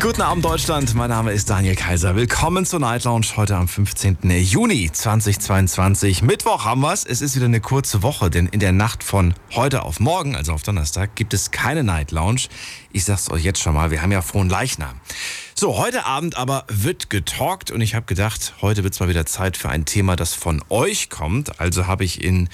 Guten Abend Deutschland, mein Name ist Daniel Kaiser. Willkommen zur Night Lounge heute am 15. Juni 2022. Mittwoch haben wir's. Es ist wieder eine kurze Woche, denn in der Nacht von heute auf morgen, also auf Donnerstag, gibt es keine Night Lounge. Ich sag's euch jetzt schon mal, wir haben ja frohen Leichnam. So, heute Abend aber wird getalkt und ich habe gedacht, heute wird's mal wieder Zeit für ein Thema, das von euch kommt. Also habe ich in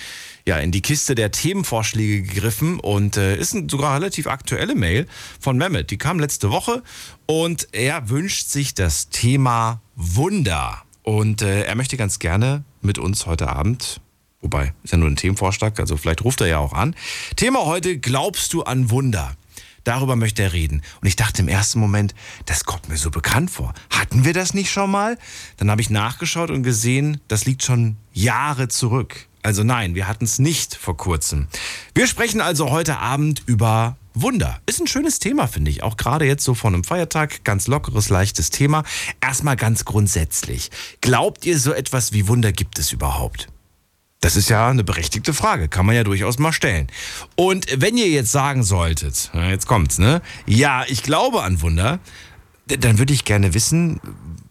ja, in die Kiste der Themenvorschläge gegriffen und äh, ist ein sogar relativ aktuelle Mail von Mehmet. Die kam letzte Woche und er wünscht sich das Thema Wunder. Und äh, er möchte ganz gerne mit uns heute Abend, wobei ist ja nur ein Themenvorschlag, also vielleicht ruft er ja auch an. Thema heute, glaubst du an Wunder? Darüber möchte er reden. Und ich dachte im ersten Moment, das kommt mir so bekannt vor. Hatten wir das nicht schon mal? Dann habe ich nachgeschaut und gesehen, das liegt schon Jahre zurück. Also nein, wir hatten es nicht vor kurzem. Wir sprechen also heute Abend über Wunder. Ist ein schönes Thema, finde ich. Auch gerade jetzt so vor einem Feiertag. Ganz lockeres, leichtes Thema. Erstmal ganz grundsätzlich. Glaubt ihr, so etwas wie Wunder gibt es überhaupt? Das ist ja eine berechtigte Frage, kann man ja durchaus mal stellen. Und wenn ihr jetzt sagen solltet, jetzt kommt's, ne? Ja, ich glaube an Wunder, dann würde ich gerne wissen,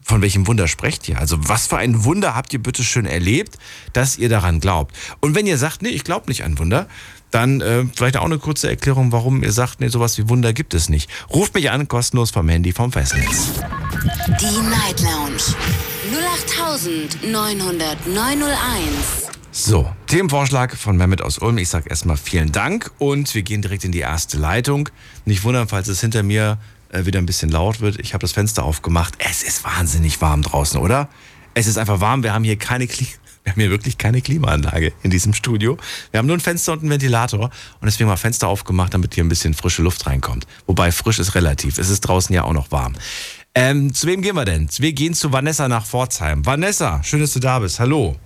von welchem Wunder sprecht ihr? Also was für ein Wunder habt ihr bitte schön erlebt, dass ihr daran glaubt? Und wenn ihr sagt, nee, ich glaube nicht an Wunder, dann äh, vielleicht auch eine kurze Erklärung, warum ihr sagt, nee, sowas wie Wunder gibt es nicht. Ruft mich an, kostenlos vom Handy vom Festnetz. Die Night Lounge. 08901. So, Themenvorschlag von Mehmet aus Ulm. Ich sage erstmal vielen Dank und wir gehen direkt in die erste Leitung. Nicht wundern, falls es hinter mir wieder ein bisschen laut wird. Ich habe das Fenster aufgemacht. Es ist wahnsinnig warm draußen, oder? Es ist einfach warm. Wir haben hier keine Klima. Wir haben hier wirklich keine Klimaanlage in diesem Studio. Wir haben nur ein Fenster und einen Ventilator und deswegen mal Fenster aufgemacht, damit hier ein bisschen frische Luft reinkommt. Wobei frisch ist relativ. Es ist draußen ja auch noch warm. Ähm, zu wem gehen wir denn? Wir gehen zu Vanessa nach Pforzheim. Vanessa, schön, dass du da bist. Hallo.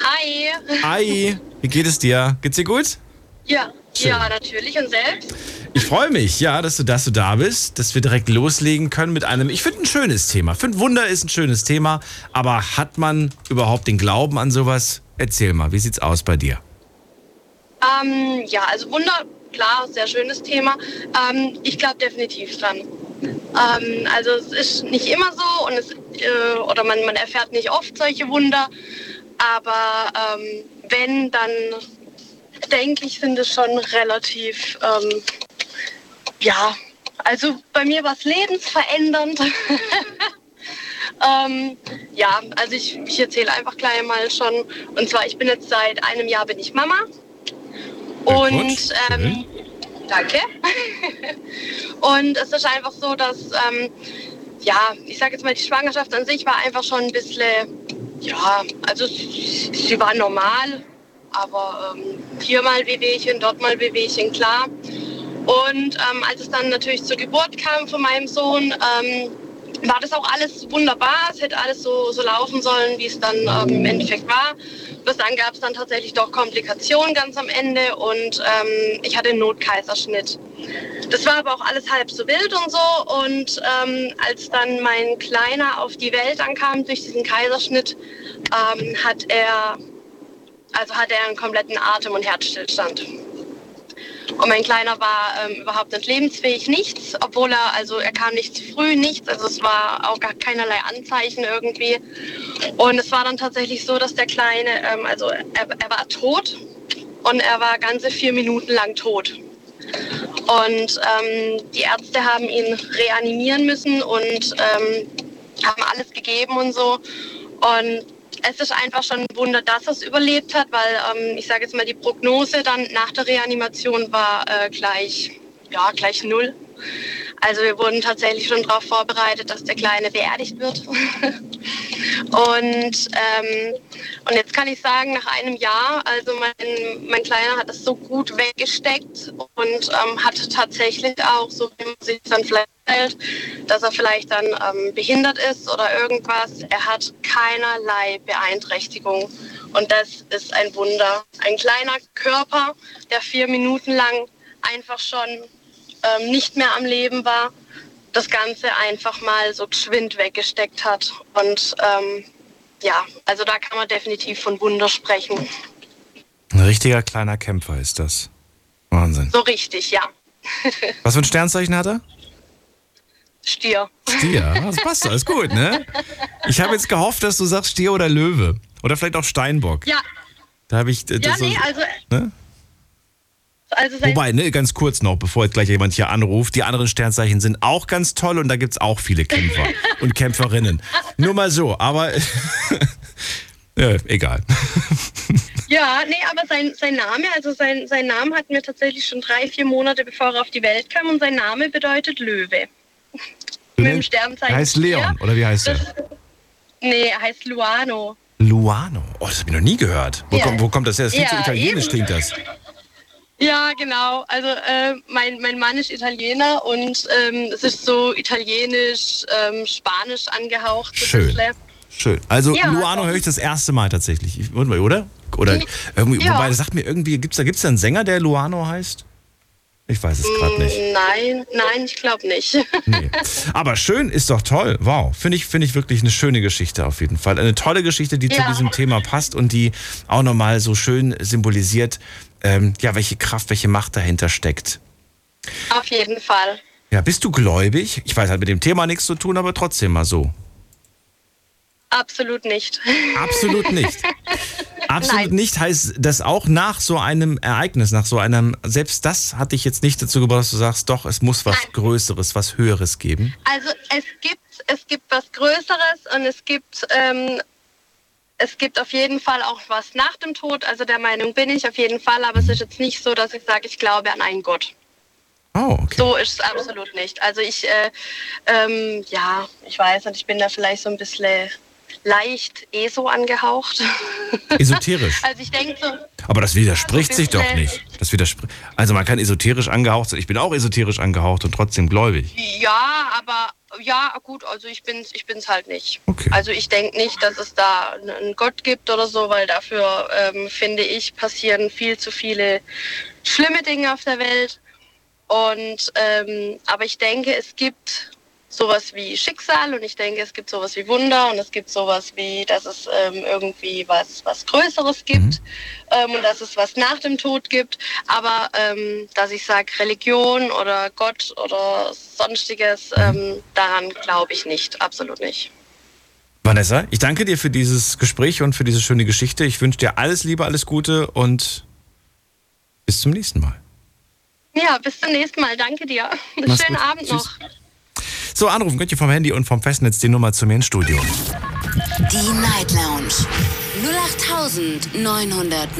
Hi. Hi. Wie geht es dir? Geht's dir gut? Ja, Schön. ja, natürlich. Und selbst? Ich freue mich, ja, dass du, dass du da bist, dass wir direkt loslegen können mit einem, ich finde ein schönes Thema. Ich finde Wunder ist ein schönes Thema, aber hat man überhaupt den Glauben an sowas? Erzähl mal, wie sieht's aus bei dir? Ähm, ja, also Wunder, klar, sehr schönes Thema. Ähm, ich glaube definitiv dran. Ähm, also es ist nicht immer so und es, äh, oder man, man erfährt nicht oft solche Wunder, aber ähm, wenn, dann denke ich, sind es schon relativ, ähm, ja, also bei mir war es lebensverändernd. ähm, ja, also ich, ich erzähle einfach gleich mal schon. Und zwar, ich bin jetzt seit einem Jahr bin ich Mama. Und ähm, danke. Und es ist einfach so, dass, ähm, ja, ich sage jetzt mal, die Schwangerschaft an sich war einfach schon ein bisschen, ja, also sie war normal, aber ähm, hier mal Wehwehchen, dort mal Wehwehchen, klar. Und ähm, als es dann natürlich zur Geburt kam von meinem Sohn, ähm, war das auch alles wunderbar. Es hätte alles so, so laufen sollen, wie es dann ähm, im Endeffekt war. Bis dann gab es dann tatsächlich doch Komplikationen ganz am Ende und ähm, ich hatte einen Notkaiserschnitt. Das war aber auch alles halb so wild und so. Und ähm, als dann mein Kleiner auf die Welt ankam durch diesen Kaiserschnitt, ähm, hat er also hatte er einen kompletten Atem- und Herzstillstand. Und mein Kleiner war ähm, überhaupt nicht lebensfähig, nichts, obwohl er, also er kam nicht zu früh, nichts, also es war auch gar keinerlei Anzeichen irgendwie. Und es war dann tatsächlich so, dass der Kleine, ähm, also er, er war tot und er war ganze vier Minuten lang tot. Und ähm, die Ärzte haben ihn reanimieren müssen und ähm, haben alles gegeben und so. Und es ist einfach schon ein Wunder, dass es überlebt hat, weil ähm, ich sage jetzt mal, die Prognose dann nach der Reanimation war äh, gleich, ja, gleich null. Also wir wurden tatsächlich schon darauf vorbereitet, dass der Kleine beerdigt wird. und, ähm, und jetzt kann ich sagen, nach einem Jahr, also mein, mein Kleiner hat es so gut weggesteckt und ähm, hat tatsächlich auch, so wie man sich dann vielleicht dass er vielleicht dann ähm, behindert ist oder irgendwas. Er hat keinerlei Beeinträchtigung. Und das ist ein Wunder. Ein kleiner Körper, der vier Minuten lang einfach schon ähm, nicht mehr am Leben war. das Ganze einfach mal so geschwind weggesteckt hat. Und ähm, ja, also da kann man definitiv von Wunder sprechen. Ein richtiger kleiner Kämpfer ist das. Wahnsinn. So richtig, ja. Was für ein Sternzeichen hat er? Stier. Stier, das passt, alles gut, ne? Ich habe jetzt gehofft, dass du sagst Stier oder Löwe. Oder vielleicht auch Steinbock. Ja. Da habe ich. Das Ja, nee, also, ne? also Wobei, ne, ganz kurz noch, bevor jetzt gleich jemand hier anruft, die anderen Sternzeichen sind auch ganz toll und da gibt es auch viele Kämpfer und Kämpferinnen. Nur mal so, aber ja, egal. Ja, nee, aber sein, sein Name, also sein, sein Name hatten wir tatsächlich schon drei, vier Monate bevor er auf die Welt kam und sein Name bedeutet Löwe. Mit dem Sternzeichen. Er heißt Leon, Stier. oder wie heißt er? Nee, er heißt Luano. Luano. Oh, das habe ich noch nie gehört. Wo, Ja. kommt, wo kommt das her? Das klingt so Ja, italienisch, eben. klingt das. Ja, genau. Also äh, mein, mein Mann ist Italiener und ähm, es ist so italienisch, ähm, spanisch angehaucht. So Schön. Schön. Also Ja, Luano doch. höre ich das erste Mal tatsächlich. Ich- Oder? Oder Ja. wobei, das sagt mir irgendwie, gibt's da, gibt's da einen Sänger, der Luano heißt? Ich weiß es gerade nicht. Nein, nein, ich glaube nicht. Nee. Aber schön ist doch toll. Wow. Finde ich, finde ich wirklich eine schöne Geschichte auf jeden Fall. Eine tolle Geschichte, die zu Ja. diesem Thema passt und die auch nochmal so schön symbolisiert, ähm, ja, welche Kraft, welche Macht dahinter steckt. Auf jeden Fall. Ja, bist du gläubig? Ich weiß, hat mit dem Thema nichts zu tun, aber trotzdem mal so. Absolut nicht. Absolut nicht. Absolut Nein. nicht heißt das auch nach so einem Ereignis, nach so einem, selbst das hat dich jetzt nicht dazu gebracht, dass du sagst, doch, es muss was Nein. Größeres, was Höheres geben. Also es gibt, es gibt was Größeres und es gibt, ähm, es gibt auf jeden Fall auch was nach dem Tod. Also der Meinung bin ich auf jeden Fall, aber es ist jetzt nicht so, dass ich sage, ich glaube an einen Gott. Oh, okay. So ist es absolut nicht. Also ich, äh, ähm, ja, ich weiß nicht, ich bin da vielleicht so ein bisschen leicht ESO angehaucht. Esoterisch. also ich denke so, Aber das widerspricht Ja, so sich doch nicht. Das widerspricht. Also man kann esoterisch angehaucht sein. Ich bin auch esoterisch angehaucht und trotzdem gläubig. ja, aber ja, gut, also ich bin's, ich bin's halt nicht. Okay. Also ich denke nicht, dass es da einen Gott gibt oder so, weil dafür ähm, finde ich passieren viel zu viele schlimme Dinge auf der Welt. Und ähm, aber ich denke, es gibt sowas wie Schicksal und ich denke, es gibt sowas wie Wunder und es gibt sowas wie, dass es ähm, irgendwie was, was Größeres gibt ähm, und dass es was nach dem Tod gibt. Aber ähm, dass ich sage, Religion oder Gott oder sonstiges, ähm, daran glaube ich nicht, absolut nicht. Vanessa, ich danke dir für dieses Gespräch und für diese schöne Geschichte. Ich wünsche dir alles Liebe, alles Gute und bis zum nächsten Mal. Ja, bis zum nächsten Mal. Danke dir. Mach's Schönen gut. Abend Tschüss. noch. So, anrufen könnt ihr vom Handy und vom Festnetz die Nummer zu mir ins Studio. Die Night Lounge 0890901.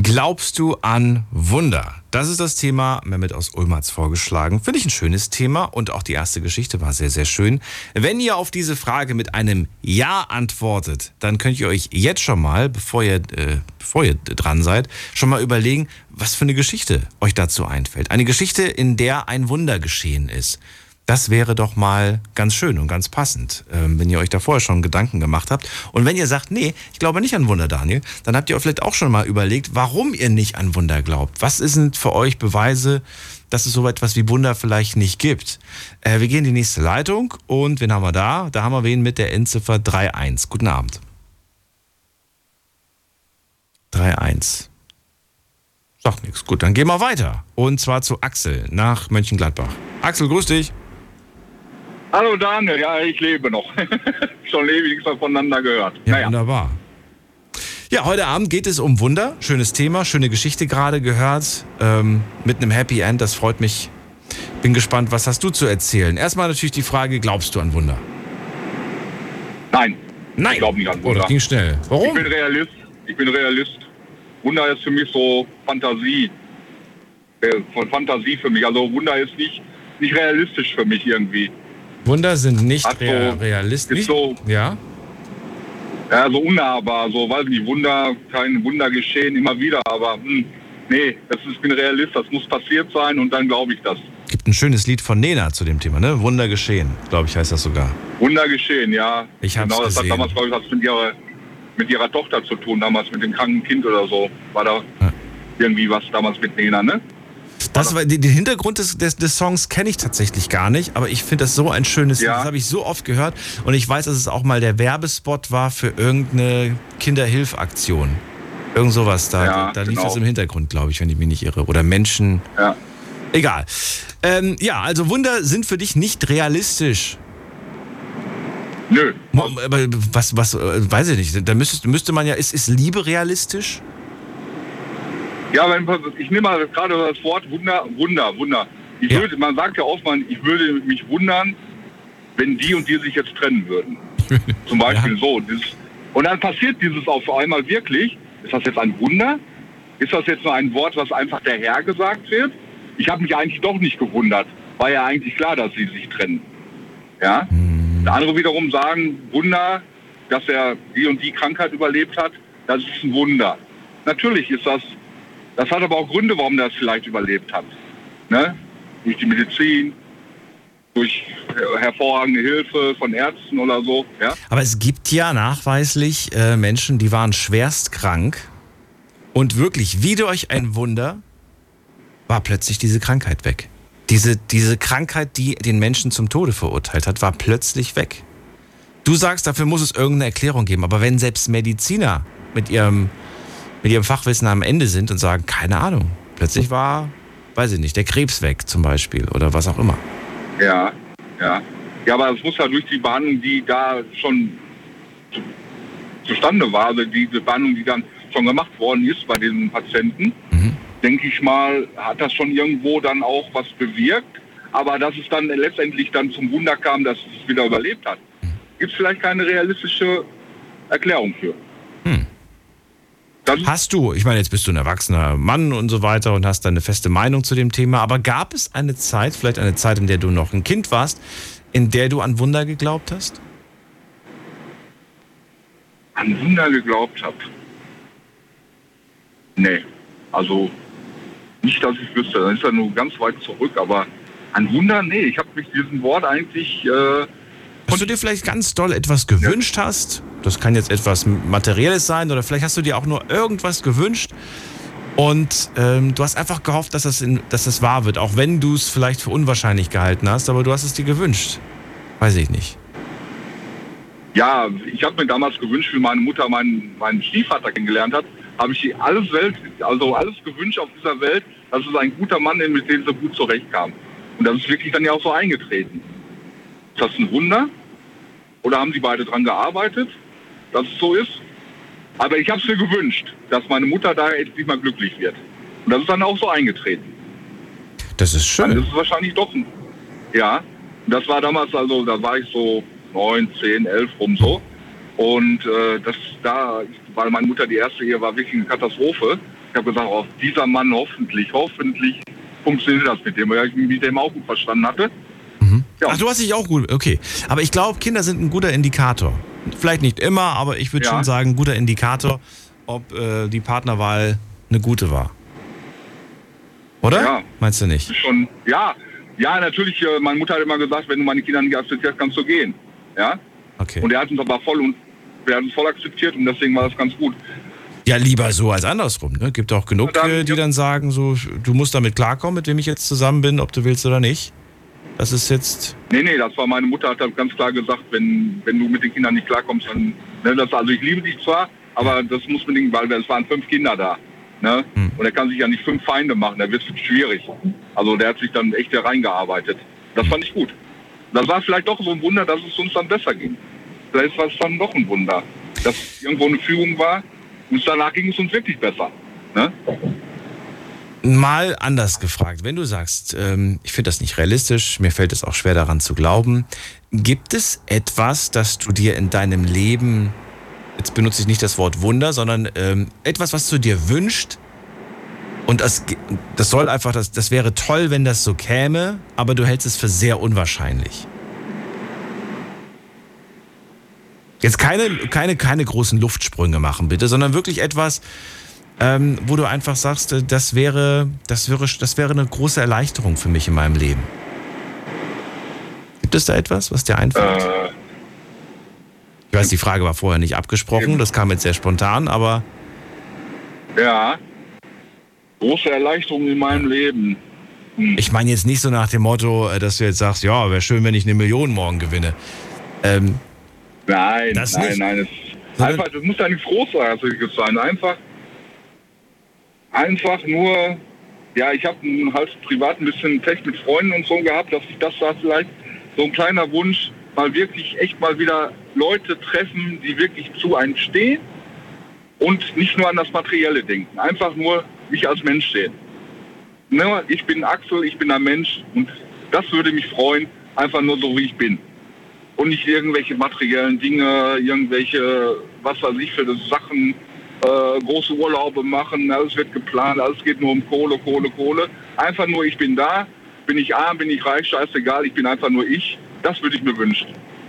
Glaubst du an Wunder? Das ist das Thema. Mehmet aus Ulm hat's vorgeschlagen. Finde ich ein schönes Thema und auch die erste Geschichte war sehr, sehr schön. Wenn ihr auf diese Frage mit einem Ja antwortet, dann könnt ihr euch jetzt schon mal, bevor ihr, äh, bevor ihr dran seid, schon mal überlegen, was für eine Geschichte euch dazu einfällt. Eine Geschichte, in der ein Wunder geschehen ist. Das wäre doch mal ganz schön und ganz passend, ähm, wenn ihr euch da vorher schon Gedanken gemacht habt. Und wenn ihr sagt, nee, ich glaube nicht an Wunder, Daniel, dann habt ihr euch vielleicht auch schon mal überlegt, warum ihr nicht an Wunder glaubt. Was sind für euch Beweise, dass es so etwas wie Wunder vielleicht nicht gibt? Äh, wir gehen in die nächste Leitung und wen haben wir da? Da haben wir wen mit der Endziffer 31. Guten Abend. 31. Sagt nichts. Gut, dann gehen wir weiter. Und zwar zu Axel nach Mönchengladbach. Axel, grüß dich. Hallo Daniel, ja, ich lebe noch. Schon nichts mehr voneinander gehört. Ja, naja, wunderbar. Ja, heute Abend geht es um Wunder. Schönes Thema, schöne Geschichte gerade gehört. Ähm, mit einem Happy End, das freut mich. Bin gespannt, was hast du zu erzählen? Erstmal natürlich die Frage, glaubst du an Wunder? nein, Nein. ich glaube nicht an Oh, Wunder. das ging schnell. ich Warum? bin Realist. Ich bin Realist. Wunder ist für mich so Fantasie. Äh, Von Fantasie für mich. Also Wunder ist nicht, nicht realistisch für mich irgendwie. Wunder sind nicht so. rea- realistisch. Ist so, Ja? ja, so unnahbar, so, weiß nicht, Wunder, kein Wunder geschehen, immer wieder, aber hm, nee, das ist, ich bin Realist, das muss passiert sein und dann glaube ich das. Gibt ein schönes Lied von Nena zu dem Thema, ne? Wunder geschehen, glaube ich, heißt das sogar. Wunder geschehen, ja. Ich hab's Genau, das gesehen. hat damals, glaube ich, was mit ihrer, mit ihrer Tochter zu tun, damals mit dem kranken Kind oder so. War da Ja. irgendwie was damals mit Nena, ne? Das war, den Hintergrund des, des, des Songs kenne ich tatsächlich gar nicht, aber ich finde das so ein schönes Ja. Lied. Das habe ich so oft gehört und ich weiß, dass es auch mal der Werbespot war für irgendeine Kinderhilfaktion. Irgend sowas, da, Ja, da lief genau. das im Hintergrund, glaube ich, wenn ich mich nicht irre. Oder Menschen. Ja. Egal. Ähm, ja, also Wunder sind für dich nicht realistisch. Nö. Aber was, was, äh, weiß ich nicht. Da müsstest, müsste man ja, ist, ist Liebe realistisch? Ja, wenn, ich nehme mal gerade das Wort Wunder, Wunder, Wunder. Ich Ja. würde, man sagt ja oft, man, ich würde mich wundern, wenn die und die sich jetzt trennen würden. Zum Beispiel Ja. so. Das, und dann passiert dieses auf einmal wirklich. Ist das jetzt ein Wunder? Ist das jetzt nur ein Wort, was einfach der Herr gesagt wird? Ich habe mich eigentlich doch nicht gewundert. War ja eigentlich klar, dass sie sich trennen. Ja? Andere wiederum sagen, Wunder, dass er die und die Krankheit überlebt hat, das ist ein Wunder. Natürlich ist das, das hat aber auch Gründe, warum es vielleicht überlebt hat. Ne? Durch die Medizin, durch her- hervorragende Hilfe von Ärzten oder so. Ja? Aber es gibt ja nachweislich äh, Menschen, die waren schwerst krank und wirklich, wie durch ein Wunder, war plötzlich diese Krankheit weg. Diese, diese Krankheit, die den Menschen zum Tode verurteilt hat, war plötzlich weg. Du sagst, dafür muss es irgendeine Erklärung geben. Aber wenn selbst Mediziner mit ihrem, mit ihrem Fachwissen am Ende sind und sagen, keine Ahnung, plötzlich war, weiß ich nicht, der Krebs weg zum Beispiel oder was auch immer. Ja, ja. Ja, aber es muss ja durch die Behandlung, die da schon zu, zustande war, also diese Behandlung, die dann schon gemacht worden ist bei diesen Patienten, Mhm. denke ich mal, hat das schon irgendwo dann auch was bewirkt. Aber dass es dann letztendlich dann zum Wunder kam, dass es wieder überlebt hat, gibt es vielleicht keine realistische Erklärung für. Ist, Hast du, ich meine, jetzt bist du ein erwachsener Mann und so weiter und hast deine feste Meinung zu dem Thema, aber gab es eine Zeit, vielleicht eine Zeit, in der du noch ein Kind warst, in der du an Wunder geglaubt hast? an Wunder geglaubt habe. Nee, also nicht, dass ich wüsste. Das ist ja nur ganz weit zurück, aber an Wunder, nee, ich habe mich diesem Wort eigentlich, äh, Dass du dir vielleicht ganz doll etwas gewünscht hast, das kann jetzt etwas Materielles sein oder vielleicht hast du dir auch nur irgendwas gewünscht und ähm, du hast einfach gehofft, dass das, in, dass das wahr wird, auch wenn du es vielleicht für unwahrscheinlich gehalten hast, aber du hast es dir gewünscht. Weiß ich nicht. ja, ich habe mir damals gewünscht, wie meine Mutter meinen, meinen Stiefvater kennengelernt hat, habe ich alles Welt, also alles gewünscht auf dieser Welt, dass es ein guter Mann ist, mit dem sie gut zurechtkam. Und das ist wirklich dann ja auch so eingetreten. Ist das ein Wunder? Oder haben sie beide dran gearbeitet, dass es so ist? Aber ich habe es mir gewünscht, dass meine Mutter da endlich mal glücklich wird. Und das ist dann auch so eingetreten. Das ist schön. ist es wahrscheinlich doch ein. Ja, das war damals, also da war ich so neun, zehn, elf rum so. Und äh, das da, weil meine Mutter die erste Ehe war wirklich eine Katastrophe. Ich habe gesagt, oh, dieser Mann hoffentlich, hoffentlich funktioniert das mit dem, weil ich mich mit dem auch gut verstanden hatte. Ja. Ach, du hast dich auch gut. Okay. Aber ich glaube, Kinder sind ein guter Indikator. Vielleicht nicht immer, aber ich würde Ja. schon sagen, ein guter Indikator, ob äh, die Partnerwahl eine gute war. Oder? Ja. Meinst du nicht? Schon, ja, ja, natürlich, äh, meine Mutter hat immer gesagt, wenn du meine Kinder nicht akzeptierst, kannst du gehen. Ja. Okay. Und er hat uns aber voll und wir haben es voll akzeptiert und deswegen war das ganz gut. Ja, lieber so als andersrum. Ne? Gibt auch genug, dann, die ja. dann sagen, so, du musst damit klarkommen, mit wem ich jetzt zusammen bin, ob du willst oder nicht. Das ist jetzt. Nee, nee, das war meine Mutter, hat dann ganz klar gesagt, wenn, wenn du mit den Kindern nicht klarkommst, dann, ne, das, also ich liebe dich zwar, aber das muss man nicht, weil es waren fünf Kinder da. Ne? Hm. Und er kann sich ja nicht fünf Feinde machen, da wird es schwierig. Also der hat sich dann echt hereingearbeitet. Das fand ich gut. Das war vielleicht doch so ein Wunder, dass es uns dann besser ging. Vielleicht war es dann doch ein Wunder, dass irgendwo eine Führung war und danach ging es uns wirklich besser. Ne? Mal anders gefragt, wenn du sagst, ähm, ich finde das nicht realistisch, mir fällt es auch schwer daran zu glauben, gibt es etwas, das du dir in deinem Leben, jetzt benutze ich nicht das Wort Wunder, sondern ähm, etwas, was du dir wünscht und das, das soll einfach, das, das wäre toll, wenn das so käme, aber du hältst es für sehr unwahrscheinlich. Jetzt keine, keine, keine großen Luftsprünge machen, bitte, sondern wirklich etwas, ähm, wo du einfach sagst, äh, das wäre, das, wäre, das wäre eine große Erleichterung für mich in meinem Leben. Gibt es da etwas, was dir einfällt? Äh, ich weiß, die Frage war vorher nicht abgesprochen, das kam jetzt sehr spontan, aber ja. Große Erleichterung in meinem Leben. Ich meine jetzt nicht so nach dem Motto, äh, dass du jetzt sagst, ja, wäre schön, wenn ich eine Million morgen gewinne. Ähm, Nein, nein, nicht. nein. Es, einfach, das muss ja nichts Großartiges sein. Einfach, einfach nur, ja, ich habe halt privat ein bisschen Pech mit Freunden und so gehabt, dass ich das da vielleicht so ein kleiner Wunsch, mal wirklich echt mal wieder Leute treffen, die wirklich zu einem stehen und nicht nur an das Materielle denken. Einfach nur mich als Mensch sehen. Ne, ich bin Axel, ich bin ein Mensch und das würde mich freuen, einfach nur so wie ich bin und nicht irgendwelche materiellen Dinge, irgendwelche, was weiß ich für Sachen, äh, große Urlaube machen, alles wird geplant, alles geht nur um Kohle, Kohle, Kohle. Einfach nur, ich bin da, bin ich arm, bin ich reich, scheißegal, ich bin einfach nur ich. Das würde ich mir wünschen.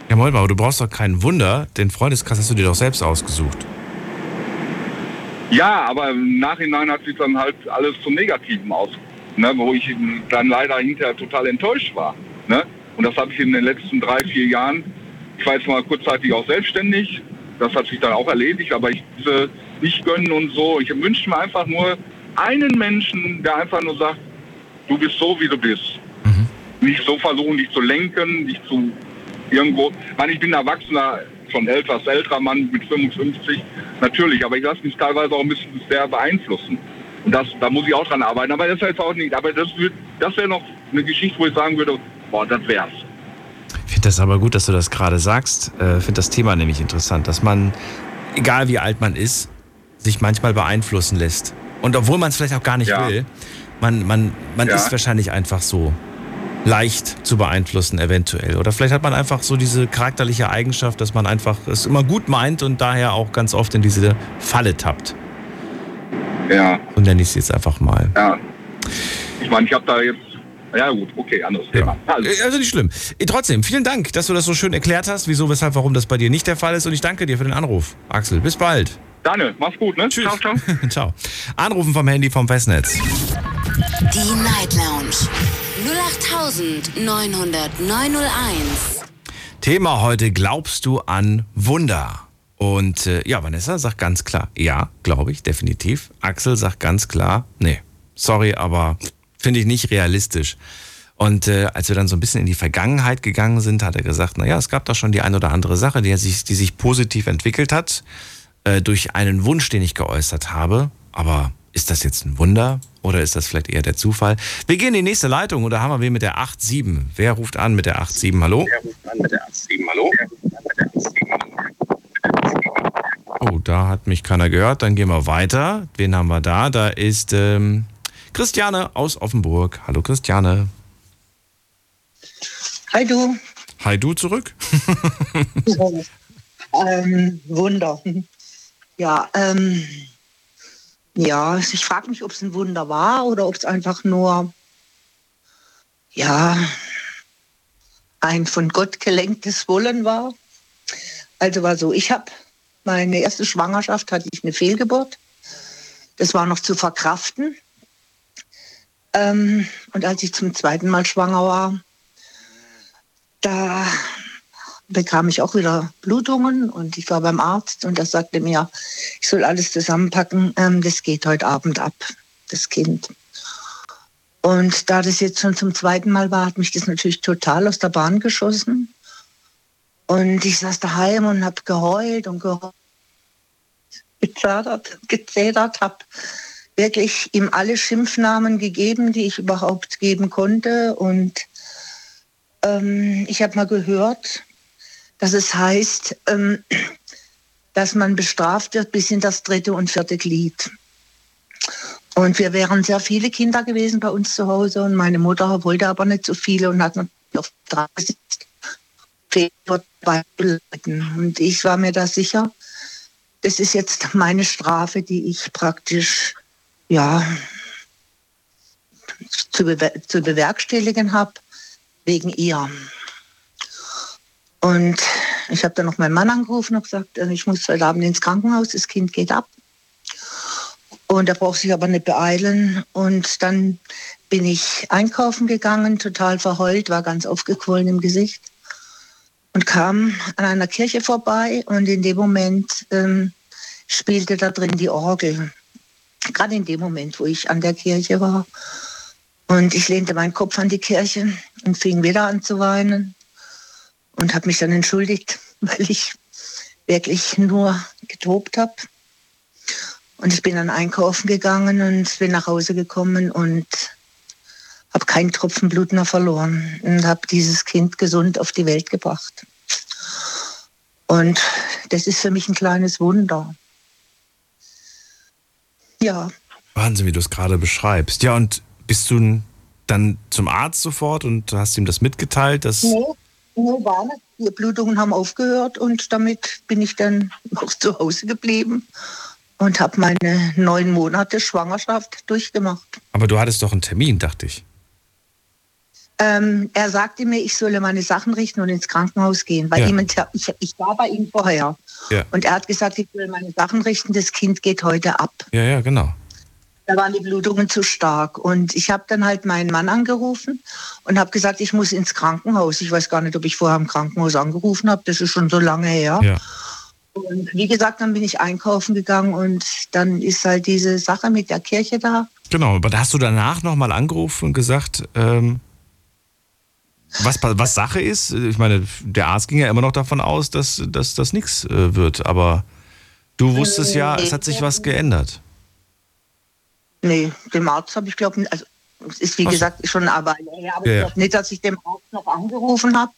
ja, mal, aber du brauchst doch kein Wunder, den Freundeskreis hast du dir doch selbst ausgesucht. Ja, aber im Nachhinein hat sich dann halt alles zum Negativen aus, ne, wo ich dann leider hinterher total enttäuscht war. Ne? Und das habe ich in den letzten drei, vier Jahren, ich war jetzt mal kurzzeitig auch selbstständig, das hat sich dann auch erledigt, aber ich diese nicht gönnen und so. Ich wünsche mir einfach nur einen Menschen, der einfach nur sagt, du bist so, wie du bist. Nicht so versuchen, dich zu lenken, dich zu irgendwo. Ich meine, ich bin ein erwachsener, schon etwas älterer Mann mit 55, natürlich, aber ich lasse mich teilweise auch ein bisschen sehr beeinflussen. Und das, da muss ich auch dran arbeiten. Aber das ist jetzt auch nicht, aber das, wird- das wäre noch eine Geschichte, wo ich sagen würde, boah, das wär's. Ich finde das aber gut, dass du das gerade sagst. Äh, finde das Thema nämlich interessant, dass man, egal wie alt man ist, sich manchmal beeinflussen lässt. Und obwohl man es vielleicht auch gar nicht Ja. will, man, man, man Ja. ist wahrscheinlich einfach so leicht zu beeinflussen, eventuell. Oder vielleicht hat man einfach so diese charakterliche Eigenschaft, dass man einfach es immer gut meint und daher auch ganz oft in diese Falle tappt. Ja, So nenne ich es jetzt einfach mal. ja. Ich meine, ich habe da jetzt, ja gut, okay, anderes Thema. Also, Äh, Also nicht schlimm. Äh, Trotzdem, vielen Dank, dass du das so schön erklärt hast, wieso, weshalb, warum das bei dir nicht der Fall ist. Und ich danke dir für den Anruf. Axel, bis bald. Daniel, mach's gut, ne? Tschüss. Ciao, ciao. ciao. Anrufen vom Handy vom Festnetz. Die Night Lounge 0890901. Thema heute, glaubst du an Wunder? Und äh, ja, Vanessa sagt ganz klar, ja, glaube ich, definitiv. Axel sagt ganz klar, nee, sorry, aber finde ich nicht realistisch. Und äh, als wir dann so ein bisschen in die Vergangenheit gegangen sind, hat er gesagt, naja, es gab da schon die ein oder andere Sache, die, sich, die sich positiv entwickelt hat, äh, durch einen Wunsch, den ich geäußert habe. Aber ist das jetzt ein Wunder oder ist das vielleicht eher der Zufall? Wir gehen in die nächste Leitung und da haben wir wen mit der 8.7. Wer ruft an mit der 8.7? Hallo? Oh, da hat mich keiner gehört. Dann gehen wir weiter. Wen haben wir da? Da ist ähm, Christiane aus Offenburg. Hallo Christiane. Hi du. Hi du zurück. ähm, Wunder. Ja, ähm, ja, ich frage mich, ob es ein Wunder war oder ob es einfach nur, ja, ein von Gott gelenktes Wollen war. Also war so, ich habe meine erste Schwangerschaft hatte ich eine Fehlgeburt. Das war noch zu verkraften. Ähm, und als ich zum zweiten Mal schwanger war, da bekam ich auch wieder Blutungen und ich war beim Arzt und er sagte mir, ich soll alles zusammenpacken, ähm, das geht heute Abend ab, das Kind. Und da das jetzt schon zum zweiten Mal war, hat mich das natürlich total aus der Bahn geschossen. Und ich saß daheim und habe geheult und geheult, gezerrt, gezählt, habe wirklich ihm alle Schimpfnamen gegeben, die ich überhaupt geben konnte. Und ähm, ich habe mal gehört, dass es heißt, ähm, dass man bestraft wird bis in das dritte und vierte Glied. Und wir wären sehr viele Kinder gewesen bei uns zu Hause und meine Mutter wollte aber nicht so viele und hat auf drei gesetzt. Und ich war mir da sicher, das ist jetzt meine Strafe, die ich praktisch ja, zu, bewer zu bewerkstelligen habe wegen ihr. Und ich habe dann noch meinen Mann angerufen und gesagt, äh, ich muss heute Abend ins Krankenhaus, das Kind geht ab. Und er braucht sich aber nicht beeilen. Und dann bin ich einkaufen gegangen, total verheult, war ganz aufgequollen im Gesicht und kam an einer Kirche vorbei und in dem Moment ähm, spielte da drin die Orgel. Gerade in dem Moment, wo ich an der Kirche war. Und ich lehnte meinen Kopf an die Kirche und fing wieder an zu weinen und habe mich dann entschuldigt, weil ich wirklich nur getobt habe. Und ich bin dann einkaufen gegangen und bin nach Hause gekommen und habe keinen Tropfen Blut mehr verloren und habe dieses Kind gesund auf die Welt gebracht. Und das ist für mich ein kleines Wunder. Ja. Wahnsinn, wie du es gerade beschreibst. Ja, und bist du dann zum Arzt sofort und hast ihm das mitgeteilt? Dass nee, nee, war nicht. Die Blutungen haben aufgehört und damit bin ich dann auch zu Hause geblieben und habe meine neun Monate Schwangerschaft durchgemacht. Aber du hattest doch einen Termin, dachte ich. Ähm, er sagte mir, ich solle meine Sachen richten und ins Krankenhaus gehen, weil Ja. jemand, ich, ich war bei ihm vorher. Ja. Und er hat gesagt, ich soll meine Sachen richten, das Kind geht heute ab. Ja, ja, genau. Da waren die Blutungen zu stark. Und ich habe dann halt meinen Mann angerufen und habe gesagt, ich muss ins Krankenhaus. Ich weiß gar nicht, ob ich vorher im Krankenhaus angerufen habe. Das ist schon so lange her. Ja. Und wie gesagt, dann bin ich einkaufen gegangen und dann ist halt diese Sache mit der Kirche da. Genau, aber da hast du danach nochmal angerufen und gesagt, ähm, was, was Sache ist. Ich meine, der Arzt ging ja immer noch davon aus, dass, dass das nichts äh, wird. Aber du wusstest ja, es hat sich was geändert. Nee, dem Arzt habe ich glaube also es ist wie so. gesagt schon eine Weile her, aber Ja, ich ja. glaube nicht, dass ich dem Arzt noch angerufen habe.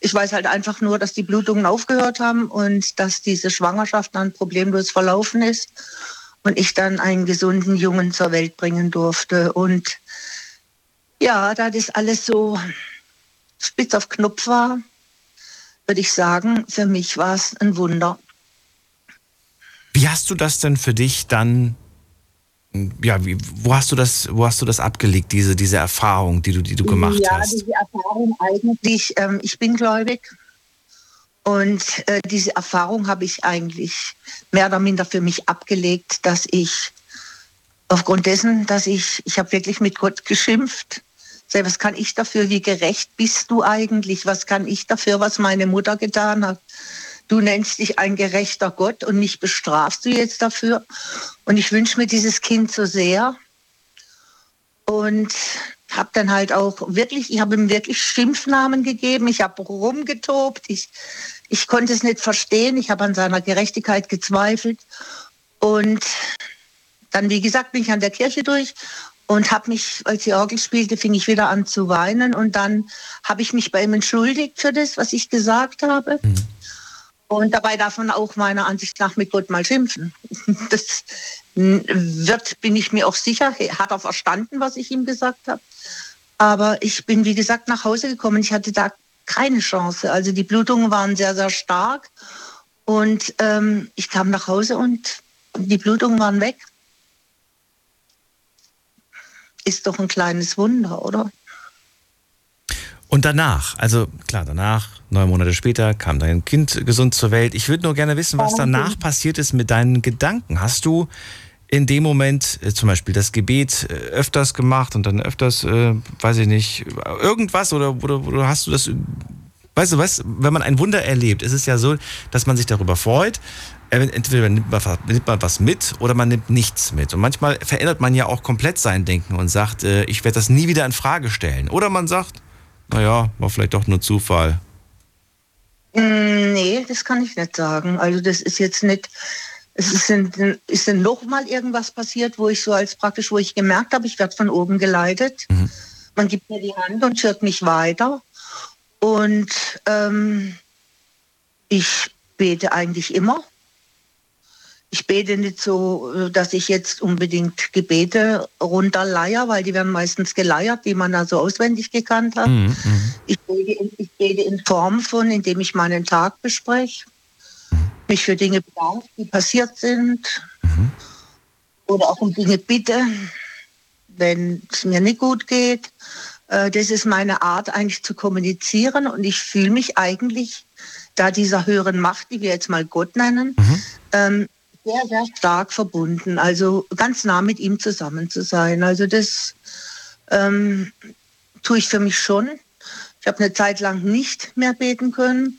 Ich weiß halt einfach nur, dass die Blutungen aufgehört haben und dass diese Schwangerschaft dann problemlos verlaufen ist und ich dann einen gesunden Jungen zur Welt bringen durfte. Und ja, da das alles so spitz auf Knopf war, würde ich sagen, für mich war es ein Wunder. Wie hast du das denn für dich dann, ja, wie, wo hast du das, wo hast du das abgelegt, diese, diese Erfahrung, die du, die du gemacht ja, hast? diese Erfahrung eigentlich, ähm, ich bin gläubig und äh, diese Erfahrung habe ich eigentlich mehr oder minder für mich abgelegt, dass ich aufgrund dessen, dass ich, ich habe wirklich mit Gott geschimpft. Sag, was kann ich dafür? Wie gerecht bist du eigentlich? Was kann ich dafür, was meine Mutter getan hat? Du nennst dich ein gerechter Gott und mich bestrafst du jetzt dafür. Und ich wünsche mir dieses Kind so sehr. Und habe dann halt auch wirklich, ich habe ihm wirklich Schimpfnamen gegeben. Ich habe rumgetobt. Ich, ich konnte es nicht verstehen. Ich habe an seiner Gerechtigkeit gezweifelt. Und dann, wie gesagt, bin ich an der Kirche durch und habe mich, als die Orgel spielte, fing ich wieder an zu weinen. Und dann habe ich mich bei ihm entschuldigt für das, was ich gesagt habe. Und dabei darf man auch meiner Ansicht nach mit Gott mal schimpfen. Das wird, bin ich mir auch sicher, hat er verstanden, was ich ihm gesagt habe. Aber ich bin, wie gesagt, nach Hause gekommen. Ich hatte da keine Chance. Also die Blutungen waren sehr, sehr stark. Und ähm, ich kam nach Hause und die Blutungen waren weg. Ist doch ein kleines Wunder, oder? Und danach, also klar, danach, neun Monate später, kam dein Kind gesund zur Welt. Ich würde nur gerne wissen, was danach passiert ist mit deinen Gedanken. Hast du in dem Moment äh, zum Beispiel das Gebet äh, öfters gemacht und dann öfters, äh, weiß ich nicht, irgendwas oder, oder, oder hast du das, weißt du was, wenn man ein Wunder erlebt, ist es ja so, dass man sich darüber freut. Äh, Entweder nimmt man, nimmt man was mit oder man nimmt nichts mit. Und manchmal verändert man ja auch komplett sein Denken und sagt, äh, ich werde das nie wieder in Frage stellen. Oder man sagt, naja, war vielleicht doch nur Zufall. Mm, Nee, das kann ich nicht sagen. Also das ist jetzt nicht, es ist, denn, ist denn noch mal irgendwas passiert, wo ich so als praktisch, wo ich gemerkt habe, ich werde von oben geleitet. Man gibt mir die Hand und führt mich weiter. Und ähm, ich bete eigentlich immer. Ich bete nicht so, dass ich jetzt unbedingt Gebete runterleier, weil die werden meistens geleiert, die man da so auswendig gekannt hat. Mhm, Ich bete, in, ich bete in Form von, indem ich meinen Tag bespreche, mich für Dinge bedanke, die passiert sind, oder auch um Dinge bitte, wenn es mir nicht gut geht. Äh, Das ist meine Art, eigentlich zu kommunizieren und ich fühle mich eigentlich, da dieser höheren Macht, die wir jetzt mal Gott nennen, ähm, sehr, sehr stark verbunden. Also ganz nah mit ihm zusammen zu sein. Also das ähm, tue ich für mich schon. Ich habe eine Zeit lang nicht mehr beten können,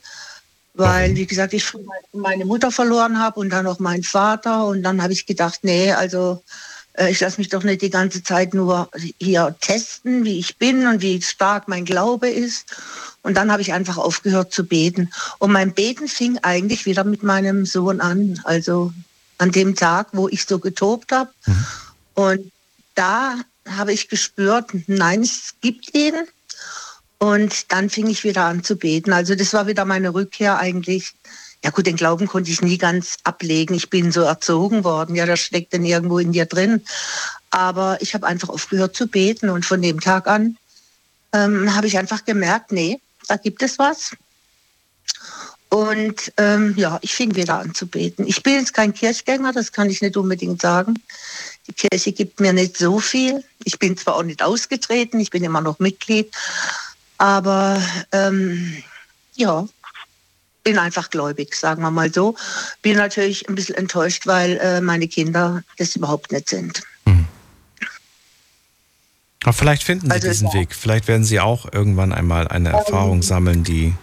weil, wie gesagt, ich früher meine Mutter verloren habe und dann auch meinen Vater. Und dann habe ich gedacht, nee, also ich lasse mich doch nicht die ganze Zeit nur hier testen, wie ich bin und wie stark mein Glaube ist. Und dann habe ich einfach aufgehört zu beten. Und mein Beten fing eigentlich wieder mit meinem Sohn an. Also an dem Tag, wo ich so getobt habe. Mhm. Und da habe ich gespürt, nein, es gibt ihn. Und dann fing ich wieder an zu beten. Also das war wieder meine Rückkehr eigentlich. Ja gut, den Glauben konnte ich nie ganz ablegen. Ich bin so erzogen worden. Ja, das steckt dann irgendwo in dir drin. Aber ich habe einfach aufgehört zu beten. Und von dem Tag an ähm, habe ich einfach gemerkt, nee, da gibt es was. Und ähm, ja, ich fing wieder an zu beten. Ich bin jetzt kein Kirchgänger, das kann ich nicht unbedingt sagen. Die Kirche gibt mir nicht so viel. Ich bin zwar auch nicht ausgetreten, ich bin immer noch Mitglied, aber ähm, ja, bin einfach gläubig, sagen wir mal so. Bin natürlich ein bisschen enttäuscht, weil äh, meine Kinder das überhaupt nicht sind. Mhm. Aber vielleicht finden sie also, diesen ja. Weg. Vielleicht werden sie auch irgendwann einmal eine Erfahrung sammeln, die,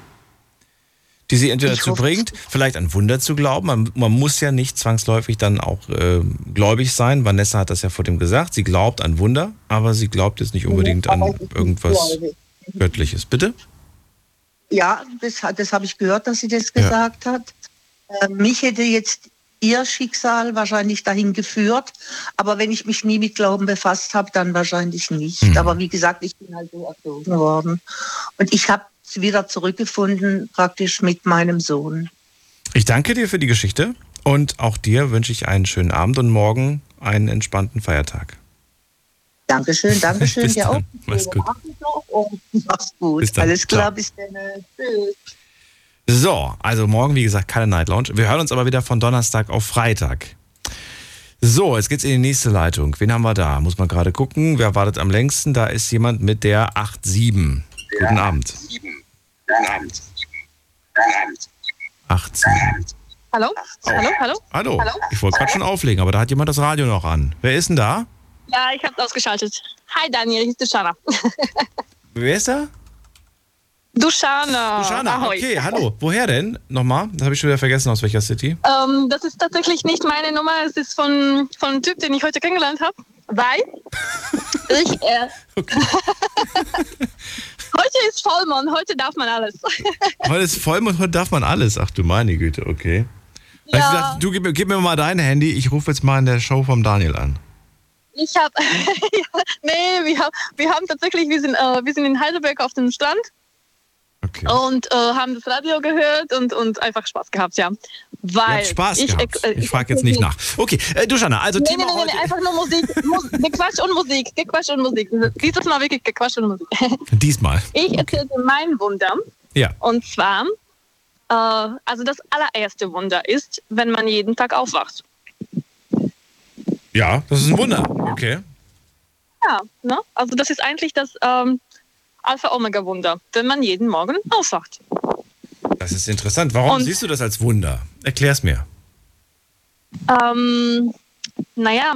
die sie entweder dazu bringt, vielleicht an Wunder zu glauben. Man, man muss ja nicht zwangsläufig dann auch äh, gläubig sein. Vanessa hat das ja vor dem gesagt. Sie glaubt an Wunder, aber sie glaubt jetzt nicht unbedingt an irgendwas Göttliches. Bitte? Ja, das, das habe ich gehört, dass sie das gesagt ja. hat. Äh, mich hätte jetzt ihr Schicksal wahrscheinlich dahin geführt. Aber wenn ich mich nie mit Glauben befasst habe, dann wahrscheinlich nicht. Mhm. Aber wie gesagt, ich bin halt so erzogen worden. Und ich habe es wieder zurückgefunden, praktisch mit meinem Sohn. Ich danke dir für die Geschichte und auch dir wünsche ich einen schönen Abend und morgen einen entspannten Feiertag. Dankeschön, Dankeschön. bis dann. Mach's gut. Mach's gut. Bis Alles klar, Ciao. bis dann. Tschüss. So, also morgen, wie gesagt, keine Night Lounge. Wir hören uns aber wieder von Donnerstag auf Freitag. So, jetzt geht's in die nächste Leitung. Wen haben wir da? Muss man gerade gucken. Wer wartet am längsten? Da ist jemand mit der 87. Ja. Guten Abend. 7. Guten Abend. 87. Hallo? Oh. Hallo? Hallo? Hallo? Hallo? Ich wollte gerade schon auflegen, aber da hat jemand das Radio noch an. Wer ist denn da? Ja, ich habe ausgeschaltet. Hi Daniel, hier ist Dushana. Wer ist da? Dushana. Dushana, Ahoi. okay, hallo. Woher denn? Nochmal? Das habe ich schon wieder vergessen, aus welcher City. Ähm, das ist tatsächlich nicht meine Nummer. Es ist von, von einem Typ, den ich heute kennengelernt habe. Weil ich. Äh, heute ist Vollmond, heute darf man alles. heute ist Vollmond, heute darf man alles. Ach du meine Güte, okay. Ja. Ich gesagt, du gib, gib, mir mal dein Handy, ich rufe jetzt mal in der Show vom Daniel an. Ich habe, nee, wir, haben, wir haben tatsächlich, wir sind, äh, wir sind in Heidelberg auf dem Strand Okay. Und äh, haben das Radio gehört und, und einfach Spaß gehabt, ja. Weil Spaß ich, gehabt. Äh, ich frage jetzt nicht nach. Okay, äh, du Jana, also nee, Thema nee, nee, heute... nee, einfach nur Musik. Mus Gequatsch und Musik. Gequatsch und Musik. Dieses Mal wirklich Gequatsch und Musik. Diesmal. Ich erzähle dir mein Wunder. Ja. Und zwar, äh, also das allererste Wunder ist, wenn man jeden Tag aufwacht. Ja, das ist ein Wunder. Okay. Ja, ne? also das ist eigentlich das... Ähm, Alpha-Omega-Wunder, wenn man jeden Morgen aufwacht. Das ist interessant. Warum Und, siehst du das als Wunder? Erklär's mir. Ähm, naja,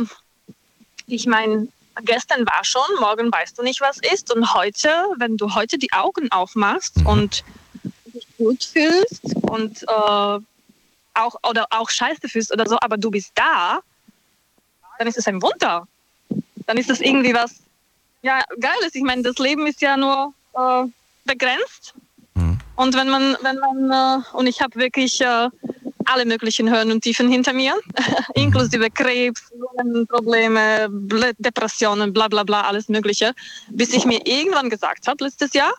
ich meine, gestern war schon, morgen weißt du nicht, was ist. Und heute, wenn du heute die Augen aufmachst mhm. und dich gut fühlst und äh, auch, oder auch scheiße fühlst oder so, aber du bist da, dann ist es ein Wunder. Dann ist es irgendwie was ja, geil ist. Ich meine, das Leben ist ja nur äh, begrenzt. Mhm. Und wenn man, wenn man, äh, und ich habe wirklich äh, alle möglichen Höhen und Tiefen hinter mir, inklusive Krebs, Probleme, Depressionen, bla bla bla, alles Mögliche, bis ich mir irgendwann gesagt habe, letztes Jahr,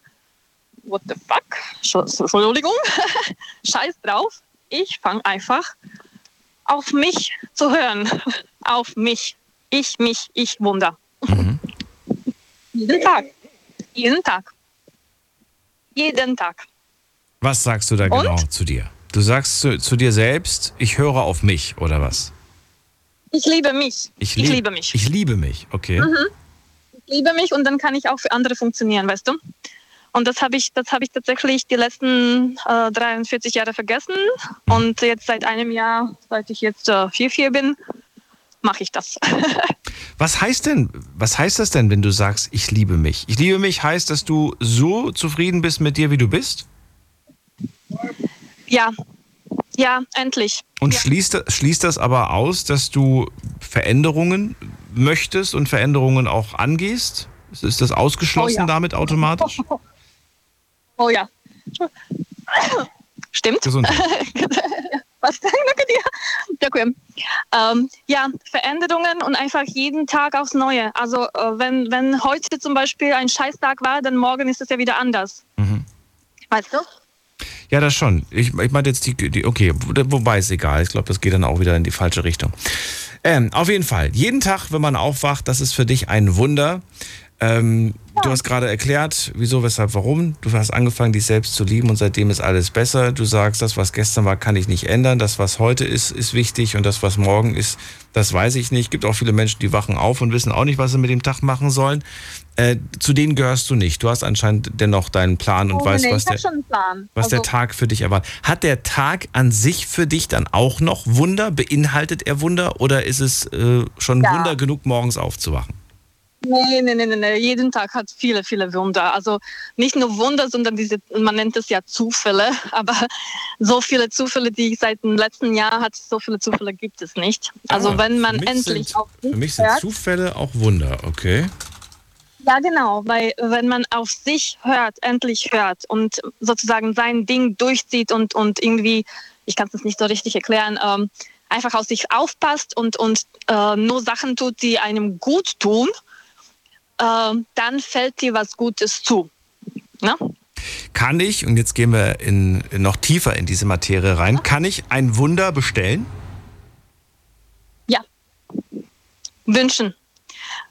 what the fuck, Entschuldigung, scheiß drauf, ich fange einfach auf mich zu hören, auf mich, ich, mich, ich, Wunder. Mhm. Jeden Tag. Jeden Tag. Jeden Tag. Was sagst du da Und? genau zu dir? Du sagst zu, zu, dir selbst, ich höre auf mich, oder was? Ich liebe mich. Ich, lieb, ich liebe mich. Ich liebe mich, okay. Mhm. Ich liebe mich und dann kann ich auch für andere funktionieren, weißt du? Und das habe ich, das ich tatsächlich die letzten äh, 43 Jahre vergessen. Und jetzt seit einem Jahr, seit ich jetzt äh, 4-4 bin, mache ich das. was heißt denn, was heißt das denn, wenn du sagst, ich liebe mich? Ich liebe mich heißt, dass du so zufrieden bist mit dir, wie du bist? Ja, ja, endlich. Und ja. Schließt, schließt das aber aus, dass du Veränderungen möchtest und Veränderungen auch angehst? Ist das ausgeschlossen Oh ja. damit automatisch? Oh ja. Stimmt. Gesundheit. Was danke dir. Danke. Ähm, ja, Veränderungen und einfach jeden Tag aufs Neue. Also äh, wenn, wenn heute zum Beispiel ein Scheißtag war, dann morgen ist es ja wieder anders. Mhm. Weißt du? Ja, das schon. Ich, ich meinte jetzt die, die, okay, wo- wobei ist egal. Ich glaube, das geht dann auch wieder in die falsche Richtung. Ähm, auf jeden Fall, jeden Tag, wenn man aufwacht, das ist für dich ein Wunder. Ähm, Du hast gerade erklärt, wieso, weshalb, warum. Du hast angefangen, dich selbst zu lieben und seitdem ist alles besser. Du sagst, das, was gestern war, kann ich nicht ändern. Das, was heute ist, ist wichtig und das, was morgen ist, das weiß ich nicht. gibt auch viele Menschen, die wachen auf und wissen auch nicht, was sie mit dem Tag machen sollen. Äh, zu denen gehörst du nicht. Du hast anscheinend dennoch deinen Plan und oh, weißt, nee, was der, was der Also, Tag für dich erwartet. Hat der Tag an sich für dich dann auch noch Wunder? Beinhaltet er Wunder oder ist es äh, schon Ja. Wunder genug, morgens aufzuwachen? Nee, nee, nee, nee. Jeden Tag hat viele, viele Wunder. Also nicht nur Wunder, sondern diese, man nennt es ja Zufälle. Aber so viele Zufälle, die ich seit dem letzten Jahr hatte, so viele Zufälle gibt es nicht. Also Ah, wenn man endlich sind, auf Für mich sind hört, Zufälle auch Wunder, okay? ja genau, weil wenn man auf sich hört, endlich hört und sozusagen sein Ding durchzieht und, und irgendwie, ich kann es nicht so richtig erklären, ähm, einfach auf sich aufpasst und, und äh, nur Sachen tut, die einem gut tun, dann fällt dir was Gutes zu. Ne? Kann ich, und jetzt gehen wir in, noch tiefer in diese Materie rein, kann ich ein Wunder bestellen? Ja. Wünschen.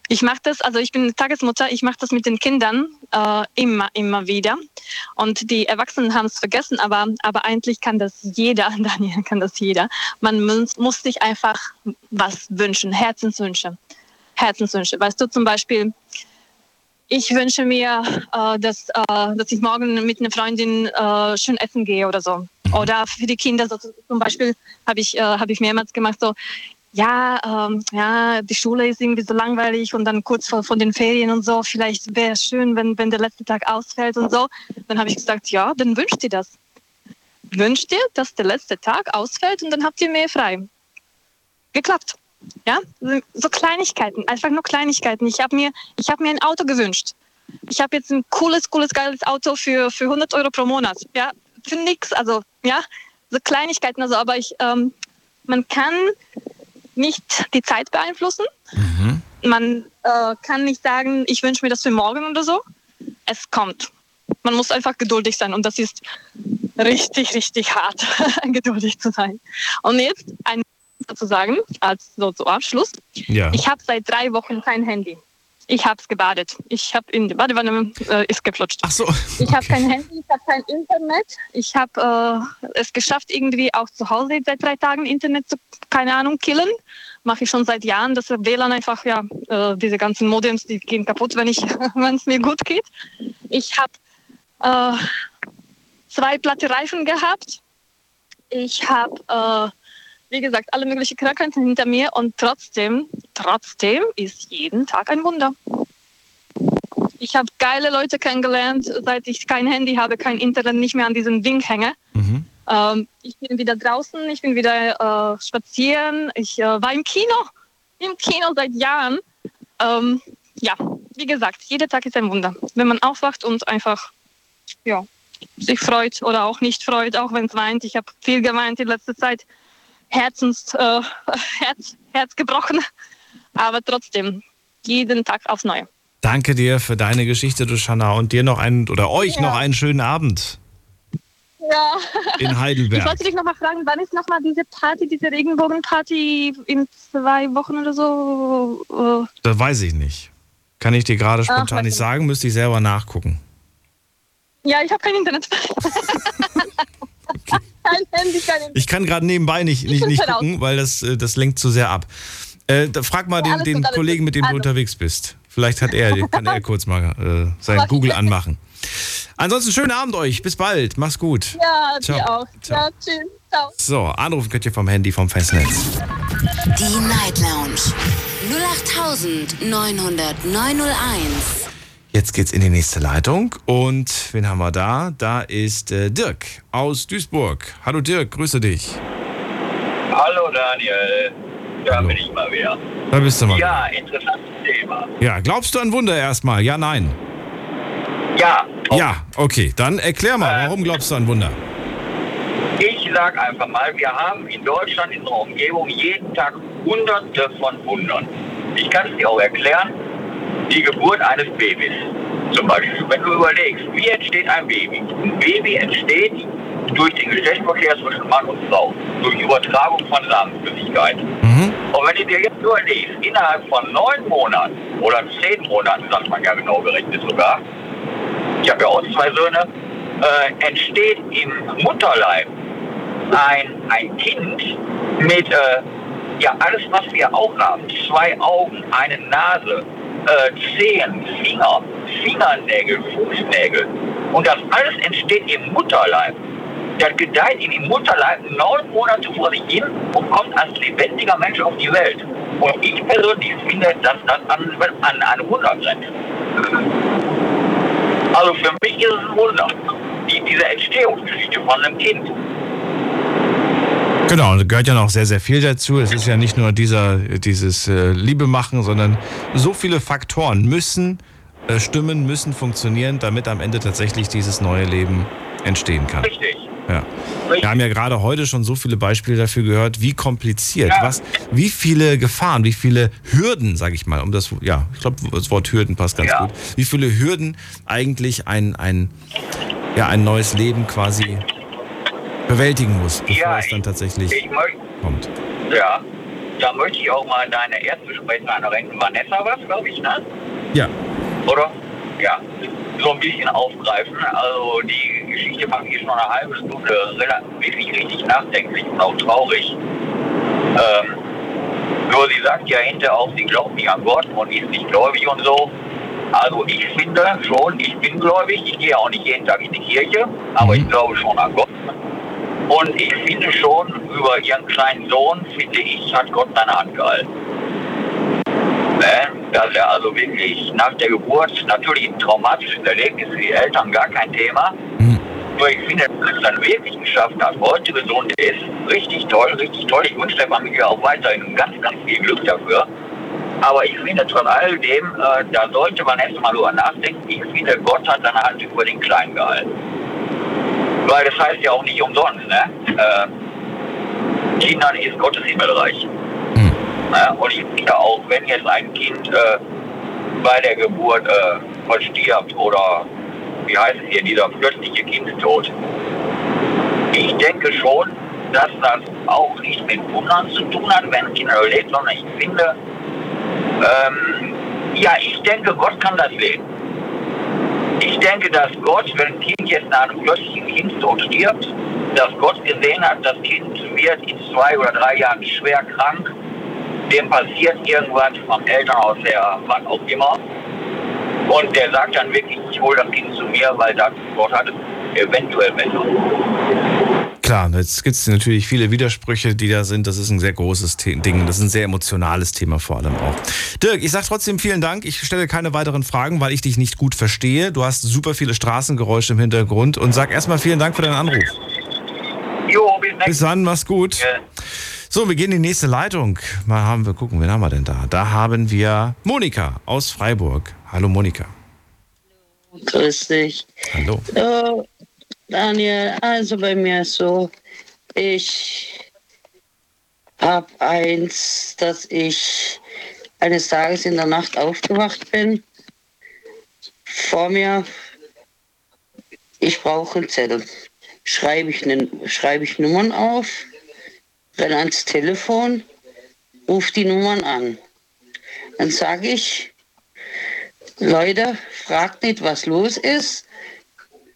Ich mache das, also ich bin Tagesmutter, ich mache das mit den Kindern äh, immer, immer wieder. Und die Erwachsenen haben es vergessen, aber, aber eigentlich kann das jeder, Daniel, kann das jeder. Man muss, muss sich einfach was wünschen, Herzenswünsche. Herzenswünsche. Weißt du, zum Beispiel, ich wünsche mir, äh, dass, äh, dass ich morgen mit einer Freundin äh, schön essen gehe oder so. Oder für die Kinder, so, zum Beispiel habe ich, äh, hab ich mehrmals gemacht, so, ja, ähm, ja, die Schule ist irgendwie so langweilig und dann kurz vor, vor den Ferien und so, vielleicht wäre es schön, wenn, wenn der letzte Tag ausfällt und so. Dann habe ich gesagt, ja, dann wünscht ihr das. Wünscht ihr, dass der letzte Tag ausfällt und dann habt ihr mehr frei. Geklappt. Ja, so Kleinigkeiten, einfach nur Kleinigkeiten. Ich habe mir, ich habe mir ein Auto gewünscht. Ich habe jetzt ein cooles, cooles, geiles Auto für, für 100 Euro pro Monat. Ja, für nix. Also, ja, so Kleinigkeiten. Also, aber ich, ähm, man kann nicht die Zeit beeinflussen. Man äh, kann nicht sagen, ich wünsche mir das für morgen oder so. Es kommt. Man muss einfach geduldig sein und das ist richtig, richtig hart, geduldig zu sein. Und jetzt ein zu sagen, als so zu Abschluss. Ja. Ich habe seit drei Wochen kein Handy. Ich habe es gebadet. Ich habe in die Badewanne äh, ist geflutscht. Ach so. Ich habe kein Handy, ich habe kein Internet. Ich habe äh, es geschafft, irgendwie auch zu Hause seit drei Tagen Internet zu, keine Ahnung, killen. Mache ich schon seit Jahren. Das WLAN einfach, ja, äh, diese ganzen Modems, die gehen kaputt, wenn ich, wenn es mir gut geht. Ich habe äh, zwei platte Reifen gehabt. Ich habe, äh, wie gesagt, alle möglichen Krankheiten hinter mir und trotzdem, trotzdem ist jeden Tag ein Wunder. Ich habe geile Leute kennengelernt, seit ich kein Handy habe, kein Internet, nicht mehr an diesem Ding hänge. Mhm. Ähm, ich bin wieder draußen, ich bin wieder äh, spazieren. Ich äh, war im Kino, im Kino seit Jahren. Ähm, ja, wie gesagt, jeder Tag ist ein Wunder. Wenn man aufwacht und einfach ja, sich freut oder auch nicht freut, auch wenn es weint. Ich habe viel geweint in letzter Zeit. Herzens, äh, Herz, Herz gebrochen. Aber trotzdem, jeden Tag aufs Neue. Danke dir für deine Geschichte, Duschanna, und dir noch einen oder euch Ja. noch einen schönen Abend Ja. in Ich Heidelberg. wollte dich noch mal fragen, wann ist noch mal diese Party, diese Regenbogenparty in zwei Wochen oder so? Das weiß ich nicht. Kann ich dir gerade spontan Ach, nicht sagen, müsste ich selber nachgucken. Ja, ich habe kein Internet. kein Handy, kein Internet. Ich kann gerade nebenbei nicht, nicht, nicht gucken, weil das, äh, das lenkt zu sehr ab. Äh, frag mal Ja, den, den Kollegen, mit dem du Also- unterwegs bist. Vielleicht hat er, kann er kurz mal äh, sein. Google anmachen. Ansonsten schönen Abend euch. Bis bald. Mach's gut. Ja, Ciao. dir auch. Ciao. Ja, tschüss. Ciao. So, anrufen könnt ihr vom Handy, vom Festnetz. Die Night Lounge 0890901. Jetzt geht's in die nächste Leitung. Und wen haben wir da? Da ist äh, Dirk aus Duisburg. Hallo Dirk, grüße dich. Hallo Daniel, da Hallo. bin ich mal wieder. Da bist du mal. Ja, interessantes Thema. Ja, glaubst du an Wunder erstmal? Ja, nein. Ja, Ja, okay. Dann erklär mal, Äh. warum glaubst du an Wunder? ich sag einfach mal, wir haben in Deutschland, in unserer Umgebung, jeden Tag hunderte von Wundern. Ich kann es dir auch erklären. Die Geburt eines Babys. Zum Beispiel, wenn du überlegst, wie entsteht ein Baby? Ein Baby entsteht durch den Geschlechtsverkehr zwischen Mann und Frau, durch Übertragung von Samenflüssigkeit. Mhm. Und wenn du dir jetzt überlegst, innerhalb von neun Monaten oder zehn Monaten, sagt man ja genau gerechnet sogar, ich habe ja auch zwei Söhne, äh, entsteht im Mutterleib ein, ein Kind mit äh, ja alles, was wir auch haben. Zwei Augen, eine Nase, äh, Zehen, Finger, Fingernägel, Fußnägel. Und das alles entsteht im Mutterleib. Das gedeiht in dem Mutterleib neun Monate vor sich hin und kommt als lebendiger Mensch auf die Welt. Und ich persönlich finde, dass das an, an eine Wunder grenzt. Also für mich ist es ein Wunder. Die, diese Entstehungsgeschichte von einem Kind. Genau, und da gehört ja noch sehr, sehr viel dazu. Es ist ja nicht nur dieser, dieses äh, Liebe machen, sondern so viele Faktoren müssen äh, stimmen, müssen funktionieren, damit am Ende tatsächlich dieses neue Leben entstehen kann. Richtig. Ja. Wir haben ja gerade heute schon so viele Beispiele dafür gehört, wie kompliziert, Ja. was, wie viele Gefahren, wie viele Hürden, sage ich mal, um das, ja, ich glaube, das Wort Hürden passt ganz Ja. gut, wie viele Hürden eigentlich ein, ein, ja, ein neues Leben quasi bewältigen muss, bevor Ja, es dann ich- tatsächlich Ich möchte, kommt. ja, da möchte ich auch mal deine Erstgesprächspartnerin Vanessa was, glaube ich, ne? Ja, Oder? Ja. So ein bisschen aufgreifen. Also die Geschichte macht hier schon eine halbe Stunde wirklich richtig nachdenklich und auch traurig. Ähm, nur sie sagt ja hinterher auch, sie glaubt nicht an Gott und ist nicht gläubig und so. Also ich finde schon, ich bin gläubig, ich gehe auch nicht jeden Tag in die Kirche, aber ich glaube schon an Gott. Und ich finde schon, über ihren kleinen Sohn, finde ich, hat Gott seine Hand gehalten. Ne? Dass er also wirklich nach der Geburt natürlich ein traumatisches Erlebnis für die Eltern gar kein Thema. Mhm. Nur ich finde, dass es dann wirklich geschafft hat. Heute gesund ist. Richtig toll, richtig toll. Ich wünsche der Familie auch weiterhin ganz, ganz viel Glück dafür. Aber ich finde, trotz all dem, äh, da sollte man erst mal drüber nachdenken. Ich finde, Gott hat seine Hand über den Kleinen gehalten. Weil das heißt ja auch nicht umsonst, ne? Äh, Kindern ist Gottes Himmelreich. Mhm. Ja, und ich finde auch, wenn jetzt ein Kind äh, bei der Geburt äh, verstirbt oder wie heißt es hier, dieser plötzliche Kindstod. Ich denke schon, dass das auch nicht mit Wundern zu tun hat, wenn ein Kind überlebt, sondern ich finde, ähm, ja, ich denke, Gott kann das sehen. Ich denke, dass Gott, wenn ein Kind jetzt nach einem plötzlichen Kindstod stirbt, dass Gott gesehen hat, das Kind wird in zwei oder drei Jahren schwer krank, dem passiert irgendwas vom Elternhaus her, wann auch immer. Und der sagt dann wirklich, ich hole das Kind zu mir, weil das Gott hat eventuell besser. Klar, jetzt gibt es natürlich viele Widersprüche, die da sind. Das ist ein sehr großes The Ding. Das ist ein sehr emotionales Thema vor allem auch. Dirk, ich sage trotzdem vielen Dank. Ich stelle keine weiteren Fragen, weil ich dich nicht gut verstehe. Du hast super viele Straßengeräusche im Hintergrund und sag erstmal vielen Dank für deinen Anruf. Jo, bis Bis dann, mach's gut. Mal. So, wir gehen in die nächste Leitung. Mal haben wir gucken, wen haben wir denn da? Da haben wir Monika aus Freiburg. Hallo Monika. Grüß dich. Hallo. Daniel, also bei mir ist so, ich habe eins, dass ich eines Tages in der Nacht aufgewacht bin. Vor mir, ich brauche einen Zettel. Schreibe ich, nen- schreibe ich Nummern auf, renne ans Telefon, rufe die Nummern an. Dann sage ich, Leute, fragt nicht, was los ist.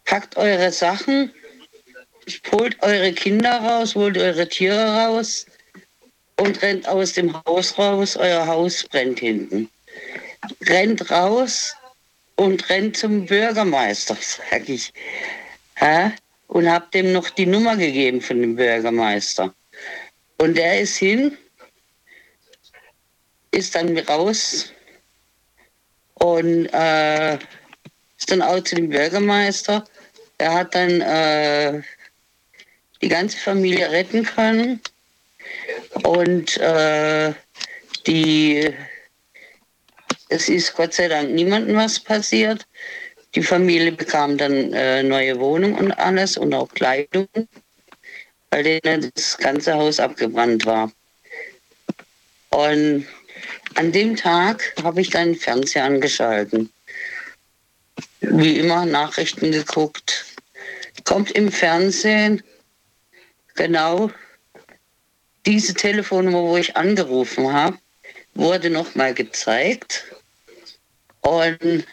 Packt eure Sachen, holt eure Kinder raus, holt eure Tiere raus und rennt aus dem Haus raus. Euer Haus brennt hinten. Rennt raus und rennt zum Bürgermeister, sag ich. Hä? Und hab dem noch die Nummer gegeben von dem Bürgermeister. Und der ist hin, ist dann raus und äh, ist dann auch zu dem Bürgermeister. Er hat dann äh, die ganze Familie retten können. Und äh, die, es ist Gott sei Dank niemandem was passiert. Die Familie bekam dann äh, neue Wohnung und alles und auch Kleidung, weil denen das ganze Haus abgebrannt war. Und an dem Tag habe ich dann Fernseher angeschalten. Wie immer Nachrichten geguckt. Kommt im Fernsehen genau diese Telefonnummer, wo ich angerufen habe, wurde nochmal gezeigt. Und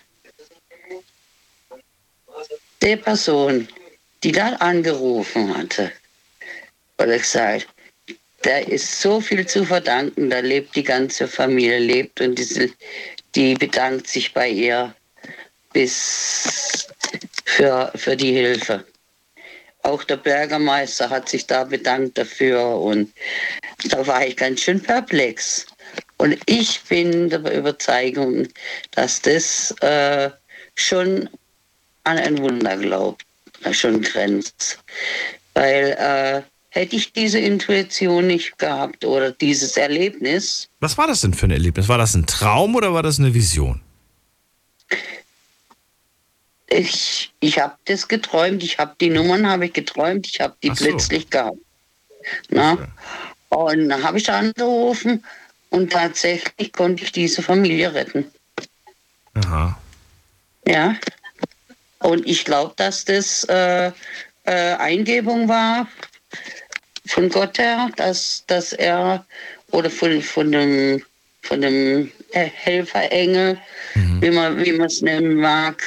der Person, die dann angerufen hatte, wurde gesagt, da ist so viel zu verdanken, da lebt die ganze Familie, lebt und diese, die bedankt sich bei ihr bis für, für die Hilfe. Auch der Bürgermeister hat sich da bedankt dafür und da war ich ganz schön perplex. Und ich bin der Überzeugung, dass das äh, schon an ein Wunder glaubt, schon grenzt. Weil äh, hätte ich diese Intuition nicht gehabt oder dieses Erlebnis. Was war das denn für ein Erlebnis? War das ein Traum oder war das eine Vision? Ich, ich habe das geträumt, ich habe die Nummern habe ich geträumt, ich habe die so. plötzlich gehabt. Na? Und dann habe ich angerufen und tatsächlich konnte ich diese Familie retten. Aha. Ja. Und ich glaube, dass das äh, äh, Eingebung war von Gott her, dass, dass er oder von, von dem, von dem Helferengel, mhm. wie man wie es nennen mag,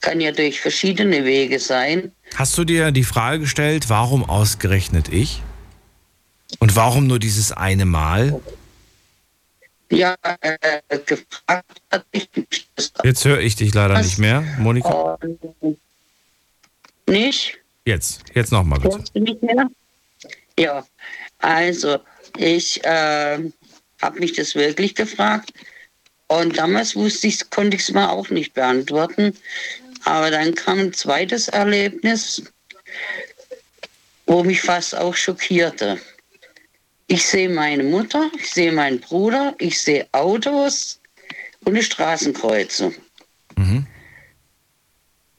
kann ja durch verschiedene Wege sein. Hast du dir die Frage gestellt, warum ausgerechnet ich? Und warum nur dieses eine Mal? Ja, äh, gefragt hat ich mich. Jetzt höre ich dich leider nicht mehr, Monika. Nicht? Jetzt, jetzt nochmal bitte. Hörst du nicht mehr? Ja, also ich äh, habe mich das wirklich gefragt. Und damals wusste ich, konnte ich es mir auch nicht beantworten. Aber dann kam ein zweites Erlebnis, wo mich fast auch schockierte. Ich sehe meine Mutter, ich sehe meinen Bruder, ich sehe Autos und eine Straßenkreuzung. Mhm.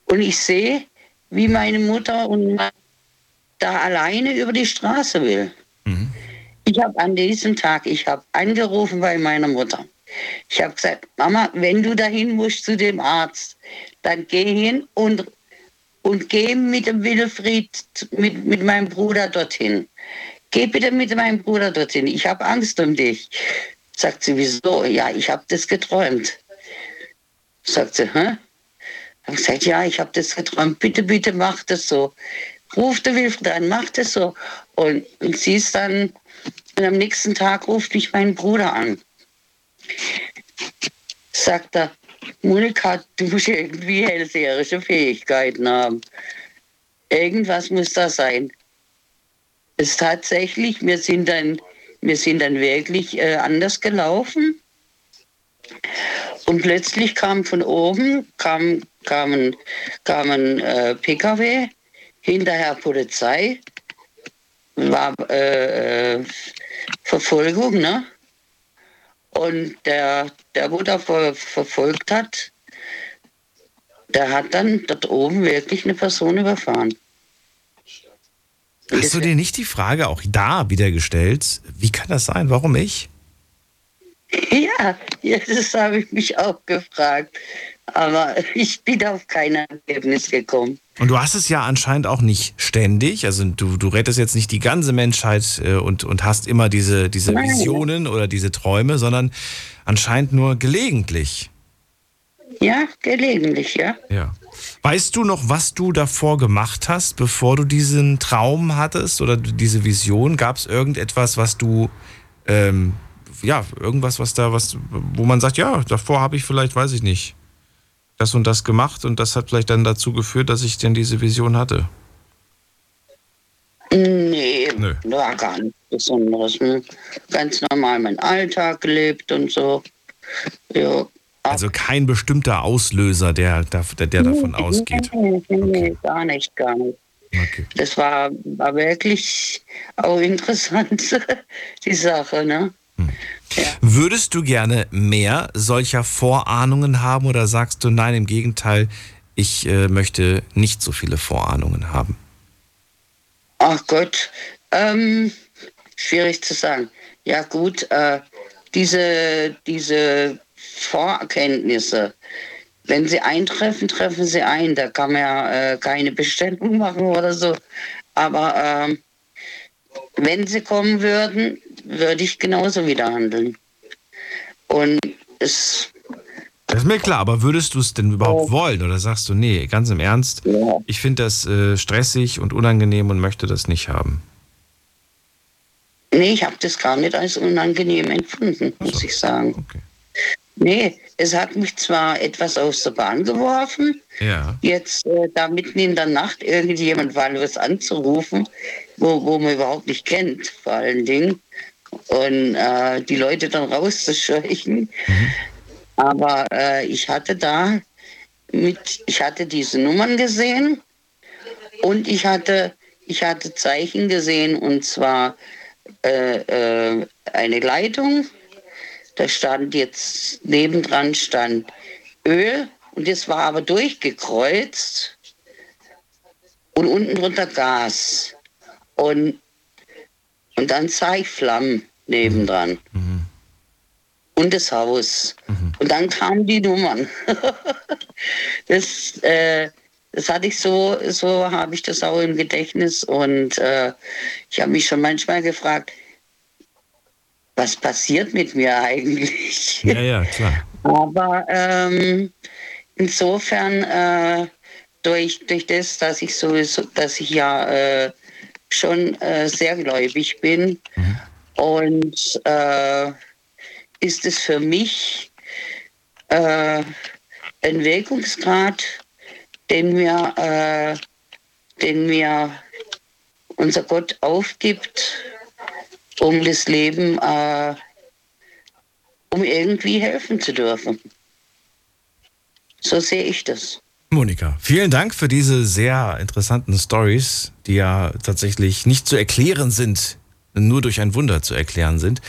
Und ich sehe, wie meine Mutter und da alleine über die Straße will. Mhm. Ich habe an diesem Tag, ich habe angerufen bei meiner Mutter. Ich habe gesagt, Mama, wenn du dahin musst zu dem Arzt, dann geh hin und, und geh mit dem Wilfried, mit, mit meinem Bruder dorthin. Geh bitte mit meinem Bruder dorthin. Ich habe Angst um dich. Sagt sie, wieso? Ja, ich habe das geträumt. Sagt sie, hä? Ich gesagt, ja, ich habe das geträumt. Bitte, bitte mach das so. Ruf der Wilfried an, mach das so. Und, und sie ist dann, und am nächsten Tag ruft mich mein Bruder an sagt er, Monika, du musst irgendwie hellseherische Fähigkeiten haben. Irgendwas muss da sein. Es tatsächlich, wir sind dann, wir sind dann wirklich äh, anders gelaufen. Und plötzlich kam von oben kam, kam ein, kam ein äh, PKW, hinterher Polizei, war äh, äh Verfolgung, ne? Und der, der wo da ver, verfolgt hat, der hat dann dort oben wirklich eine Person überfahren. Hast du dir nicht die Frage auch da wieder gestellt, wie kann das sein? Warum ich? Ja, das habe ich mich auch gefragt. Aber ich bin auf kein Ergebnis gekommen. Und du hast es ja anscheinend auch nicht ständig. Also du, du rettest jetzt nicht die ganze Menschheit äh, und, und hast immer diese, diese Visionen oder diese Träume, sondern anscheinend nur gelegentlich. Ja, gelegentlich, ja. Ja. Weißt du noch, was du davor gemacht hast, bevor du diesen Traum hattest oder diese Vision? Gab es irgendetwas, was du, ähm, ja, irgendwas, was da, was, wo man sagt, ja, davor habe ich vielleicht, weiß ich nicht, das und das gemacht und das hat vielleicht dann dazu geführt, dass ich denn diese Vision hatte? Nee, Nö. war gar nichts Besonderes. Ne? Ganz normal meinen Alltag gelebt und so. Ja. Also kein bestimmter Auslöser, der, der, der davon ausgeht. Nee, nee, okay. gar nicht, gar nicht. Okay. Das war, war wirklich auch interessant, die Sache, ne? Würdest du gerne mehr solcher Vorahnungen haben oder sagst du nein, im Gegenteil, ich äh, möchte nicht so viele Vorahnungen haben? Ach Gott, ähm, schwierig zu sagen. Ja gut, äh, diese, diese Vorerkenntnisse, wenn sie eintreffen, treffen sie ein. Da kann man ja äh, keine Bestellung machen oder so. Aber ähm, wenn sie kommen würden, würde ich genauso wieder handeln. Und es. Das ist mir klar, aber würdest du es denn überhaupt wollen oder sagst du, nee, ganz im Ernst, Ja. ich finde das äh, stressig und unangenehm und möchte das nicht haben? Nee, ich habe das gar nicht als unangenehm empfunden, muss ich sagen. Okay. Nee, es hat mich zwar etwas aus der Bahn geworfen, Ja. jetzt äh, da mitten in der Nacht irgendjemand was anzurufen, wo, wo man überhaupt nicht kennt, vor allen Dingen. Und äh, die Leute dann rauszuscheuchen. Aber äh, ich hatte da mit, ich hatte diese Nummern gesehen und ich hatte, ich hatte Zeichen gesehen und zwar äh, äh, eine Leitung. Da stand jetzt nebendran stand Öl und das war aber durchgekreuzt und unten drunter Gas und und dann Zeigflammen nebendran und das Haus und dann kamen die Nummern. das äh, das hatte ich so, so habe ich das auch im Gedächtnis und äh, ich habe mich schon manchmal gefragt, was passiert mit mir eigentlich? Ja, ja, klar. Aber ähm, insofern äh, durch, durch das, dass ich sowieso, dass ich ja äh, schon äh, sehr gläubig bin und äh, ist es für mich äh, ein Wirkungsgrad, den mir, äh, den mir unser Gott aufgibt, um das Leben, äh, um irgendwie helfen zu dürfen. So sehe ich das. Monika, vielen Dank für diese sehr interessanten Stories, die ja tatsächlich nicht zu erklären sind, nur durch ein Wunder zu erklären sind.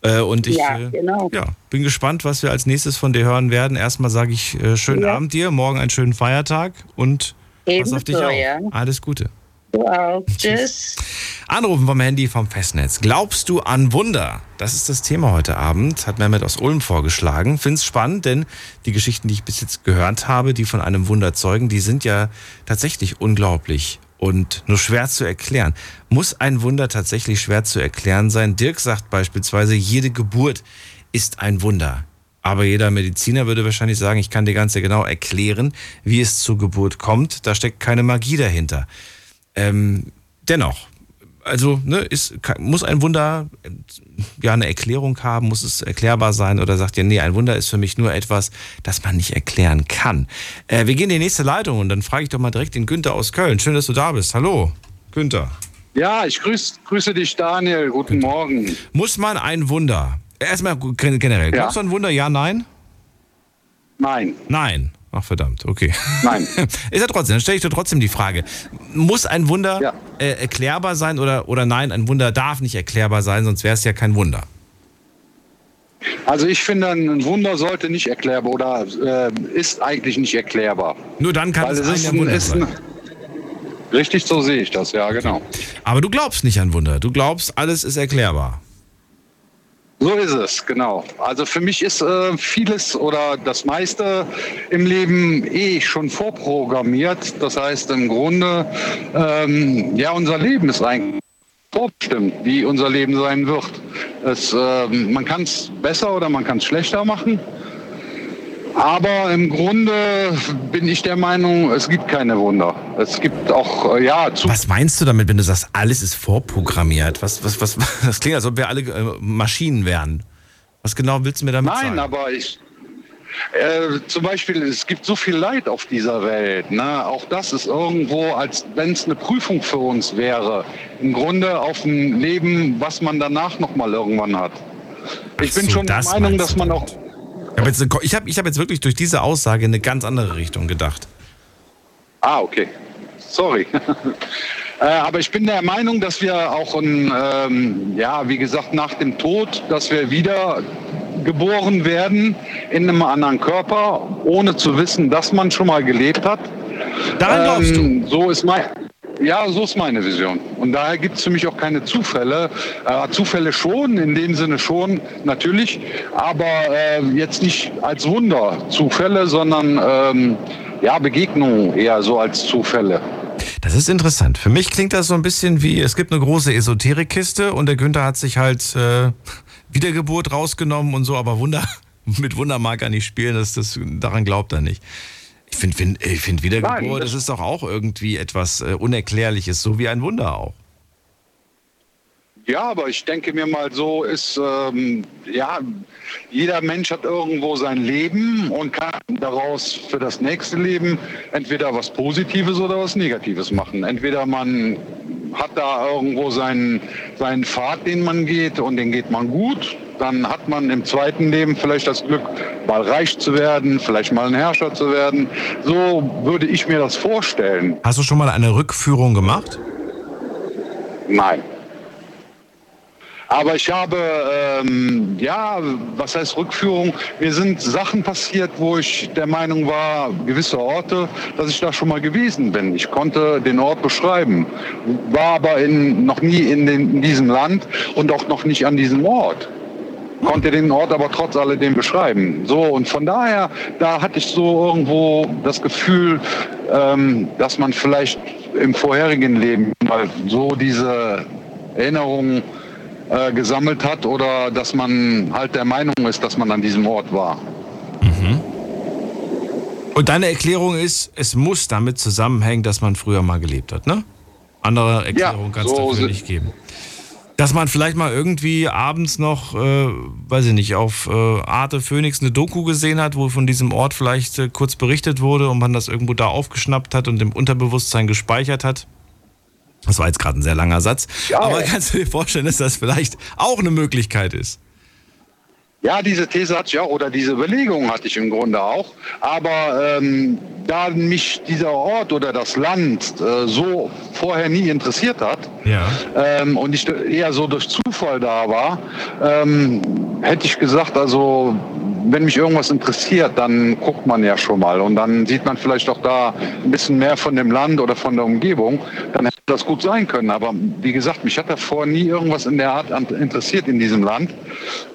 Äh, Und ich Ja, äh, genau. ja, bin gespannt, was wir als nächstes von dir hören werden. Erstmal sage ich äh, schönen Ja. Abend dir, morgen einen schönen Feiertag und pass auf dich Ebenso, auf. ja. Alles Gute. Du auch. Tschüss. Anrufen vom Handy vom Festnetz. Glaubst du an Wunder? Das ist das Thema heute Abend, hat Mehmet aus Ulm vorgeschlagen. Find's spannend, denn die Geschichten, die ich bis jetzt gehört habe, die von einem Wunder zeugen, die sind ja tatsächlich unglaublich und nur schwer zu erklären. Muss ein Wunder tatsächlich schwer zu erklären sein? Dirk sagt beispielsweise, jede Geburt ist ein Wunder. Aber jeder Mediziner würde wahrscheinlich sagen, ich kann dir ganz genau erklären, wie es zur Geburt kommt. Da steckt keine Magie dahinter. Ähm, dennoch, also ne, ist, muss ein Wunder äh, ja eine Erklärung haben, muss es erklärbar sein oder sagt ihr, nee, ein Wunder ist für mich nur etwas, das man nicht erklären kann. Äh, wir gehen in die nächste Leitung und dann frage ich doch mal direkt den Günther aus Köln. Schön, dass du da bist. Hallo, Günther. Ja, ich grüß, grüße dich, Daniel. Guten Morgen. Muss man ein Wunder, erstmal gen- generell, Ja. glaubst du an Wunder? Ja, nein? Nein, Nein. Ach verdammt, okay. nein. Ist ja trotzdem, dann stelle ich dir trotzdem die Frage. Muss ein Wunder Ja. äh, erklärbar sein oder, oder nein, ein Wunder darf nicht erklärbar sein, sonst wäre es ja kein Wunder. Also ich finde, ein Wunder sollte nicht erklärbar oder äh, ist eigentlich nicht erklärbar. Nur dann kann Weil es es ein Wunder sein. ein, Richtig, so sehe ich das, ja, genau. Aber du glaubst nicht an Wunder. Du glaubst, alles ist erklärbar. So ist es, genau. Also für mich ist äh, vieles oder das meiste im Leben eh schon vorprogrammiert. Das heißt im Grunde, ähm, ja, unser Leben ist eigentlich vorbestimmt, wie unser Leben sein wird. Es, ähm, man kann es besser oder man kann es schlechter machen. Aber im Grunde bin ich der Meinung, es gibt keine Wunder. Es gibt auch, äh, ja, zu Was meinst du damit, wenn du sagst, alles ist vorprogrammiert? Was, was, was, das klingt, als ob wir alle äh, Maschinen wären. Was genau willst du mir damit Nein, sagen? aber ich. Äh, zum Beispiel, es gibt so viel Leid auf dieser Welt. Ne? Auch das ist irgendwo, als wenn es eine Prüfung für uns wäre. Im Grunde auf ein Leben, was man danach nochmal irgendwann hat. Ich Ach bin so, schon der Meinung, dass man auch. Ich habe jetzt, ich hab, ich hab jetzt wirklich durch diese Aussage in eine ganz andere Richtung gedacht. Ah, okay. Sorry. Äh, aber ich bin der Meinung, dass wir auch, ein, ähm, ja, wie gesagt, nach dem Tod, dass wir wieder geboren werden in einem anderen Körper, ohne zu wissen, dass man schon mal gelebt hat. Daran glaubst ähm, du? So ist mein, ja, so ist meine Vision. Und daher gibt es für mich auch keine Zufälle. Äh, Zufälle schon, in dem Sinne schon, natürlich, aber äh, jetzt nicht als Wunder Zufälle, sondern ähm, ja, Begegnungen eher so als Zufälle. Das ist interessant. Für mich klingt das so ein bisschen wie, es gibt eine große Esoterikkiste und der Günther hat sich halt äh, Wiedergeburt rausgenommen und so, aber Wunder, mit Wunder mag er nicht spielen, das, das, daran glaubt er nicht. Ich finde find, ich find Wiedergeburt, Nein, das, das ist doch auch irgendwie etwas äh, Unerklärliches, so wie ein Wunder auch. Ja, aber ich denke mir mal so ist, ähm, ja, jeder Mensch hat irgendwo sein Leben und kann daraus für das nächste Leben entweder was Positives oder was Negatives machen. Entweder man hat da irgendwo seinen, seinen Pfad, den man geht und den geht man gut. Dann hat man im zweiten Leben vielleicht das Glück, mal reich zu werden, vielleicht mal ein Herrscher zu werden. So würde ich mir das vorstellen. Hast du schon mal eine Rückführung gemacht? Nein. Aber ich habe, ähm, ja, was heißt Rückführung? Mir sind Sachen passiert, wo ich der Meinung war, gewisse Orte, dass ich da schon mal gewesen bin. Ich konnte den Ort beschreiben, war aber in, noch nie in, den, in diesem Land und auch noch nicht an diesem Ort konnte den Ort aber trotz alledem beschreiben. So, und von daher, da hatte ich so irgendwo das Gefühl, ähm, dass man vielleicht im vorherigen Leben mal so diese Erinnerungen äh, gesammelt hat oder dass man halt der Meinung ist, dass man an diesem Ort war. Mhm. Und deine Erklärung ist, es muss damit zusammenhängen, dass man früher mal gelebt hat, ne? Andere Erklärung ja, kann es so dafür nicht geben. Dass man vielleicht mal irgendwie abends noch, äh, weiß ich nicht, auf äh, Arte Phoenix eine Doku gesehen hat, wo von diesem Ort vielleicht äh, kurz berichtet wurde und man das irgendwo da aufgeschnappt hat und im Unterbewusstsein gespeichert hat. Das war jetzt gerade ein sehr langer Satz. Ja, aber kannst du dir vorstellen, dass das vielleicht auch eine Möglichkeit ist? Ja, diese These hatte ich auch oder diese Überlegung hatte ich im Grunde auch. Aber ähm, da mich dieser Ort oder das Land äh, so vorher nie interessiert hat ja. ähm, und ich eher so durch Zufall da war, ähm, hätte ich gesagt, also wenn mich irgendwas interessiert, dann guckt man ja schon mal und dann sieht man vielleicht auch da ein bisschen mehr von dem Land oder von der Umgebung. Dann das gut sein können. Aber wie gesagt, mich hat davor nie irgendwas in der Art interessiert in diesem Land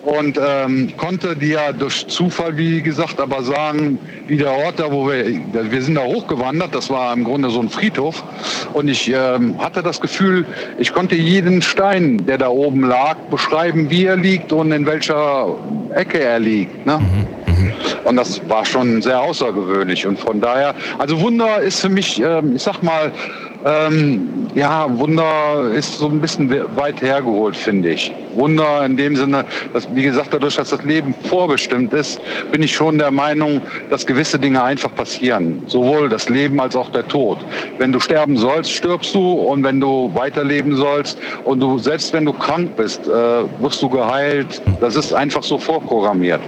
und ähm, konnte dir durch Zufall, wie gesagt, aber sagen, wie der Ort da, wo wir, wir sind da hochgewandert, das war im Grunde so ein Friedhof und ich ähm, hatte das Gefühl, ich konnte jeden Stein, der da oben lag, beschreiben, wie er liegt und in welcher Ecke er liegt. Ne? Mhm, mhm. Und das war schon sehr außergewöhnlich. Und von daher, also Wunder ist für mich, ähm, ich sag mal, ähm, ja, Wunder ist so ein bisschen weit hergeholt, finde ich. Wunder in dem Sinne, dass, wie gesagt, dadurch, dass das Leben vorbestimmt ist, bin ich schon der Meinung, dass gewisse Dinge einfach passieren. Sowohl das Leben als auch der Tod. Wenn du sterben sollst, stirbst du. Und wenn du weiterleben sollst und du, selbst wenn du krank bist, äh, wirst du geheilt. Das ist einfach so vorprogrammiert.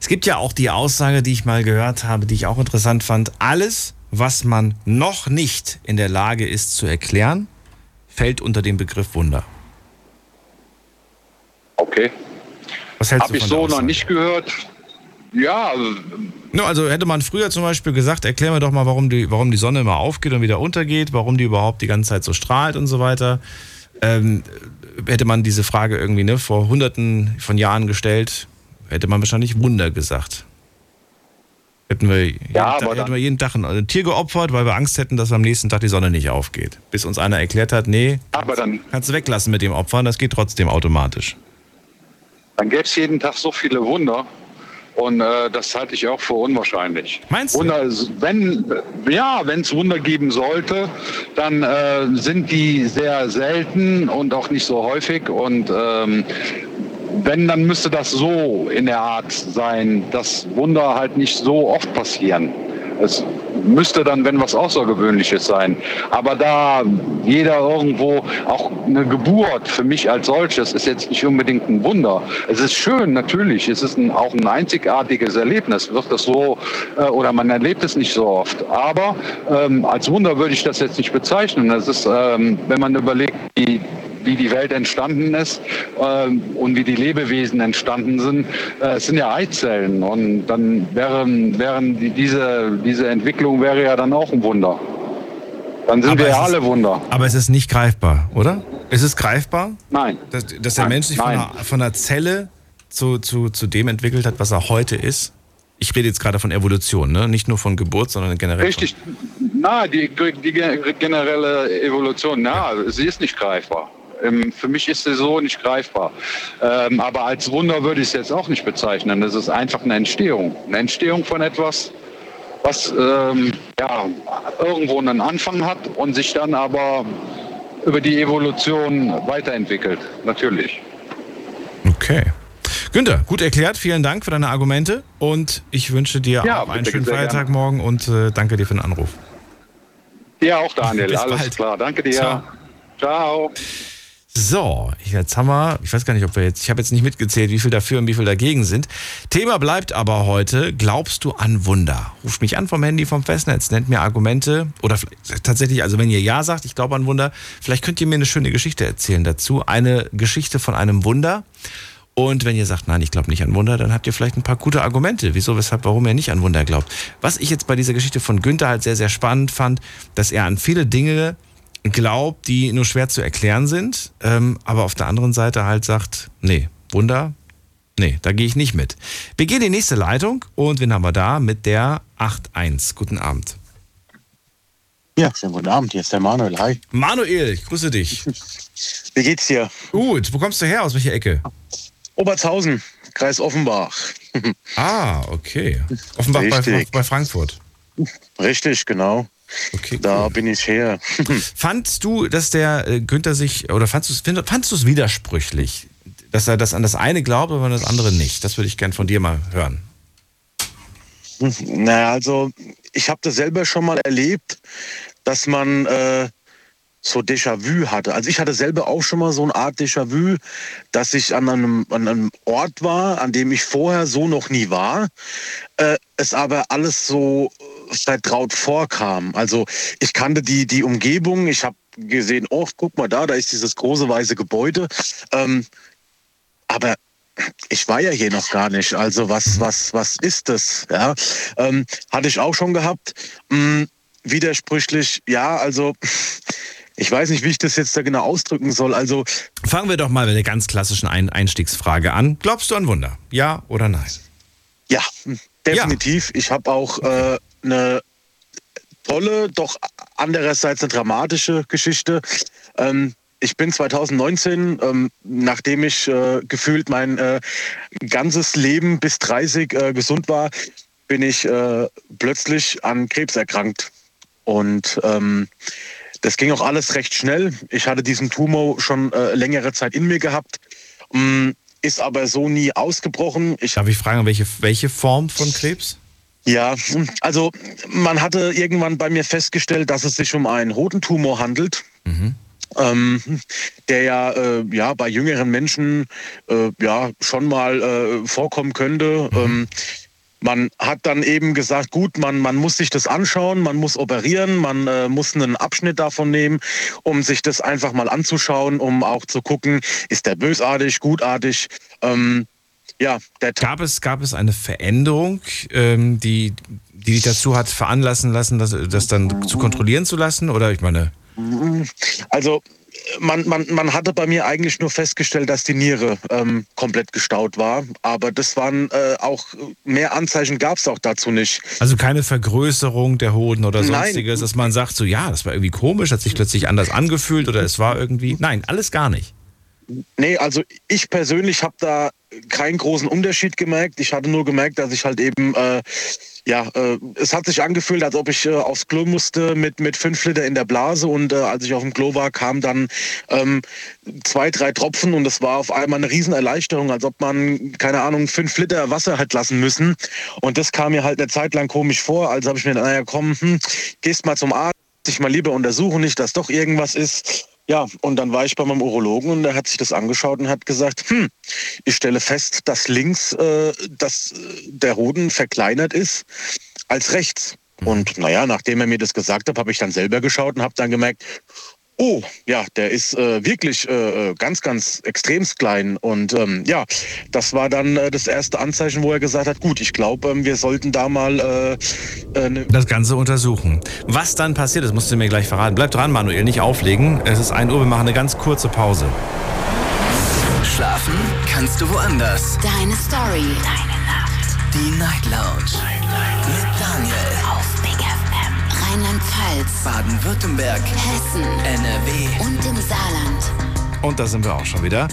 Es gibt ja auch die Aussage, die ich mal gehört habe, die ich auch interessant fand. Alles, was man noch nicht in der Lage ist zu erklären, fällt unter den Begriff Wunder. Okay. Was hältst Habe ich so noch nicht gehört. Ja. No, also hätte man früher zum Beispiel gesagt, erklär mir doch mal, warum die, warum die Sonne immer aufgeht und wieder untergeht, warum die überhaupt die ganze Zeit so strahlt und so weiter. Ähm, hätte man diese Frage irgendwie ne, vor hunderten von Jahren gestellt, hätte man wahrscheinlich Wunder gesagt. Hätten wir, jeden, ja, Tag, hätten wir jeden Tag ein Tier geopfert, weil wir Angst hätten, dass am nächsten Tag die Sonne nicht aufgeht. Bis uns einer erklärt hat, nee, aber dann, kannst du weglassen mit dem Opfern, das geht trotzdem automatisch. Dann gäbe es jeden Tag so viele Wunder. Und äh, das halte ich auch für unwahrscheinlich. Meinst du? Wunder, wenn, ja, wenn es Wunder geben sollte, dann äh, sind die sehr selten und auch nicht so häufig. Und ähm, wenn, dann müsste das so in der Art sein, dass Wunder halt nicht so oft passieren. Es müsste dann, wenn was Außergewöhnliches sein. Aber da jeder irgendwo, auch eine Geburt für mich als solches ist jetzt nicht unbedingt ein Wunder. Es ist schön, natürlich. Es ist ein, auch ein einzigartiges Erlebnis. Wird das so, äh, oder man erlebt es nicht so oft. Aber ähm, als Wunder würde ich das jetzt nicht bezeichnen. Das ist, ähm, wenn man überlegt, die wie die Welt entstanden ist ähm, und wie die Lebewesen entstanden sind. Äh, es sind ja Eizellen und dann wären, wären die, diese, diese Entwicklung wäre ja dann auch ein Wunder. Dann sind Aber wir ja ist- alle Wunder. Aber es ist nicht greifbar, oder? Ist es greifbar? Nein. Dass, dass der Nein, Mensch sich von einer, von einer Zelle zu, zu, zu dem entwickelt hat, was er heute ist? Ich rede jetzt gerade von Evolution, ne? nicht nur von Geburt, sondern generell. Richtig. Na, die, die generelle Evolution, na, sie ist nicht greifbar. Ähm, Für mich ist sie so nicht greifbar. Ähm, aber als Wunder würde ich es jetzt auch nicht bezeichnen. Das ist einfach eine Entstehung. Eine Entstehung von etwas, was ähm, ja, irgendwo einen Anfang hat und sich dann aber über die Evolution weiterentwickelt. Natürlich. Okay. Günther, gut erklärt. Vielen Dank für deine Argumente und ich wünsche dir Ja, auch einen schönen Feiertag gerne. morgen und äh, danke dir für den Anruf. Ja, auch Daniel. Alles klar. Danke dir. Ciao. Ciao. So, jetzt haben wir, ich weiß gar nicht, ob wir jetzt, ich habe jetzt nicht mitgezählt, wie viel dafür und wie viel dagegen sind. Thema bleibt aber heute, glaubst du an Wunder? Ruft mich an vom Handy vom Festnetz, nennt mir Argumente oder tatsächlich, also wenn ihr Ja sagt, ich glaube an Wunder, vielleicht könnt ihr mir eine schöne Geschichte erzählen dazu. Eine Geschichte von einem Wunder. Und wenn ihr sagt, nein, ich glaube nicht an Wunder, dann habt ihr vielleicht ein paar gute Argumente, wieso, weshalb, warum ihr nicht an Wunder glaubt. Was ich jetzt bei dieser Geschichte von Günther halt sehr, sehr spannend fand, dass er an viele Dinge glaubt, die nur schwer zu erklären sind, ähm, aber auf der anderen Seite halt sagt, nee, Wunder, nee, da gehe ich nicht mit. Wir gehen in die nächste Leitung und wen haben wir da mit der 8.1. Guten Abend. Ja, schönen guten Abend, hier ist der Manuel. Hi. Manuel, ich grüße dich. Wie geht's dir? Gut, wo kommst du her? Aus welcher Ecke? Obertshausen, Kreis Offenbach. Ah, okay. Offenbach bei, bei Frankfurt. Richtig, genau. Okay, Da bin ich her. Fandst du, dass der äh, Günther sich, oder fandst du es fandst du es widersprüchlich, dass er das an das eine glaubt, aber an das andere nicht? Das würde ich gern von dir mal hören. Naja, also ich habe das selber schon mal erlebt, dass man äh, so Déjà-vu hatte. Also ich hatte selber auch schon mal so eine Art Déjà-vu, dass ich an einem, an einem Ort war, an dem ich vorher so noch nie war, äh, es aber alles so vertraut vorkam. Also ich kannte die, die Umgebung, ich habe gesehen, oh, guck mal da, da ist dieses große weiße Gebäude. Ähm, aber ich war ja hier noch gar nicht. Also was, was, was ist das? Ja, ähm, hatte ich auch schon gehabt. Hm, widersprüchlich, ja, also ich weiß nicht, wie ich das jetzt da genau ausdrücken soll. Also Fangen wir doch mal mit der ganz klassischen Ein Einstiegsfrage an. Glaubst du an Wunder? Ja oder nein? ja, definitiv. Ich habe auch äh, eine tolle, doch andererseits eine dramatische Geschichte. Ähm, ich bin 2019, ähm, nachdem ich äh, gefühlt mein äh, ganzes Leben bis 30 äh, gesund war, bin ich äh, plötzlich an Krebs erkrankt. Und ähm, das ging auch alles recht schnell. Ich hatte diesen Tumor schon äh, längere Zeit in mir gehabt, mm, ist aber so nie ausgebrochen. Ich Darf ich fragen, welche, welche Form von Krebs? Ja, also man hatte irgendwann bei mir festgestellt, dass es sich um einen Hodentumor handelt. Ähm, der ja, äh, ja bei jüngeren Menschen äh, ja schon mal äh, vorkommen könnte. Ähm, man hat dann eben gesagt, gut, man, man muss sich das anschauen, man muss operieren, man äh, muss einen Abschnitt davon nehmen, um sich das einfach mal anzuschauen, um auch zu gucken, ist der bösartig, gutartig. Ähm, ja, der Gab es, gab es eine Veränderung, ähm, die, die dich dazu hat veranlassen lassen, das, das dann zu kontrollieren zu lassen? Oder ich meine, Also man, man, man hatte bei mir eigentlich nur festgestellt, dass die Niere ähm, komplett gestaut war. Aber das waren äh, auch mehr Anzeichen gab es auch dazu nicht. also keine Vergrößerung der Hoden oder Nein. sonstiges, dass man sagt, so ja, das war irgendwie komisch, hat sich plötzlich anders angefühlt oder es war irgendwie. Nein, alles gar nicht. Nee, also ich persönlich habe da keinen großen Unterschied gemerkt. Ich hatte nur gemerkt, dass ich halt eben äh, ja, äh, es hat sich angefühlt, als ob ich äh, aufs Klo musste mit, mit fünf Liter in der Blase und äh, als ich auf dem Klo war, kamen dann ähm, zwei, drei Tropfen und es war auf einmal eine Riesenerleichterung, als ob man, keine Ahnung, fünf Liter Wasser hat lassen müssen. Und das kam mir halt eine Zeit lang komisch vor. Also habe ich mir, naja, komm, hm, gehst mal zum Arzt, dich mal lieber untersuchen, nicht, dass doch irgendwas ist. Ja, und dann war ich bei meinem Urologen und der hat sich das angeschaut und hat gesagt, hm, ich stelle fest, dass links äh, dass äh, der Hoden verkleinert ist als rechts. Und naja, nachdem er mir das gesagt hat, habe ich dann selber geschaut und habe dann gemerkt, Oh, ja, der ist äh, wirklich äh, äh ganz, ganz extremst klein. Und ähm, ja, das war dann äh, das erste Anzeichen, wo er gesagt hat, gut, ich glaube, ähm, wir sollten da mal äh, äh, ne das Ganze untersuchen. Was dann passiert, das musst du mir gleich verraten. Bleib dran, Manuel, nicht auflegen. Es ist 1 Uhr, wir machen eine ganz kurze Pause. Schlafen kannst du woanders. Deine Story. Deine Nacht. Die Night Lounge. Night. Mit Daniel. Rheinland-Pfalz, Baden-Württemberg, Hessen, NRW und im Saarland. Und da sind wir auch schon wieder.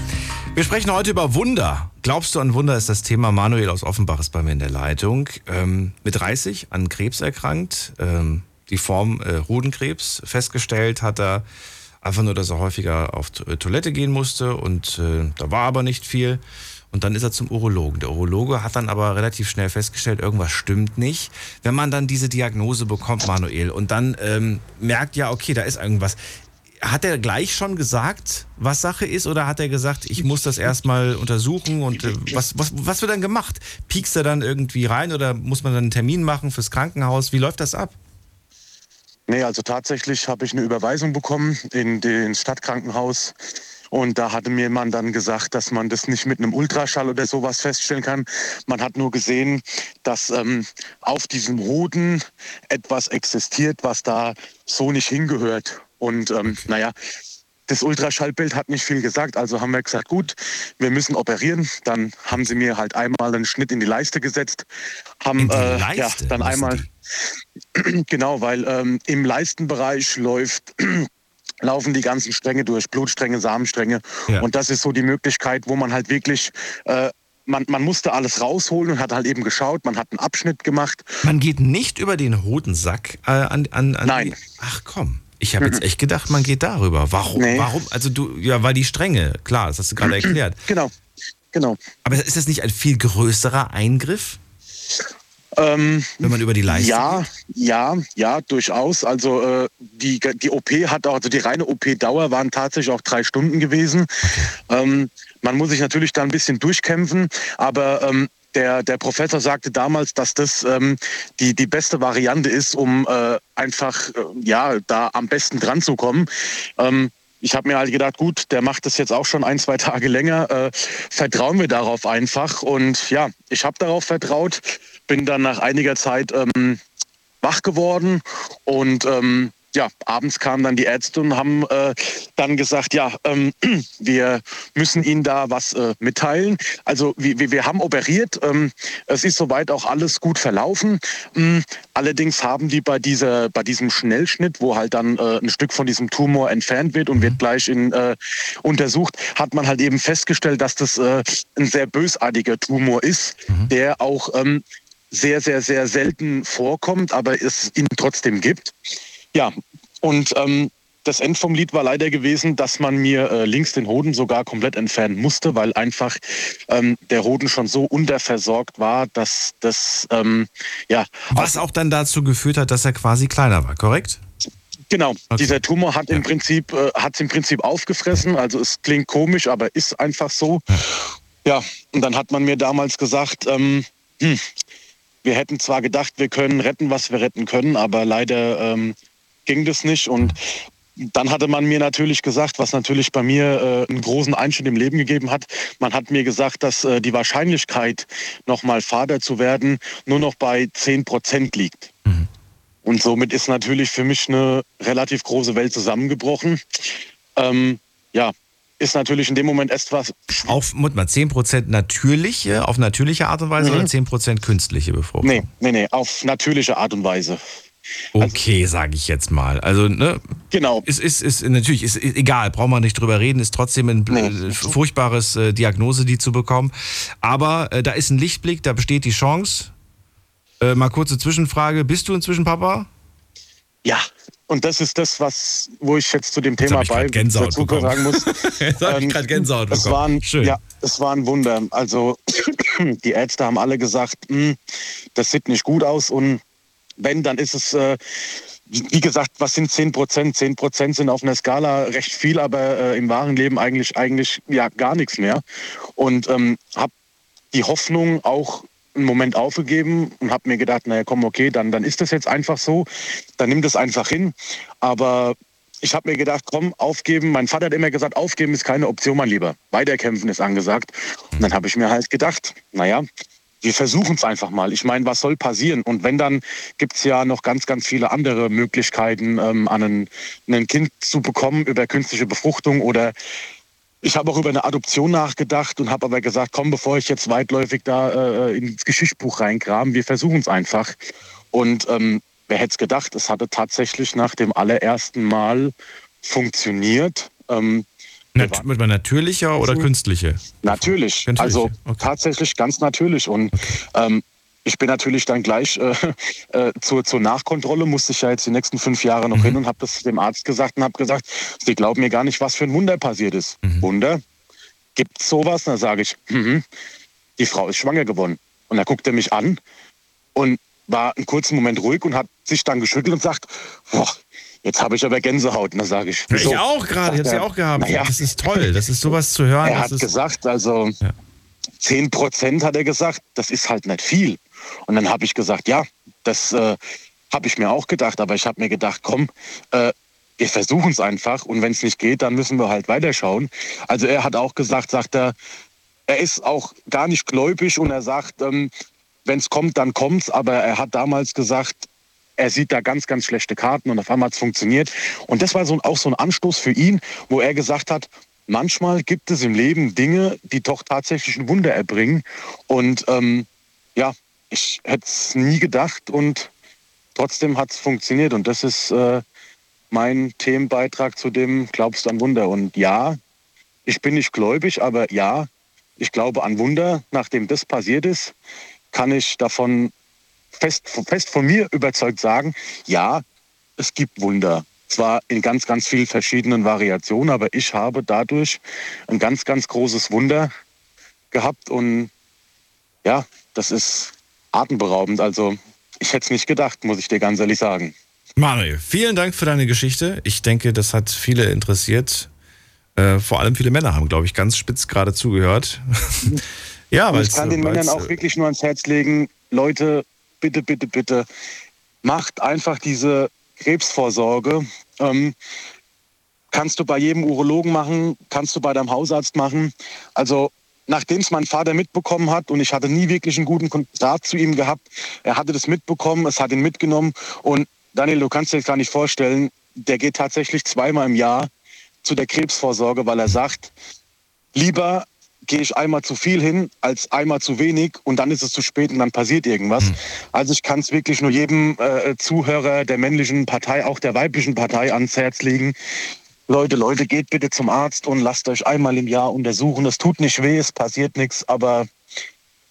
Wir sprechen heute über Wunder. Glaubst du an Wunder ist das Thema. Manuel aus Offenbach ist bei mir in der Leitung. Ähm, mit 30 an Krebs erkrankt. Ähm, die Form äh, Hodenkrebs festgestellt hat er. Einfach nur, dass er häufiger auf Toilette gehen musste und äh, da war aber nicht viel. Und dann ist er zum Urologen. Der Urologe hat dann aber relativ schnell festgestellt, irgendwas stimmt nicht. Wenn man dann diese Diagnose bekommt, Manuel, und dann ähm, merkt, ja, okay, da ist irgendwas. Hat er gleich schon gesagt, was Sache ist, oder hat er gesagt, ich muss das erstmal untersuchen und äh, was, was, was wird dann gemacht? Piekst er dann irgendwie rein oder muss man dann einen Termin machen fürs Krankenhaus? Wie läuft das ab? Nee, also tatsächlich habe ich eine Überweisung bekommen in den Stadtkrankenhaus und da hatte mir man dann gesagt, dass man das nicht mit einem Ultraschall oder sowas feststellen kann. Man hat nur gesehen, dass ähm, auf diesem Hoden etwas existiert, was da so nicht hingehört. Und ähm, naja, das Ultraschallbild hat nicht viel gesagt, also haben wir gesagt, gut, wir müssen operieren. Dann haben sie mir halt einmal einen Schnitt in die Leiste gesetzt, haben äh, ja dann einmal genau, weil ähm, im Leistenbereich läuft laufen die ganzen Stränge durch, Blutstränge, Samenstränge. Ja. Und das ist so die Möglichkeit, wo man halt wirklich äh, man, man, musste alles rausholen und hat halt eben geschaut, man hat einen Abschnitt gemacht. Man geht nicht über den Hodensack äh, an, an, an Nein. Ach komm. Ich habe mhm. jetzt echt gedacht, man geht darüber. Warum? Nee. Warum? Also du, ja, weil die Stränge, klar, das hast du gerade erklärt. Genau, genau. Aber ist das nicht ein viel größerer Eingriff? Ähm, Wenn man über die Leiste Ja, geht? ja, ja, durchaus. Also äh, die, die OP hat auch, also die reine OP-Dauer waren tatsächlich auch drei Stunden gewesen. Ähm, man muss sich natürlich da ein bisschen durchkämpfen, aber ähm, der, der Professor sagte damals, dass das ähm, die, die beste Variante ist, um äh, einfach äh, ja da am besten dran zu kommen. Ähm, ich habe mir halt gedacht, gut, der macht das jetzt auch schon ein, zwei Tage länger. Äh, vertrauen wir darauf einfach. Und ja, ich habe darauf vertraut bin dann nach einiger Zeit ähm, wach geworden und ähm, ja, abends kamen dann die Ärzte und haben äh, dann gesagt, ja, ähm, wir müssen Ihnen da was äh, mitteilen. Also wir, wir haben operiert, ähm, es ist soweit auch alles gut verlaufen. Ähm, allerdings haben die bei, dieser, bei diesem Schnellschnitt, wo halt dann äh, ein Stück von diesem Tumor entfernt wird und wird gleich in, äh, untersucht, hat man halt eben festgestellt, dass das äh, ein sehr bösartiger Tumor ist, mhm. der auch ähm, sehr, sehr, sehr selten vorkommt, aber es ihn trotzdem gibt. Ja, und ähm, das End vom Lied war leider gewesen, dass man mir äh, links den Hoden sogar komplett entfernen musste, weil einfach ähm, der Hoden schon so unterversorgt war, dass das ähm, ja. Was auch dann dazu geführt hat, dass er quasi kleiner war, korrekt? Genau, okay. dieser Tumor hat ja. im Prinzip äh, hat im Prinzip aufgefressen. Also es klingt komisch, aber ist einfach so. Ja, ja und dann hat man mir damals gesagt, ähm, hm, wir hätten zwar gedacht, wir können retten, was wir retten können, aber leider ähm, ging das nicht. Und dann hatte man mir natürlich gesagt, was natürlich bei mir äh, einen großen Einschnitt im Leben gegeben hat. Man hat mir gesagt, dass äh, die Wahrscheinlichkeit, nochmal Vater zu werden, nur noch bei 10 Prozent liegt. Mhm. Und somit ist natürlich für mich eine relativ große Welt zusammengebrochen. Ähm, ja, ist natürlich in dem Moment etwas. Auf, muss man, 10% natürliche, auf natürliche Art und Weise mhm. oder 10% künstliche Befruchtung? Nee, nee, nee, auf natürliche Art und Weise. okay, sage ich jetzt mal. Also, ne? Genau. Es ist, ist, natürlich, ist, ist egal, brauchen wir nicht drüber reden, ist trotzdem ein nee. furchtbares äh, Diagnose, die zu bekommen. Aber äh, da ist ein Lichtblick, da besteht die Chance. Äh, mal kurze Zwischenfrage: Bist du inzwischen Papa? Ja, und das ist das, was, wo ich jetzt zu dem Thema bei Gänsehaut dazu sagen muss. jetzt habe ich gerade Gänsehaut es bekommen. war ein, Schön. Ja, es war ein Wunder. Also die Ärzte haben alle gesagt, hm, das sieht nicht gut aus und wenn, dann ist es, äh, wie gesagt, was sind 10 Prozent? 10 Prozent sind auf einer Skala recht viel, aber äh, im wahren Leben eigentlich, eigentlich ja gar nichts mehr. Und ähm, habe die Hoffnung auch einen Moment aufgegeben und habe mir gedacht, naja, komm, okay, dann, dann ist das jetzt einfach so, dann nimm das einfach hin. Aber ich habe mir gedacht, komm, aufgeben. Mein Vater hat immer gesagt, aufgeben ist keine Option, mein Lieber. Weiterkämpfen ist angesagt. Und dann habe ich mir halt gedacht, naja, wir versuchen es einfach mal. Ich meine, was soll passieren? Und wenn, dann gibt es ja noch ganz, ganz viele andere Möglichkeiten, ähm, an ein, ein Kind zu bekommen über künstliche Befruchtung oder ich habe auch über eine Adoption nachgedacht und habe aber gesagt, komm, bevor ich jetzt weitläufig da äh, ins Geschichtsbuch reinkram, wir versuchen es einfach. Und ähm, wer hätte es gedacht, es hatte tatsächlich nach dem allerersten Mal funktioniert. Ähm, Nat mit natürlicher oder künstliche? Natürlich. Künstliche. Also okay. tatsächlich ganz natürlich. Und ähm, ich bin natürlich dann gleich äh, äh, zur, zur Nachkontrolle, musste ich ja jetzt die nächsten fünf Jahre noch mhm. hin und habe das dem Arzt gesagt und habe gesagt, Sie glauben mir gar nicht, was für ein Wunder passiert ist. Mhm. Wunder? Gibt es sowas? Dann sage ich, mhm. die Frau ist schwanger geworden. Und da guckt er mich an und war einen kurzen Moment ruhig und hat sich dann geschüttelt und sagt, boah, jetzt habe ich aber Gänsehaut. Und dann sage ich, wieso? Ich auch gerade, ich habe sie auch gehabt. Ja, das ist toll, das ist sowas zu hören. Er hat gesagt, also ja. 10 Prozent hat er gesagt, das ist halt nicht viel. Und dann habe ich gesagt, ja, das äh, habe ich mir auch gedacht, aber ich habe mir gedacht, komm, äh, wir versuchen es einfach und wenn es nicht geht, dann müssen wir halt weiterschauen. Also er hat auch gesagt, sagt er, er ist auch gar nicht gläubig und er sagt, ähm, wenn es kommt, dann kommt's. Aber er hat damals gesagt, er sieht da ganz, ganz schlechte Karten und auf einmal hat es funktioniert. Und das war so, auch so ein Anstoß für ihn, wo er gesagt hat, manchmal gibt es im Leben Dinge, die doch tatsächlich ein Wunder erbringen. Und ähm, ja, ich hätte es nie gedacht und trotzdem hat es funktioniert. Und das ist äh, mein Themenbeitrag zu dem Glaubst an Wunder. Und ja, ich bin nicht gläubig, aber ja, ich glaube an Wunder. Nachdem das passiert ist, kann ich davon fest, fest von mir überzeugt sagen, ja, es gibt Wunder. Zwar in ganz, ganz vielen verschiedenen Variationen, aber ich habe dadurch ein ganz, ganz großes Wunder gehabt. Und ja, das ist atemberaubend. Also ich hätte es nicht gedacht, muss ich dir ganz ehrlich sagen. Mario, vielen Dank für deine Geschichte. Ich denke, das hat viele interessiert. Äh, vor allem viele Männer haben, glaube ich, ganz spitz gerade zugehört. ja, weil ich kann den Männern auch wirklich nur ans Herz legen, Leute, bitte, bitte, bitte, macht einfach diese Krebsvorsorge. Ähm, kannst du bei jedem Urologen machen, kannst du bei deinem Hausarzt machen. Also nachdem es mein Vater mitbekommen hat und ich hatte nie wirklich einen guten Kontakt zu ihm gehabt, er hatte das mitbekommen, es hat ihn mitgenommen und Daniel, du kannst dir das gar nicht vorstellen, der geht tatsächlich zweimal im Jahr zu der Krebsvorsorge, weil er sagt, lieber gehe ich einmal zu viel hin als einmal zu wenig und dann ist es zu spät und dann passiert irgendwas. Mhm. Also ich kann es wirklich nur jedem äh, Zuhörer der männlichen Partei, auch der weiblichen Partei ans Herz legen. Leute, Leute, geht bitte zum Arzt und lasst euch einmal im Jahr untersuchen. Das tut nicht weh, es passiert nichts, aber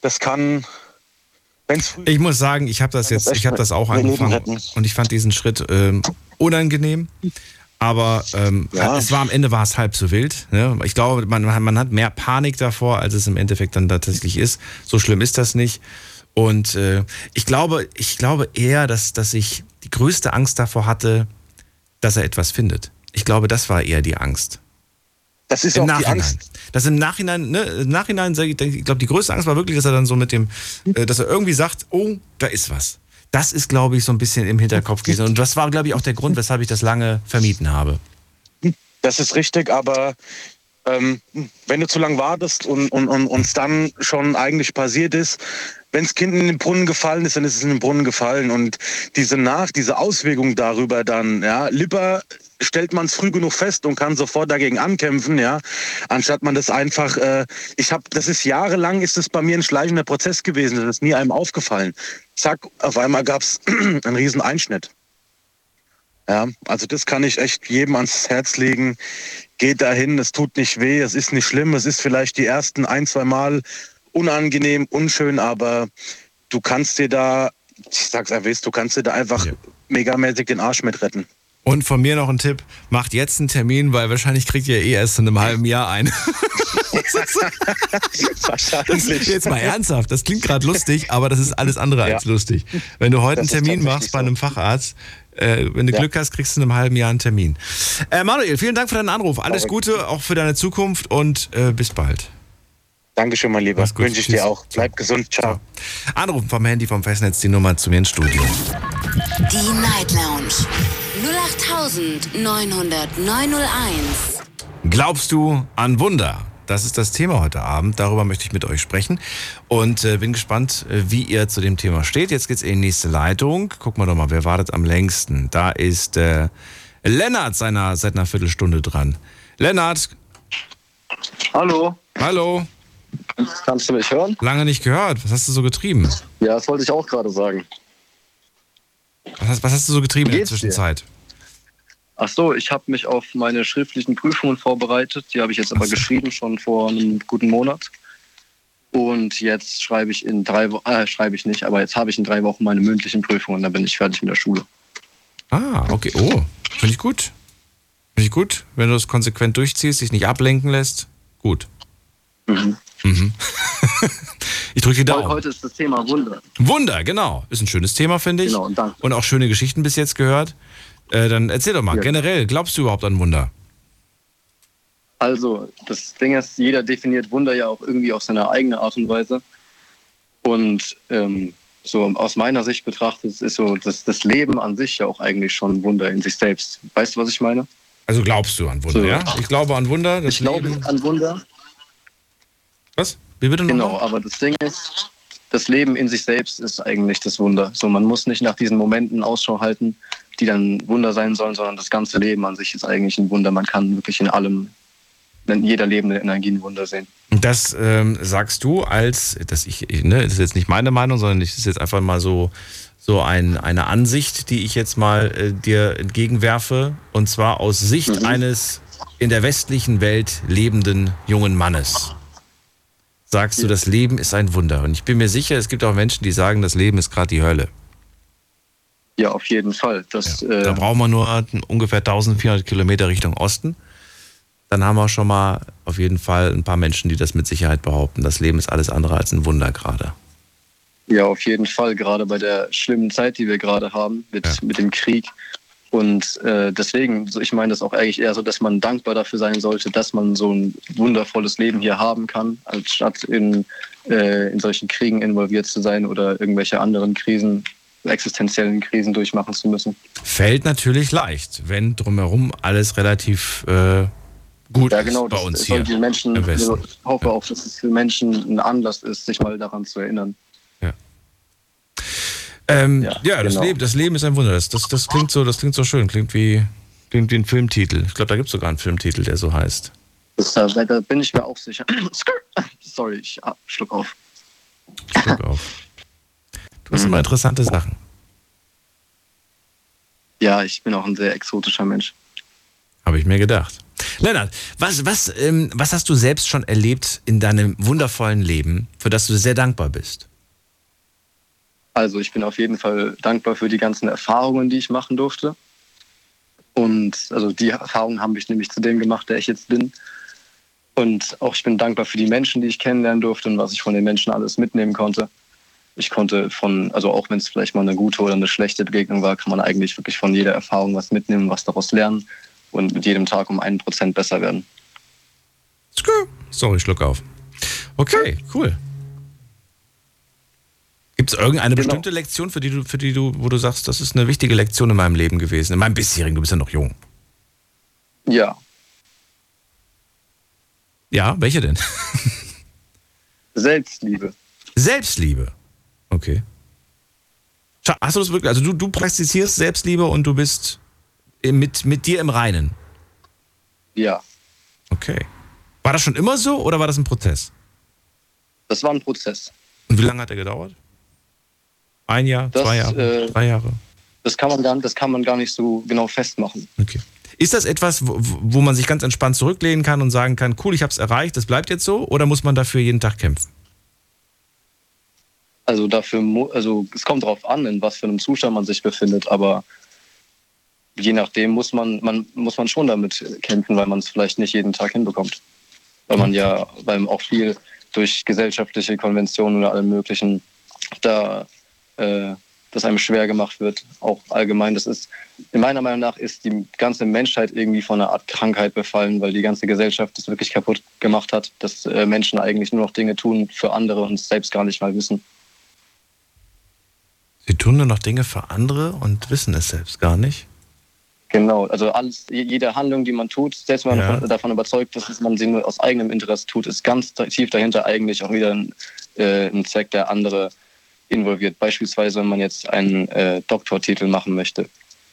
das kann ich muss sagen, ich habe das jetzt, ich habe das auch angefangen und ich fand diesen Schritt ähm, unangenehm. Aber ähm, ja. es war am Ende war es halb so wild. Ne? Ich glaube, man, man hat mehr Panik davor, als es im Endeffekt dann tatsächlich ist. So schlimm ist das nicht. Und äh, ich glaube, ich glaube eher, dass, dass ich die größte Angst davor hatte, dass er etwas findet. Ich glaube, das war eher die Angst. Das ist Im auch Nachhinein. die Angst. Das im Nachhinein, ne, im Nachhinein, ich glaube, die größte Angst war wirklich, dass er dann so mit dem, äh, dass er irgendwie sagt, oh, da ist was. Das ist, glaube ich, so ein bisschen im Hinterkopf gewesen. Und das war, glaube ich, auch der Grund, weshalb ich das lange vermieden habe. Das ist richtig, aber ähm, wenn du zu lange wartest und, und, und uns dann schon eigentlich passiert ist, wenn das Kind in den Brunnen gefallen ist, dann ist es in den Brunnen gefallen. Und diese Nach, diese Auswirkung darüber dann, ja, lieber stellt man es früh genug fest und kann sofort dagegen ankämpfen, ja, anstatt man das einfach, äh, ich habe, das ist jahrelang, ist es bei mir ein schleichender Prozess gewesen, das ist nie einem aufgefallen. Zack, auf einmal gab es einen riesen Einschnitt. Ja, also das kann ich echt jedem ans Herz legen. Geht dahin, es tut nicht weh, es ist nicht schlimm, es ist vielleicht die ersten ein, zwei Mal unangenehm, unschön, aber du kannst dir da, ich sag's einfach, du kannst dir da einfach megamäßig den Arsch mit retten. Und von mir noch ein Tipp, macht jetzt einen Termin, weil wahrscheinlich kriegt ihr eh erst in einem halben Jahr ein. Wahrscheinlich. Jetzt mal ernsthaft, das klingt gerade lustig, aber das ist alles andere als lustig. Wenn du heute Das einen Termin machst bei einem Facharzt, äh, wenn du Glück hast, kriegst du in einem halben Jahr einen Termin. Äh, Manuel, vielen Dank für deinen Anruf. Alles Gute auch für deine Zukunft und äh, bis bald. Dankeschön, mein Lieber. Mach's gut. Wünsche ich Tschüss. dir auch. Bleib gesund. Ciao. Anrufen vom Handy vom Festnetz die Nummer zu mir ins Studio. Die Night Lounge 0890901. Glaubst du an Wunder? Das ist das Thema heute Abend. Darüber möchte ich mit euch sprechen. Und äh, bin gespannt, äh, wie ihr zu dem Thema steht. Jetzt geht's in die nächste Leitung. Guck mal doch mal, wer wartet am längsten? Da ist äh, Lennart seiner, seit einer Viertelstunde dran. Lennart. Hallo. Hallo. Kannst du mich hören? Lange nicht gehört. Was hast du so getrieben? Ja, das wollte ich auch gerade sagen. Was hast, was hast du so getrieben in der Geht's dir? Ach so, ich habe mich auf meine schriftlichen Prüfungen vorbereitet. Die habe ich jetzt aber geschrieben, schon vor einem guten Monat. Und jetzt schreibe ich in drei Wochen, äh, schreibe ich nicht, aber jetzt habe ich in drei Wochen meine mündlichen Prüfungen, dann bin ich fertig mit der Schule. Ah, okay. Oh, finde ich gut. Finde ich gut. Wenn du das konsequent durchziehst, dich nicht ablenken lässt. Gut. Mhm. Mhm. ich drücke die Daumen. Heute ist das Thema Wunder. Wunder, genau. Ist ein schönes Thema, finde ich. Genau, und danke. Und auch schöne Geschichten bis jetzt gehört. Äh, dann erzähl doch mal, Ja. generell, glaubst du überhaupt an Wunder? Also, das Ding ist, jeder definiert Wunder ja auch irgendwie auf seine eigene Art und Weise. Und ähm, so aus meiner Sicht betrachtet ist so das, das Leben an sich ja auch eigentlich schon ein Wunder in sich selbst. Weißt du, was ich meine? Also glaubst du an Wunder, So. ja? Ich glaube an Wunder. Ich glaube Leben- an Wunder. Was? Wie bitte noch Genau, aber das Ding ist, das Leben in sich selbst ist eigentlich das Wunder. So, man muss nicht nach diesen Momenten Ausschau halten, die dann Wunder sein sollen, sondern das ganze Leben an sich ist eigentlich ein Wunder. Man kann wirklich in allem, in jeder lebenden Energie ein Wunder sehen. Das ähm, sagst du als, dass ich, ne, das ist jetzt nicht meine Meinung, sondern das ist jetzt einfach mal so, so ein, eine Ansicht, die ich jetzt mal äh, dir entgegenwerfe. Und zwar aus Sicht eines in der westlichen Welt lebenden jungen Mannes. Sagst du, das Leben ist ein Wunder. Und ich bin mir sicher, es gibt auch Menschen, die sagen, das Leben ist gerade die Hölle. Ja, auf jeden Fall. Das, äh, Da brauchen wir nur ungefähr 1400 Kilometer Richtung Osten. Dann haben wir schon mal auf jeden Fall ein paar Menschen, die das mit Sicherheit behaupten. Das Leben ist alles andere als ein Wunder gerade. Ja, auf jeden Fall, gerade bei der schlimmen Zeit, die wir gerade haben mit, mit dem Krieg. Und äh, deswegen, ich meine das auch eigentlich eher so, dass man dankbar dafür sein sollte, dass man so ein wundervolles Leben hier haben kann, anstatt in, äh, in solchen Kriegen involviert zu sein oder irgendwelche anderen Krisen, existenziellen Krisen durchmachen zu müssen. Fällt natürlich leicht, wenn drumherum alles relativ äh, gut Ja, genau, ist bei das uns hier. Menschen, im Westen. also ich hoffe auch, dass es für Menschen ein Anlass ist, sich mal daran zu erinnern. Ähm, ja, das, genau. Leben, das Leben ist ein Wunder. Das, das, das, klingt so, das klingt so schön. Klingt wie, klingt wie ein Filmtitel. Ich glaube, da gibt es sogar einen Filmtitel, der so heißt. Das, da, da bin ich mir auch sicher. Sorry, ich ah, schluck auf. Schluck auf. Du hast immer interessante Sachen. Ja, ich bin auch ein sehr exotischer Mensch. Habe ich mir gedacht. Lennart, was, was, ähm, was hast du selbst schon erlebt in deinem wundervollen Leben, für das du sehr dankbar bist? Also ich bin auf jeden Fall dankbar für die ganzen Erfahrungen, die ich machen durfte. Und also die Erfahrungen haben mich nämlich zu dem gemacht, der ich jetzt bin. Und auch ich bin dankbar für die Menschen, die ich kennenlernen durfte und was ich von den Menschen alles mitnehmen konnte. Ich konnte von, also auch wenn es vielleicht mal eine gute oder eine schlechte Begegnung war, kann man eigentlich wirklich von jeder Erfahrung was mitnehmen, was daraus lernen und mit jedem Tag um einen Prozent besser werden. Sorry, Schluck auf. Okay, cool. Gibt es irgendeine Genau. bestimmte Lektion, für die du, für die du, wo du sagst, das ist eine wichtige Lektion in meinem Leben gewesen? In meinem bisherigen, du bist ja noch jung. Ja, Ja, welche denn? Selbstliebe. Selbstliebe. Okay. Hast du das wirklich? Also du, du praktizierst Selbstliebe und du bist mit, mit dir im Reinen. Ja, Okay. War das schon immer so oder war das ein Prozess? das war ein Prozess. Und wie lange hat er gedauert? Ein Jahr, Das, zwei Jahre, äh, drei Jahre? Das kann man gar, das kann man gar nicht so genau festmachen. Okay. Ist das etwas, wo, wo man sich ganz entspannt zurücklehnen kann und sagen kann, cool, ich habe es erreicht, das bleibt jetzt so? Oder muss man dafür jeden Tag kämpfen? Also dafür, also es kommt darauf an, in was für einem Zustand man sich befindet, aber je nachdem muss man, man muss man schon damit kämpfen, weil man es vielleicht nicht jeden Tag hinbekommt. Weil man ja, weil auch viel durch gesellschaftliche Konventionen oder allem möglichen da äh, das einem schwer gemacht wird. Auch allgemein, das ist, in meiner Meinung nach ist die ganze Menschheit irgendwie von einer Art Krankheit befallen, weil die ganze Gesellschaft das wirklich kaputt gemacht hat, dass äh, Menschen eigentlich nur noch Dinge tun für andere und es selbst gar nicht mal wissen. Sie tun nur noch Dinge für andere und wissen es selbst gar nicht. Genau, also alles, je- jede Handlung, die man tut, selbst wenn man Ja. davon, davon überzeugt ist, dass man sie nur aus eigenem Interesse tut, ist ganz tief dahinter eigentlich auch wieder ein, äh, ein Zweck, der andere involviert. Beispielsweise, wenn man jetzt einen äh, Doktortitel machen möchte.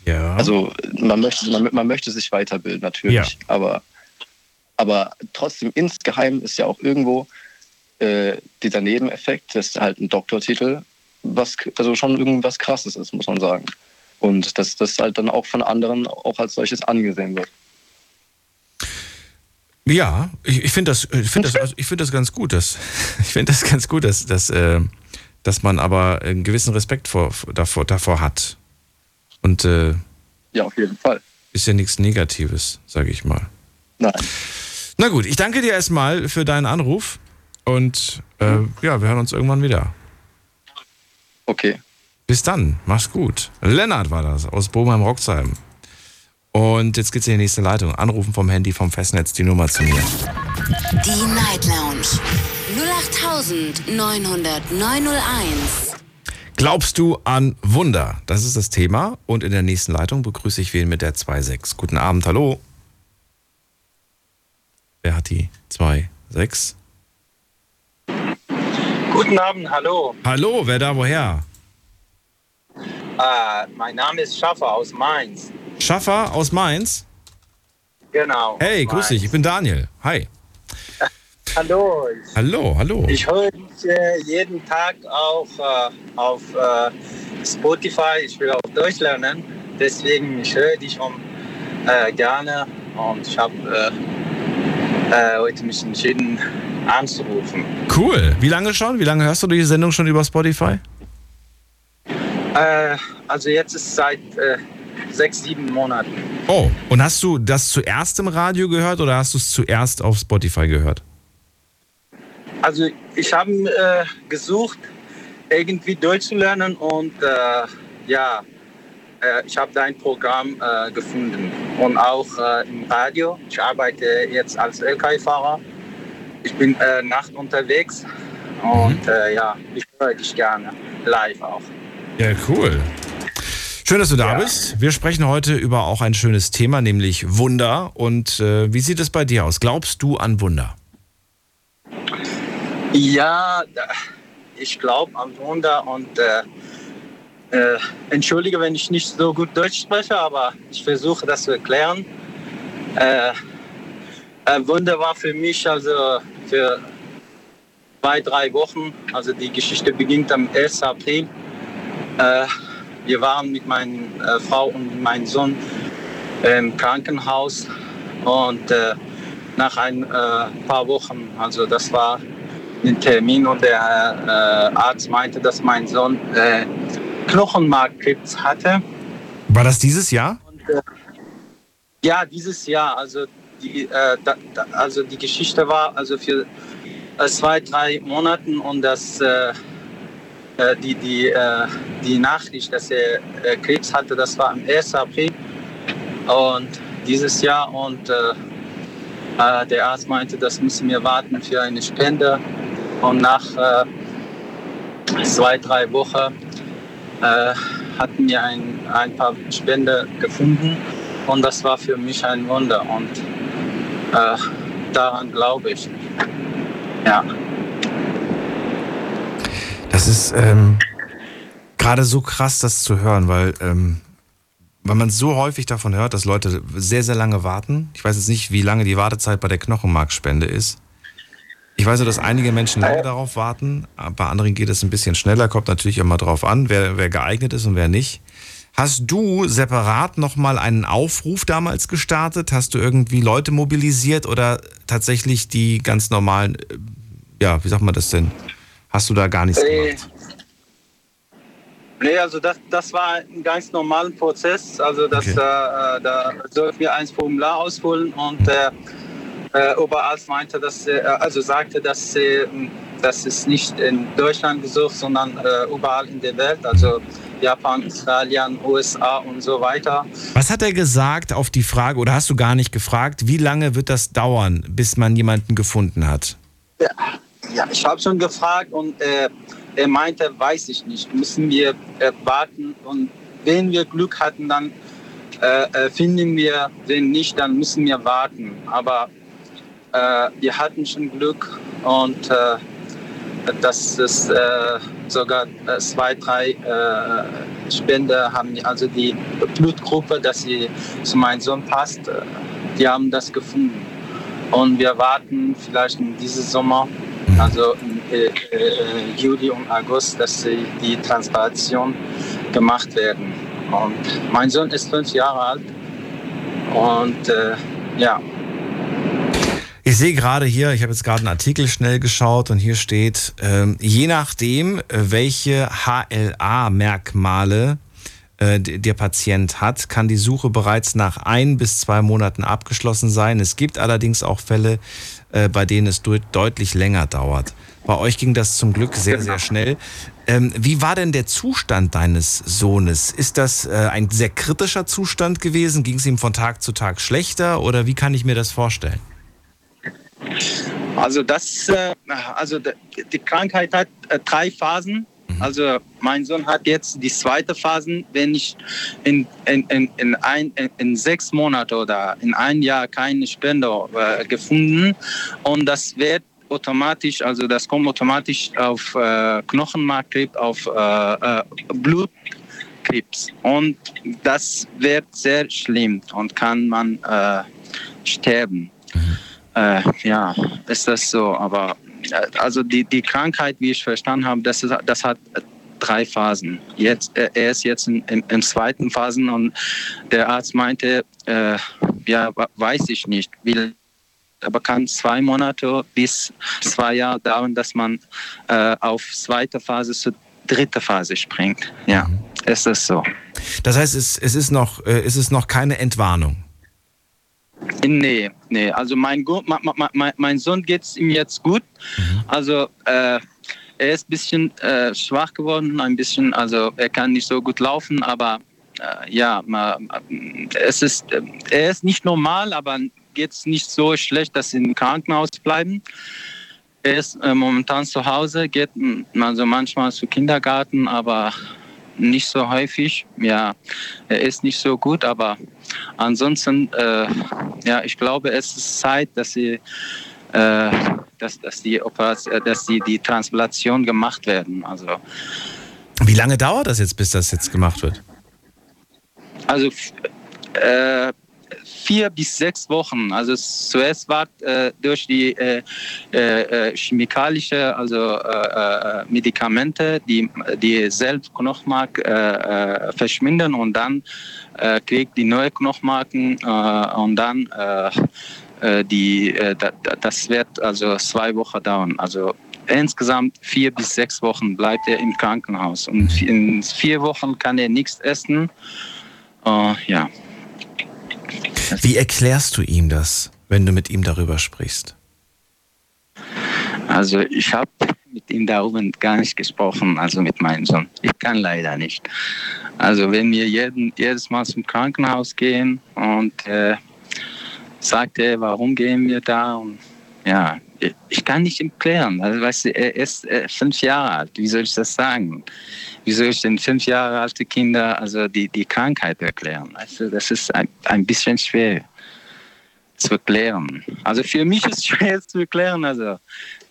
Ja. Also man möchte, man, man möchte sich weiterbilden, natürlich. Ja. Aber, aber trotzdem insgeheim ist ja auch irgendwo äh, dieser Nebeneffekt, dass halt ein Doktortitel was also schon irgendwas krasses ist, muss man sagen. Und dass das halt dann auch von anderen auch als solches angesehen wird. Ja, ich, ich finde das, ich finde das, ich finde das ganz gut, dass, ich finde das ganz gut, dass, dass, äh, dass man aber einen gewissen Respekt vor, davor, davor hat. Und äh, Ja, auf jeden Fall. ist ja nichts Negatives, sage ich mal. Nein. Na gut, ich danke dir erstmal für deinen Anruf und äh, ja, wir hören uns irgendwann wieder. Okay. Bis dann, mach's gut. Lennart war das aus Bochum-Roxheim. Und jetzt geht's in die nächste Leitung. Anrufen vom Handy vom Festnetz die Nummer zu mir. Die Night Lounge 0890901. Glaubst du an Wunder? Das ist das Thema. Und in der nächsten Leitung begrüße ich wen mit der 2.6. Guten Abend, hallo. Wer hat die 2.6? Guten Abend, hallo. Hallo, wer da woher? Äh, mein Name ist Schaffer aus Mainz. Schaffer aus Mainz? Genau. Hey, grüß dich, ich bin Daniel. Hi. Hallo. Hallo, hallo. Ich höre dich äh, jeden Tag auch äh, auf äh, Spotify. Ich will auch Deutsch lernen. Deswegen ich höre dich um, gerne und ich habe heute mich entschieden anzurufen. Cool. Wie lange schon? Wie lange hörst du die Sendung schon über Spotify? Äh, also jetzt ist es seit äh, sechs, sieben Monaten. Oh, und hast du das zuerst im Radio gehört oder hast du es zuerst auf Spotify gehört? Also ich habe äh, gesucht, irgendwie Deutsch zu lernen und äh, ja, äh, ich habe da ein Programm äh, gefunden und auch im Radio. Ich arbeite jetzt als LKW-Fahrer. Ich bin äh, nachts unterwegs und äh, ja, ich höre dich gerne live auch. Ja, cool. Schön, dass du da bist. Wir sprechen heute über auch ein schönes Thema, nämlich Wunder. Und äh, wie sieht es bei dir aus? Glaubst du an Wunder? Ja, ich glaube an Wunder und äh, äh, entschuldige, wenn ich nicht so gut Deutsch spreche, aber ich versuche das zu erklären. Äh, äh, Wunder war für mich also für zwei, drei Wochen, also die Geschichte beginnt am 1. April. Äh, wir waren mit meiner äh, Frau und meinem Sohn im Krankenhaus und äh, nach ein äh, paar Wochen, also das war ein Termin und der äh, Arzt meinte, dass mein Sohn äh, Knochenmarkkrebs hatte. War das dieses Jahr? Ja, dieses Jahr. Also die, äh, da, da, also die Geschichte war also für äh, zwei, drei Monaten und das, äh, äh, die, die, äh, die Nachricht, dass er Krebs hatte, das war am 1. April und dieses Jahr und der Arzt meinte, das müssen wir warten für eine Spende und nach zwei, drei Wochen hatten wir ein, ein paar Spende gefunden und das war für mich ein Wunder und äh, daran glaube ich. Ja. Das ist ähm, gerade so krass, das zu hören, weil, ähm, weil man so häufig davon hört, dass Leute sehr, sehr lange warten. Ich weiß jetzt nicht, wie lange die Wartezeit bei der Knochenmarkspende ist. Ich weiß nur, dass einige Menschen lange darauf warten. Bei anderen geht es ein bisschen schneller. Kommt natürlich immer drauf an, wer, wer geeignet ist und wer nicht. Hast du separat nochmal einen Aufruf damals gestartet? Hast du irgendwie Leute mobilisiert oder tatsächlich die ganz normalen, äh, ja, wie sagt man das denn? Hast du da gar nichts Äh, gemacht? Nee, also das, das war ein ganz normaler Prozess. Also das, äh, äh, da sollten wir ein Formular ausfüllen und äh, äh, Oberarzt meinte, dass also sagte, dass das ist nicht in Deutschland gesucht, sondern äh, überall in der Welt, also Japan, Australien, USA und so weiter. Was hat er gesagt auf die Frage, oder hast du gar nicht gefragt, wie lange wird das dauern, bis man jemanden gefunden hat? Ja, ja ich habe schon gefragt und äh, er meinte, weiß ich nicht, müssen wir äh, warten und wenn wir Glück hatten, dann äh, äh, finden wir, wenn nicht, dann müssen wir warten. Aber äh, wir hatten schon Glück und äh, das ist äh, sogar äh, zwei, drei äh, Spender haben, also die Blutgruppe, dass sie zu meinem Sohn passt, äh, die haben das gefunden. Und wir warten vielleicht in diesem Sommer, also im äh, äh, Juli und August, dass sie die Transplantation gemacht werden. Und mein Sohn ist fünf Jahre alt und ja, Ich sehe gerade hier, ich habe jetzt gerade einen Artikel schnell geschaut und hier steht, ähm, je nachdem, äh, welche HLA-Merkmale äh, der Patient hat, kann die Suche bereits nach ein bis zwei Monaten abgeschlossen sein. Es gibt allerdings auch Fälle, äh, bei denen es deut- deutlich länger dauert. Bei euch ging das zum Glück sehr, sehr schnell. Ähm, wie war denn der Zustand deines Sohnes? Ist das äh, ein sehr kritischer Zustand gewesen? Ging es ihm von Tag zu Tag schlechter oder wie kann ich mir das vorstellen? Also das, äh, also die Krankheit hat äh, drei Phasen. Also mein Sohn hat jetzt die zweite Phase, wenn ich in, in, in, in, ein, in, sechs Monaten oder in ein Jahr keine Spender äh, gefunden und das wird automatisch, also das kommt automatisch auf äh, Knochenmarkkrebs, auf äh, Blutkrebs und das wird sehr schlimm und kann man sterben. Äh, ja, ist das so. Aber äh, also die, die Krankheit, wie ich verstanden habe, das, ist, das hat drei Phasen. Jetzt, äh, er ist jetzt in, in, in zweiten Phasen und der Arzt meinte, äh, ja, weiß ich nicht, wie aber kann zwei Monate bis zwei Jahre dauern, dass man äh, auf zweite Phase zur dritte Phase springt. Ja, ist das so. Das heißt, es, es, ist, noch, äh, es ist noch keine Entwarnung. Nee, nee. Also mein, mein Sohn geht es ihm jetzt gut. Also äh, er ist ein bisschen äh, schwach geworden, ein bisschen, also er kann nicht so gut laufen, aber äh, ja, es ist, äh, er ist nicht normal, aber geht es nicht so schlecht, dass sie im Krankenhaus bleiben. Er ist äh, momentan zu Hause, geht mm, also manchmal zu Kindergarten, aber nicht so häufig. Ja, er ist nicht so gut, aber ansonsten, äh, ja, ich glaube, es ist Zeit, dass sie, äh, dass, dass die Operation, äh, dass die, die Transplantation gemacht werden. Also, Wie lange dauert das jetzt, bis das jetzt gemacht wird? also äh, vier bis sechs Wochen. Also zuerst war äh, durch die äh, äh, äh, chemikalische, also äh, äh, Medikamente, die die selbst Knochenmark verschwinden und dann kriegt die neue Knochenmarken und dann die, da, da- das wird also zwei Wochen dauern. Also insgesamt vier bis sechs Wochen bleibt er im Krankenhaus und in vier Wochen kann er nichts essen. Ja. Wie erklärst du ihm das, wenn du mit ihm darüber sprichst? Also ich habe mit ihm darüber gar nicht gesprochen, also mit meinem Sohn. Ich kann leider nicht. Also wenn wir jeden, jedes Mal zum Krankenhaus gehen und äh, sagt er, warum gehen wir da? Und ja, ich- kann nicht ihm klären. Also weißt du, er ist äh, fünf Jahre alt. Wie soll ich das sagen? Wie soll ich den fünf Jahre alte Kinder also die, die Krankheit erklären? Weißt du, das ist ein, ein bisschen schwer zu erklären. Also für mich ist es schwer zu erklären. Also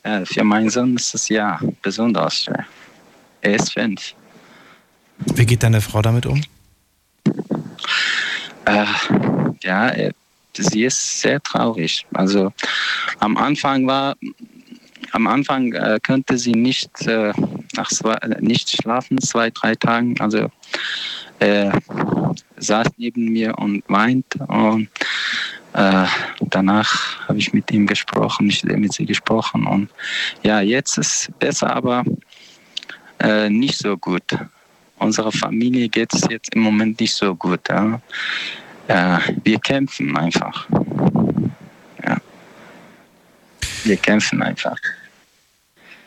ja, für meinen Sohn ist es ja besonders schwer. Er ist fünf. Wie geht deine Frau damit um? Äh, ja, er, sie ist sehr traurig. Also am Anfang war, am Anfang äh, konnte sie nicht, äh, nach zwei, äh, nicht schlafen, zwei, drei Tagen. Also äh, saß neben mir und weinte. Und äh, danach habe ich mit ihm gesprochen, ich mit sie gesprochen. Und ja, jetzt ist es besser, aber äh, nicht so gut. Unserer Familie geht es jetzt im Moment nicht so gut. Ja. Äh, wir kämpfen einfach. Ja. Wir kämpfen einfach.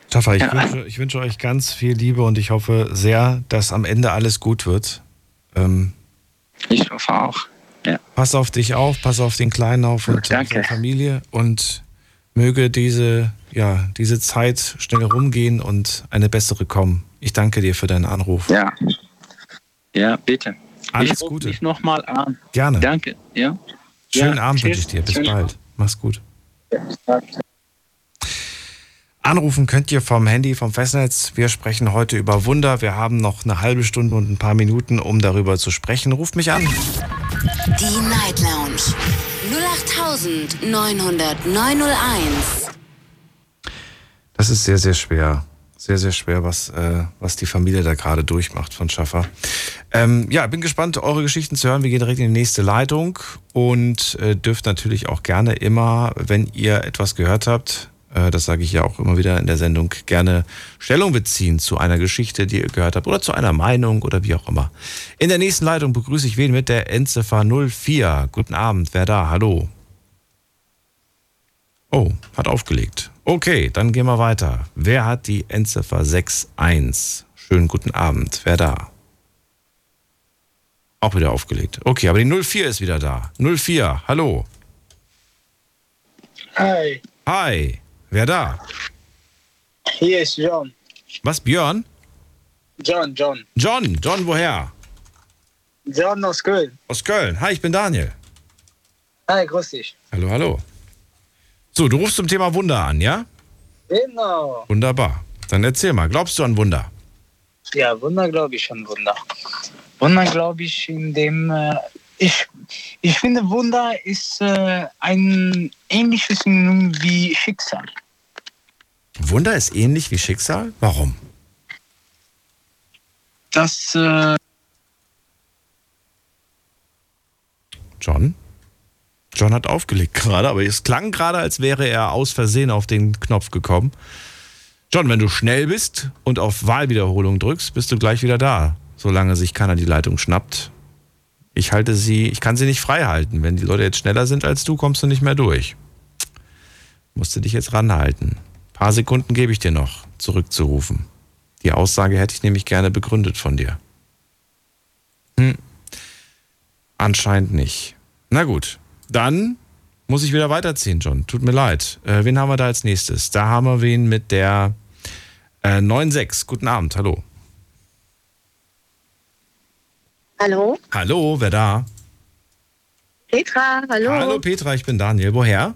Taffa, ich, Ja. wünsche, ich wünsche euch ganz viel Liebe und ich hoffe sehr, dass am Ende alles gut wird. Ähm, ich hoffe auch. Ja. Pass auf dich auf, pass auf den Kleinen auf und auf deine Familie und möge diese, ja, diese Zeit schnell rumgehen und eine bessere kommen. Ich danke dir für deinen Anruf. Ja. Ja, bitte. Alles ich Gute. dich nochmal an. Gerne. Danke. Ja. Schönen Ja, Abend tschüss. wünsche ich dir. Bis Schönen bald. Mach's gut. Anrufen könnt ihr vom Handy, vom Festnetz. Wir sprechen heute über Wunder. Wir haben noch eine halbe Stunde und ein paar Minuten, um darüber zu sprechen. Ruft mich an. Die Night Lounge 0890901. Das ist sehr, sehr schwer. Sehr, sehr schwer, was, äh, was die Familie da gerade durchmacht von Schaffer. Ähm, ja, bin gespannt, eure Geschichten zu hören. Wir gehen direkt in die nächste Leitung und äh, dürft natürlich auch gerne immer, wenn ihr etwas gehört habt, äh, das sage ich ja auch immer wieder in der Sendung, gerne Stellung beziehen zu einer Geschichte, die ihr gehört habt oder zu einer Meinung oder wie auch immer. In der nächsten Leitung begrüße ich wen mit der Endziffer 04. Guten Abend, wer da? Hallo. Oh, hat aufgelegt. Okay, dann gehen wir weiter. Wer hat die Endziffer 61? Schönen guten Abend. Wer da? Auch wieder aufgelegt. Okay, aber die 04 ist wieder da. 04, hallo. Hi, Hi. Wer da? hier ist John. Was, Björn? John, John. John. John, woher? John aus Köln. Aus Köln. Hi, ich bin Daniel. Hi, grüß dich. Hallo, hallo. So, du rufst zum Thema Wunder an, ja? Genau. Wunderbar. Dann erzähl mal, glaubst du an Wunder? Ja, Wunder glaube ich an Wunder. Wunder glaube ich in dem, äh, ich, ich finde Wunder ist äh, ein ähnliches wie Schicksal. Wunder ist ähnlich wie Schicksal? Warum? Das, äh, John? John hat aufgelegt gerade, aber es klang gerade, als wäre er aus Versehen auf den Knopf gekommen. John, wenn du schnell bist und auf Wahlwiederholung drückst, bist du gleich wieder da, solange sich keiner die Leitung schnappt. Ich halte sie, ich kann sie nicht frei halten. Wenn die Leute jetzt schneller sind als du, kommst du nicht mehr durch. Musst du dich jetzt ranhalten. Ein paar Sekunden gebe ich dir noch, zurückzurufen. Die Aussage hätte ich nämlich gerne begründet von dir. Hm. Anscheinend nicht. Na gut, dann muss ich wieder weiterziehen, John. Tut mir leid. Äh, wen haben wir da als nächstes? Da haben wir wen mit der äh, 9.6. Guten Abend, hallo. Hallo, Hallo, wer da? Petra, hallo. Hallo Petra, ich bin Daniel. Woher?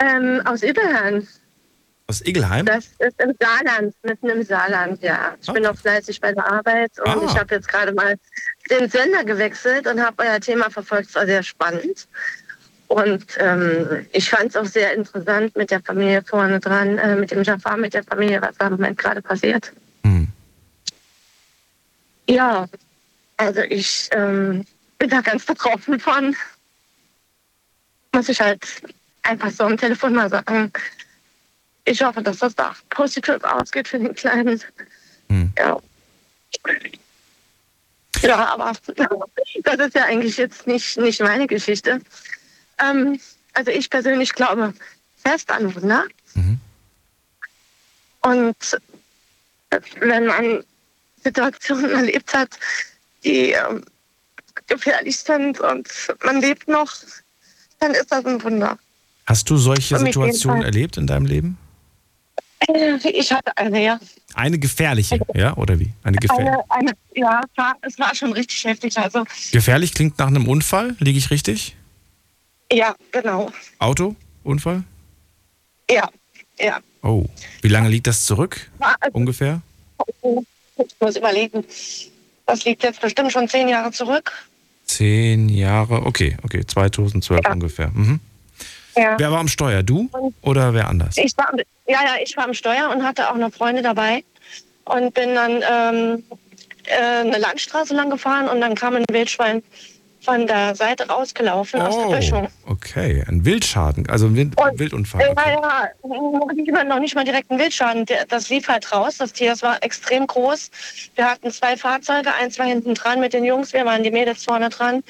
Ähm, aus Überhahn. Aus Igelheim? Das ist im Saarland, mitten im Saarland, ja. Ich bin noch fleißig bei der Arbeit und Ah. ich habe jetzt gerade mal den Sender gewechselt und habe euer Thema verfolgt. Es war sehr spannend. Und ähm, ich fand es auch sehr interessant mit der Familie vorne dran, äh, mit dem Jafar, mit der Familie, was da im Moment gerade passiert. Hm. Ja, also ich ähm, bin da ganz betroffen von. Muss ich halt einfach so am Telefon mal sagen. Ich hoffe, dass das da positiv ausgeht für den Kleinen. Ja. Ja, aber das ist ja eigentlich jetzt nicht, nicht meine Geschichte. Ähm, also ich persönlich glaube fest an Wunder. Und wenn man Situationen erlebt hat, die ähm, gefährlich sind und man lebt noch, dann ist das ein Wunder. Hast du solche Situationen erlebt in deinem Leben? Äh, Ich hatte eine, ja. Eine gefährliche, ja? Oder wie? Eine gefährliche. Eine, eine, ja, es war, es war schon richtig heftig. Also, Gefährlich klingt nach einem Unfall, liege ich richtig? ja, genau. Auto? Unfall? Ja, ja. Oh. Wie lange liegt das zurück? Also- Ungefähr? Ich muss überlegen. Das liegt jetzt bestimmt schon zehn Jahre zurück. Zehn Jahre, okay, okay, 2012 ungefähr. Mhm. Ja. Wer war am Steuer? Du oder wer anders? Ich war, ja, ja, ich war am Steuer und hatte auch noch Freunde dabei und bin dann ähm, äh, eine Landstraße lang gefahren und dann kam ein Wildschwein von der Seite rausgelaufen aus der Böschung. Okay, ein Wildschaden, also ein Wild Und, Wildunfall. Noch nicht mal- noch nicht mal direkt ein Wildschaden. Das lief halt raus. Das Tier das war extrem groß. Wir hatten zwei Fahrzeuge, eins war hinten dran mit den Jungs, wir waren die Mädels vorne dran.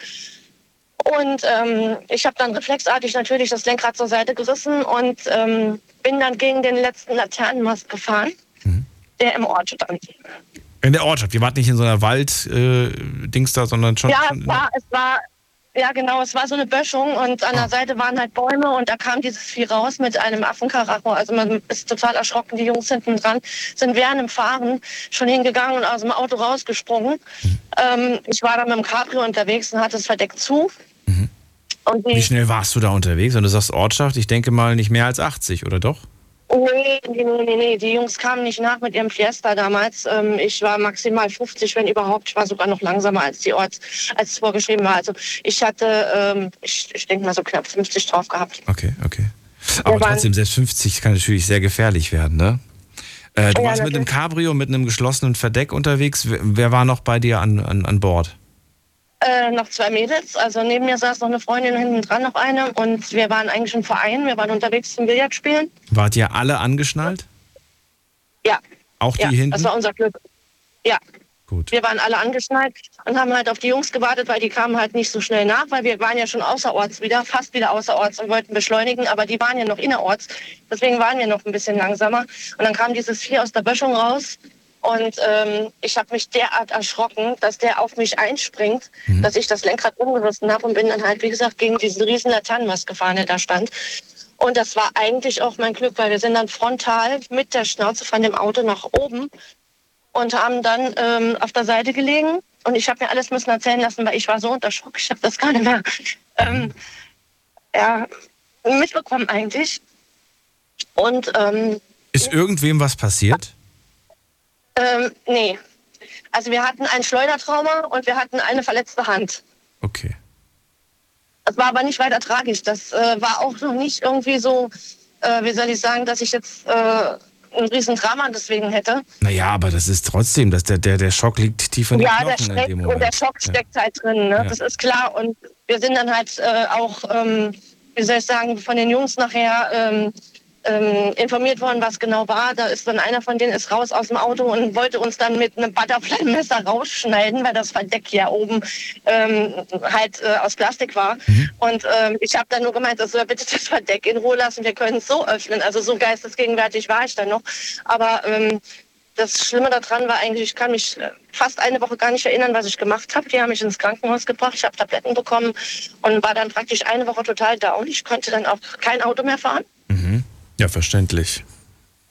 Und ähm, ich habe dann reflexartig natürlich das Lenkrad zur Seite gerissen und ähm, bin dann gegen den letzten Laternenmast gefahren, der im Ort stand. In der Ortschaft, ihr wart nicht in so einer Wald-Dings da, sondern schon. ja, schon es war, es war, ja genau, es war so eine Böschung und an der Seite waren halt Bäume und da kam dieses Vieh raus mit einem Affenkaracho. Also man ist total erschrocken. Die Jungs hinten dran sind während dem Fahren schon hingegangen und aus dem Auto rausgesprungen. Ähm, ich war dann mit dem Cabrio unterwegs und hatte es verdeckt zu. Und die, Wie schnell warst du da unterwegs? Und du sagst Ortschaft, ich denke mal nicht mehr als 80, oder doch? Nee, nee, nee, nee, nee. Die Jungs kamen nicht nach mit ihrem Fiesta damals. Ähm, ich war maximal 50, wenn überhaupt. Ich war sogar noch langsamer als die Orts, als es vorgeschrieben war. Also ich hatte, ähm, ich, ich denke mal so knapp 50 drauf gehabt. Okay, okay. Aber waren- trotzdem, selbst 50 kann natürlich sehr gefährlich werden, ne? Äh, du Ja, warst mit einem Cabrio, mit einem geschlossenen Verdeck unterwegs. Wer, wer war noch bei dir an, an, an Bord? Äh, noch zwei Mädels. Also neben mir saß noch eine Freundin, hinten dran noch eine. Und wir waren eigentlich im Verein. Wir waren unterwegs zum Billard spielen. Wart ihr alle angeschnallt? Ja. Auch die ja, hinten? Das war unser Glück. Ja. Gut. Wir waren alle angeschnallt und haben halt auf die Jungs gewartet, weil die kamen halt nicht so schnell nach, weil wir waren ja schon außerorts wieder, fast wieder außerorts und wollten beschleunigen, aber die waren ja noch innerorts. Deswegen waren wir noch ein bisschen langsamer. Und dann kam dieses Vieh aus der Böschung raus und ähm, ich habe mich derart erschrocken, dass der auf mich einspringt, dass ich das Lenkrad umgerissen habe und bin dann halt, wie gesagt, gegen diesen riesen Laternenmast gefahren, der da stand. Und das war eigentlich auch mein Glück, weil wir sind dann frontal mit der Schnauze von dem Auto nach oben und haben dann ähm, auf der Seite gelegen. Und ich habe mir alles müssen erzählen lassen, weil ich war so unter Schock. Ich habe das gar nicht mehr ähm, ja, mitbekommen eigentlich. Und ähm, Ist irgendwem was passiert? Ähm, nee, also wir hatten ein Schleudertrauma und wir hatten eine verletzte Hand. Okay. Das war aber nicht weiter tragisch. Das äh, war auch noch nicht irgendwie so, äh, wie soll ich sagen, dass ich jetzt äh, ein riesen Drama deswegen hätte. Naja, aber das ist trotzdem, dass der, der, der Schock liegt tief in den ja, der Knochen steckt dem und der Schock steckt halt drin, ne? Ja. das ist klar. Und wir sind dann halt äh, auch, ähm, wie soll ich sagen, von den Jungs nachher ähm, ähm, informiert worden, was genau war. Da ist dann einer von denen ist raus aus dem Auto und wollte uns dann mit einem Butterfly-Messer rausschneiden, weil das Verdeck ja oben ähm, halt äh, aus Plastik war. Und ähm, ich habe dann nur gemeint, soll bitte das Verdeck in Ruhe lassen, wir können es so öffnen. Also so geistesgegenwärtig war ich dann noch. Aber ähm, das Schlimme daran war eigentlich, ich kann mich äh, fast eine Woche gar nicht erinnern, was ich gemacht habe. Die haben mich ins Krankenhaus gebracht, ich habe Tabletten bekommen und war dann praktisch eine Woche total down. Ich konnte dann auch kein Auto mehr fahren. Mhm. Ja, verständlich.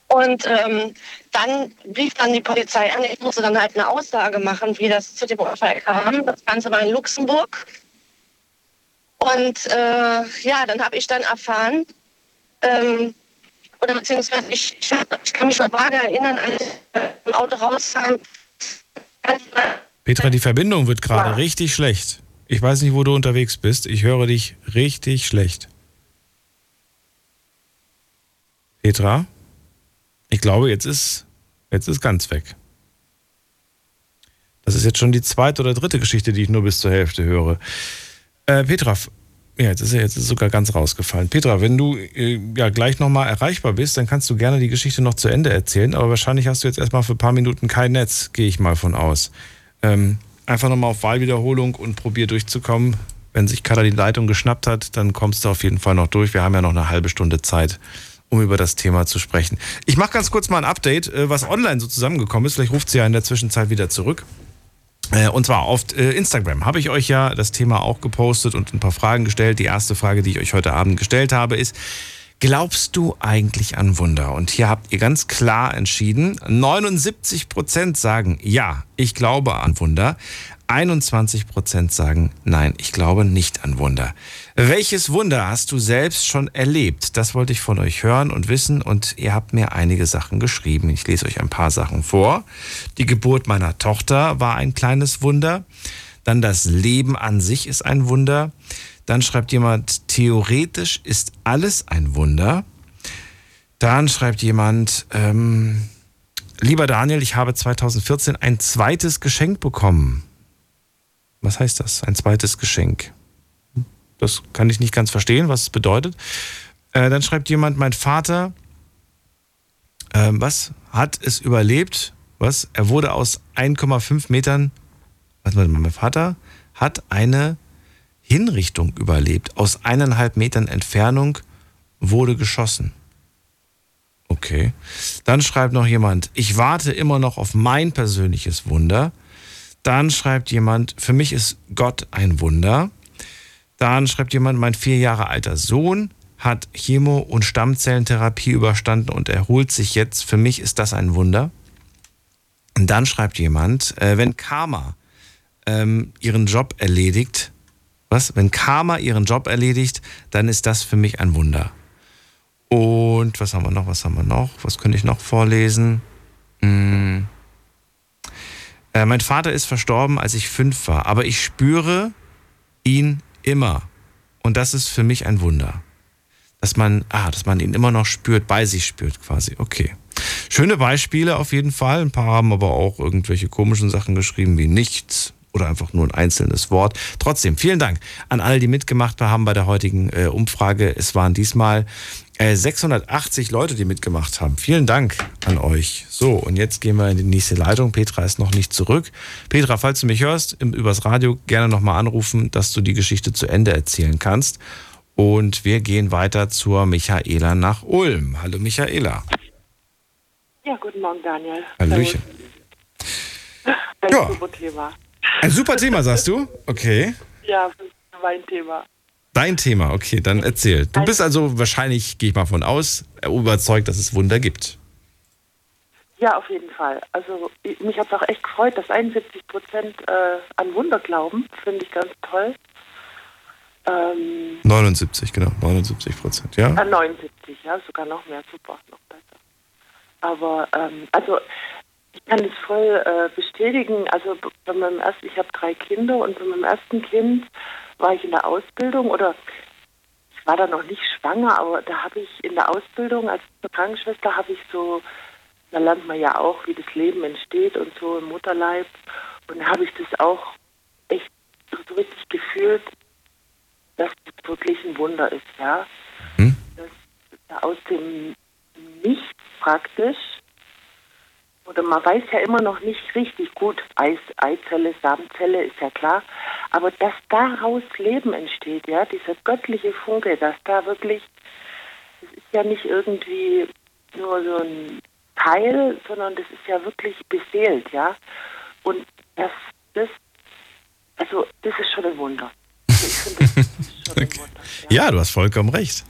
Und ähm, dann rief dann die Polizei an. Ich musste dann halt eine Aussage machen, wie das zu dem Unfall kam. Das Ganze war in Luxemburg. Und äh, ja, dann habe ich dann erfahren, ähm, oder beziehungsweise ich, ich, hab- ich kann mich noch vage erinnern, als ich im Auto rauskam. Petra, die Verbindung wird gerade richtig schlecht. Ich weiß nicht, wo du unterwegs bist. Ich höre dich richtig schlecht. Petra? Ich glaube, jetzt ist, jetzt ist ganz weg. Das ist jetzt schon die zweite oder dritte Geschichte, die ich nur bis zur Hälfte höre. Äh, Petra, ja, jetzt ist er jetzt ist sogar ganz rausgefallen. Petra, wenn du äh, ja gleich nochmal erreichbar bist, dann kannst du gerne die Geschichte noch zu Ende erzählen, aber wahrscheinlich hast du jetzt erstmal für ein paar Minuten kein Netz, gehe ich mal von aus. Ähm, einfach nochmal auf Wahlwiederholung und probier durchzukommen. Wenn sich Kader die Leitung geschnappt hat, dann kommst du auf jeden Fall noch durch. Wir haben ja noch eine halbe Stunde Zeit, um über das Thema zu sprechen. Ich mache ganz kurz mal ein Update, äh, was online so zusammengekommen ist. Vielleicht ruft sie ja in der Zwischenzeit wieder zurück. Äh, Und zwar auf äh, Instagram habe ich euch ja das Thema auch gepostet und ein paar Fragen gestellt. Die erste Frage, die ich euch heute Abend gestellt habe, ist, glaubst du eigentlich an Wunder? Und hier habt ihr ganz klar entschieden, 79 Prozent sagen, ja, ich glaube an Wunder. 21 Prozent sagen, nein, ich glaube nicht an Wunder. Welches Wunder hast du selbst schon erlebt? Das wollte ich von euch hören und wissen und ihr habt mir einige Sachen geschrieben. Ich lese euch ein paar Sachen vor. Die Geburt meiner Tochter war ein kleines Wunder. Dann das Leben an sich ist ein Wunder. Dann schreibt jemand, theoretisch ist alles ein Wunder. Dann schreibt jemand, ähm, Lieber Daniel, ich habe 2014 ein zweites Geschenk bekommen. Was heißt das? Ein zweites Geschenk. Das kann ich nicht ganz verstehen, was es bedeutet. Äh, dann schreibt jemand, mein Vater, äh, was, hat es überlebt? Was? Er wurde aus 1,5 Metern, was mal, mein Vater hat eine Hinrichtung überlebt. Aus eineinhalb Metern Entfernung wurde geschossen. Okay. Dann schreibt noch jemand, ich warte immer noch auf mein persönliches Wunder. Dann schreibt jemand, für mich ist Gott ein Wunder. Dann schreibt jemand, mein vier Jahre alter Sohn hat Chemo- und Stammzellentherapie überstanden und erholt sich jetzt. Für mich ist das ein Wunder. Und dann schreibt jemand, äh, wenn Karma ähm, ihren Job erledigt, was? Wenn Karma ihren Job erledigt, dann ist das für mich ein Wunder. Und was haben wir noch? Was haben wir noch? Was könnte ich noch vorlesen? Hm. Äh, mein Vater ist verstorben, als ich fünf war, aber ich spüre ihn immer. Und das ist für mich ein Wunder. Dass man, ah, dass man ihn immer noch spürt, bei sich spürt quasi. Okay. Schöne Beispiele auf jeden Fall. Ein paar haben aber auch irgendwelche komischen Sachen geschrieben wie nichts oder einfach nur ein einzelnes Wort. Trotzdem, vielen Dank an alle, die mitgemacht haben bei der heutigen äh, Umfrage. Es waren diesmal 680 Leute, die mitgemacht haben. Vielen Dank an euch. So, und jetzt gehen wir in die nächste Leitung. Petra ist noch nicht zurück. Petra, falls du mich hörst, übers Radio gerne nochmal anrufen, dass du die Geschichte zu Ende erzählen kannst. Und wir gehen weiter zur Michaela nach Ulm. Hallo Michaela. Ja, guten Morgen, Daniel. Hallöchen. Ein Ja. super Thema. Ein super Thema, sagst du? Okay. Ja, das ist mein Thema. Dein Thema, okay, dann erzähl. Du bist also wahrscheinlich, gehe ich mal von aus, überzeugt, dass es Wunder gibt. Ja, auf jeden Fall. Also ich- mich hat es auch echt gefreut, dass 71 Prozent äh, an Wunder glauben. Finde ich ganz toll. Ähm, 79, genau, 79 Prozent, ja? äh, 79, ja, sogar noch mehr, super, noch besser. Aber ähm, also ich kann das voll äh, bestätigen. Also bei meinem ersten, ich habe drei Kinder und bei meinem ersten Kind war ich in der Ausbildung oder ich war da noch nicht schwanger, aber da habe ich in der Ausbildung als Krankenschwester habe ich so, da lernt man ja auch, wie das Leben entsteht und so im Mutterleib. Und da habe ich das auch echt so richtig gefühlt, dass das wirklich ein Wunder ist, ja. Dass da aus dem Nichts praktisch, oder man weiß ja immer noch nicht richtig gut, Eis, Eizelle, Samenzelle ist ja klar, aber dass daraus Leben entsteht, ja, dieser göttliche Funke, dass da wirklich, das ist ja nicht irgendwie nur so ein Teil, sondern das ist ja wirklich beseelt, ja. Und das, das, also das ist schon ein Wunder. Ja, du hast vollkommen recht.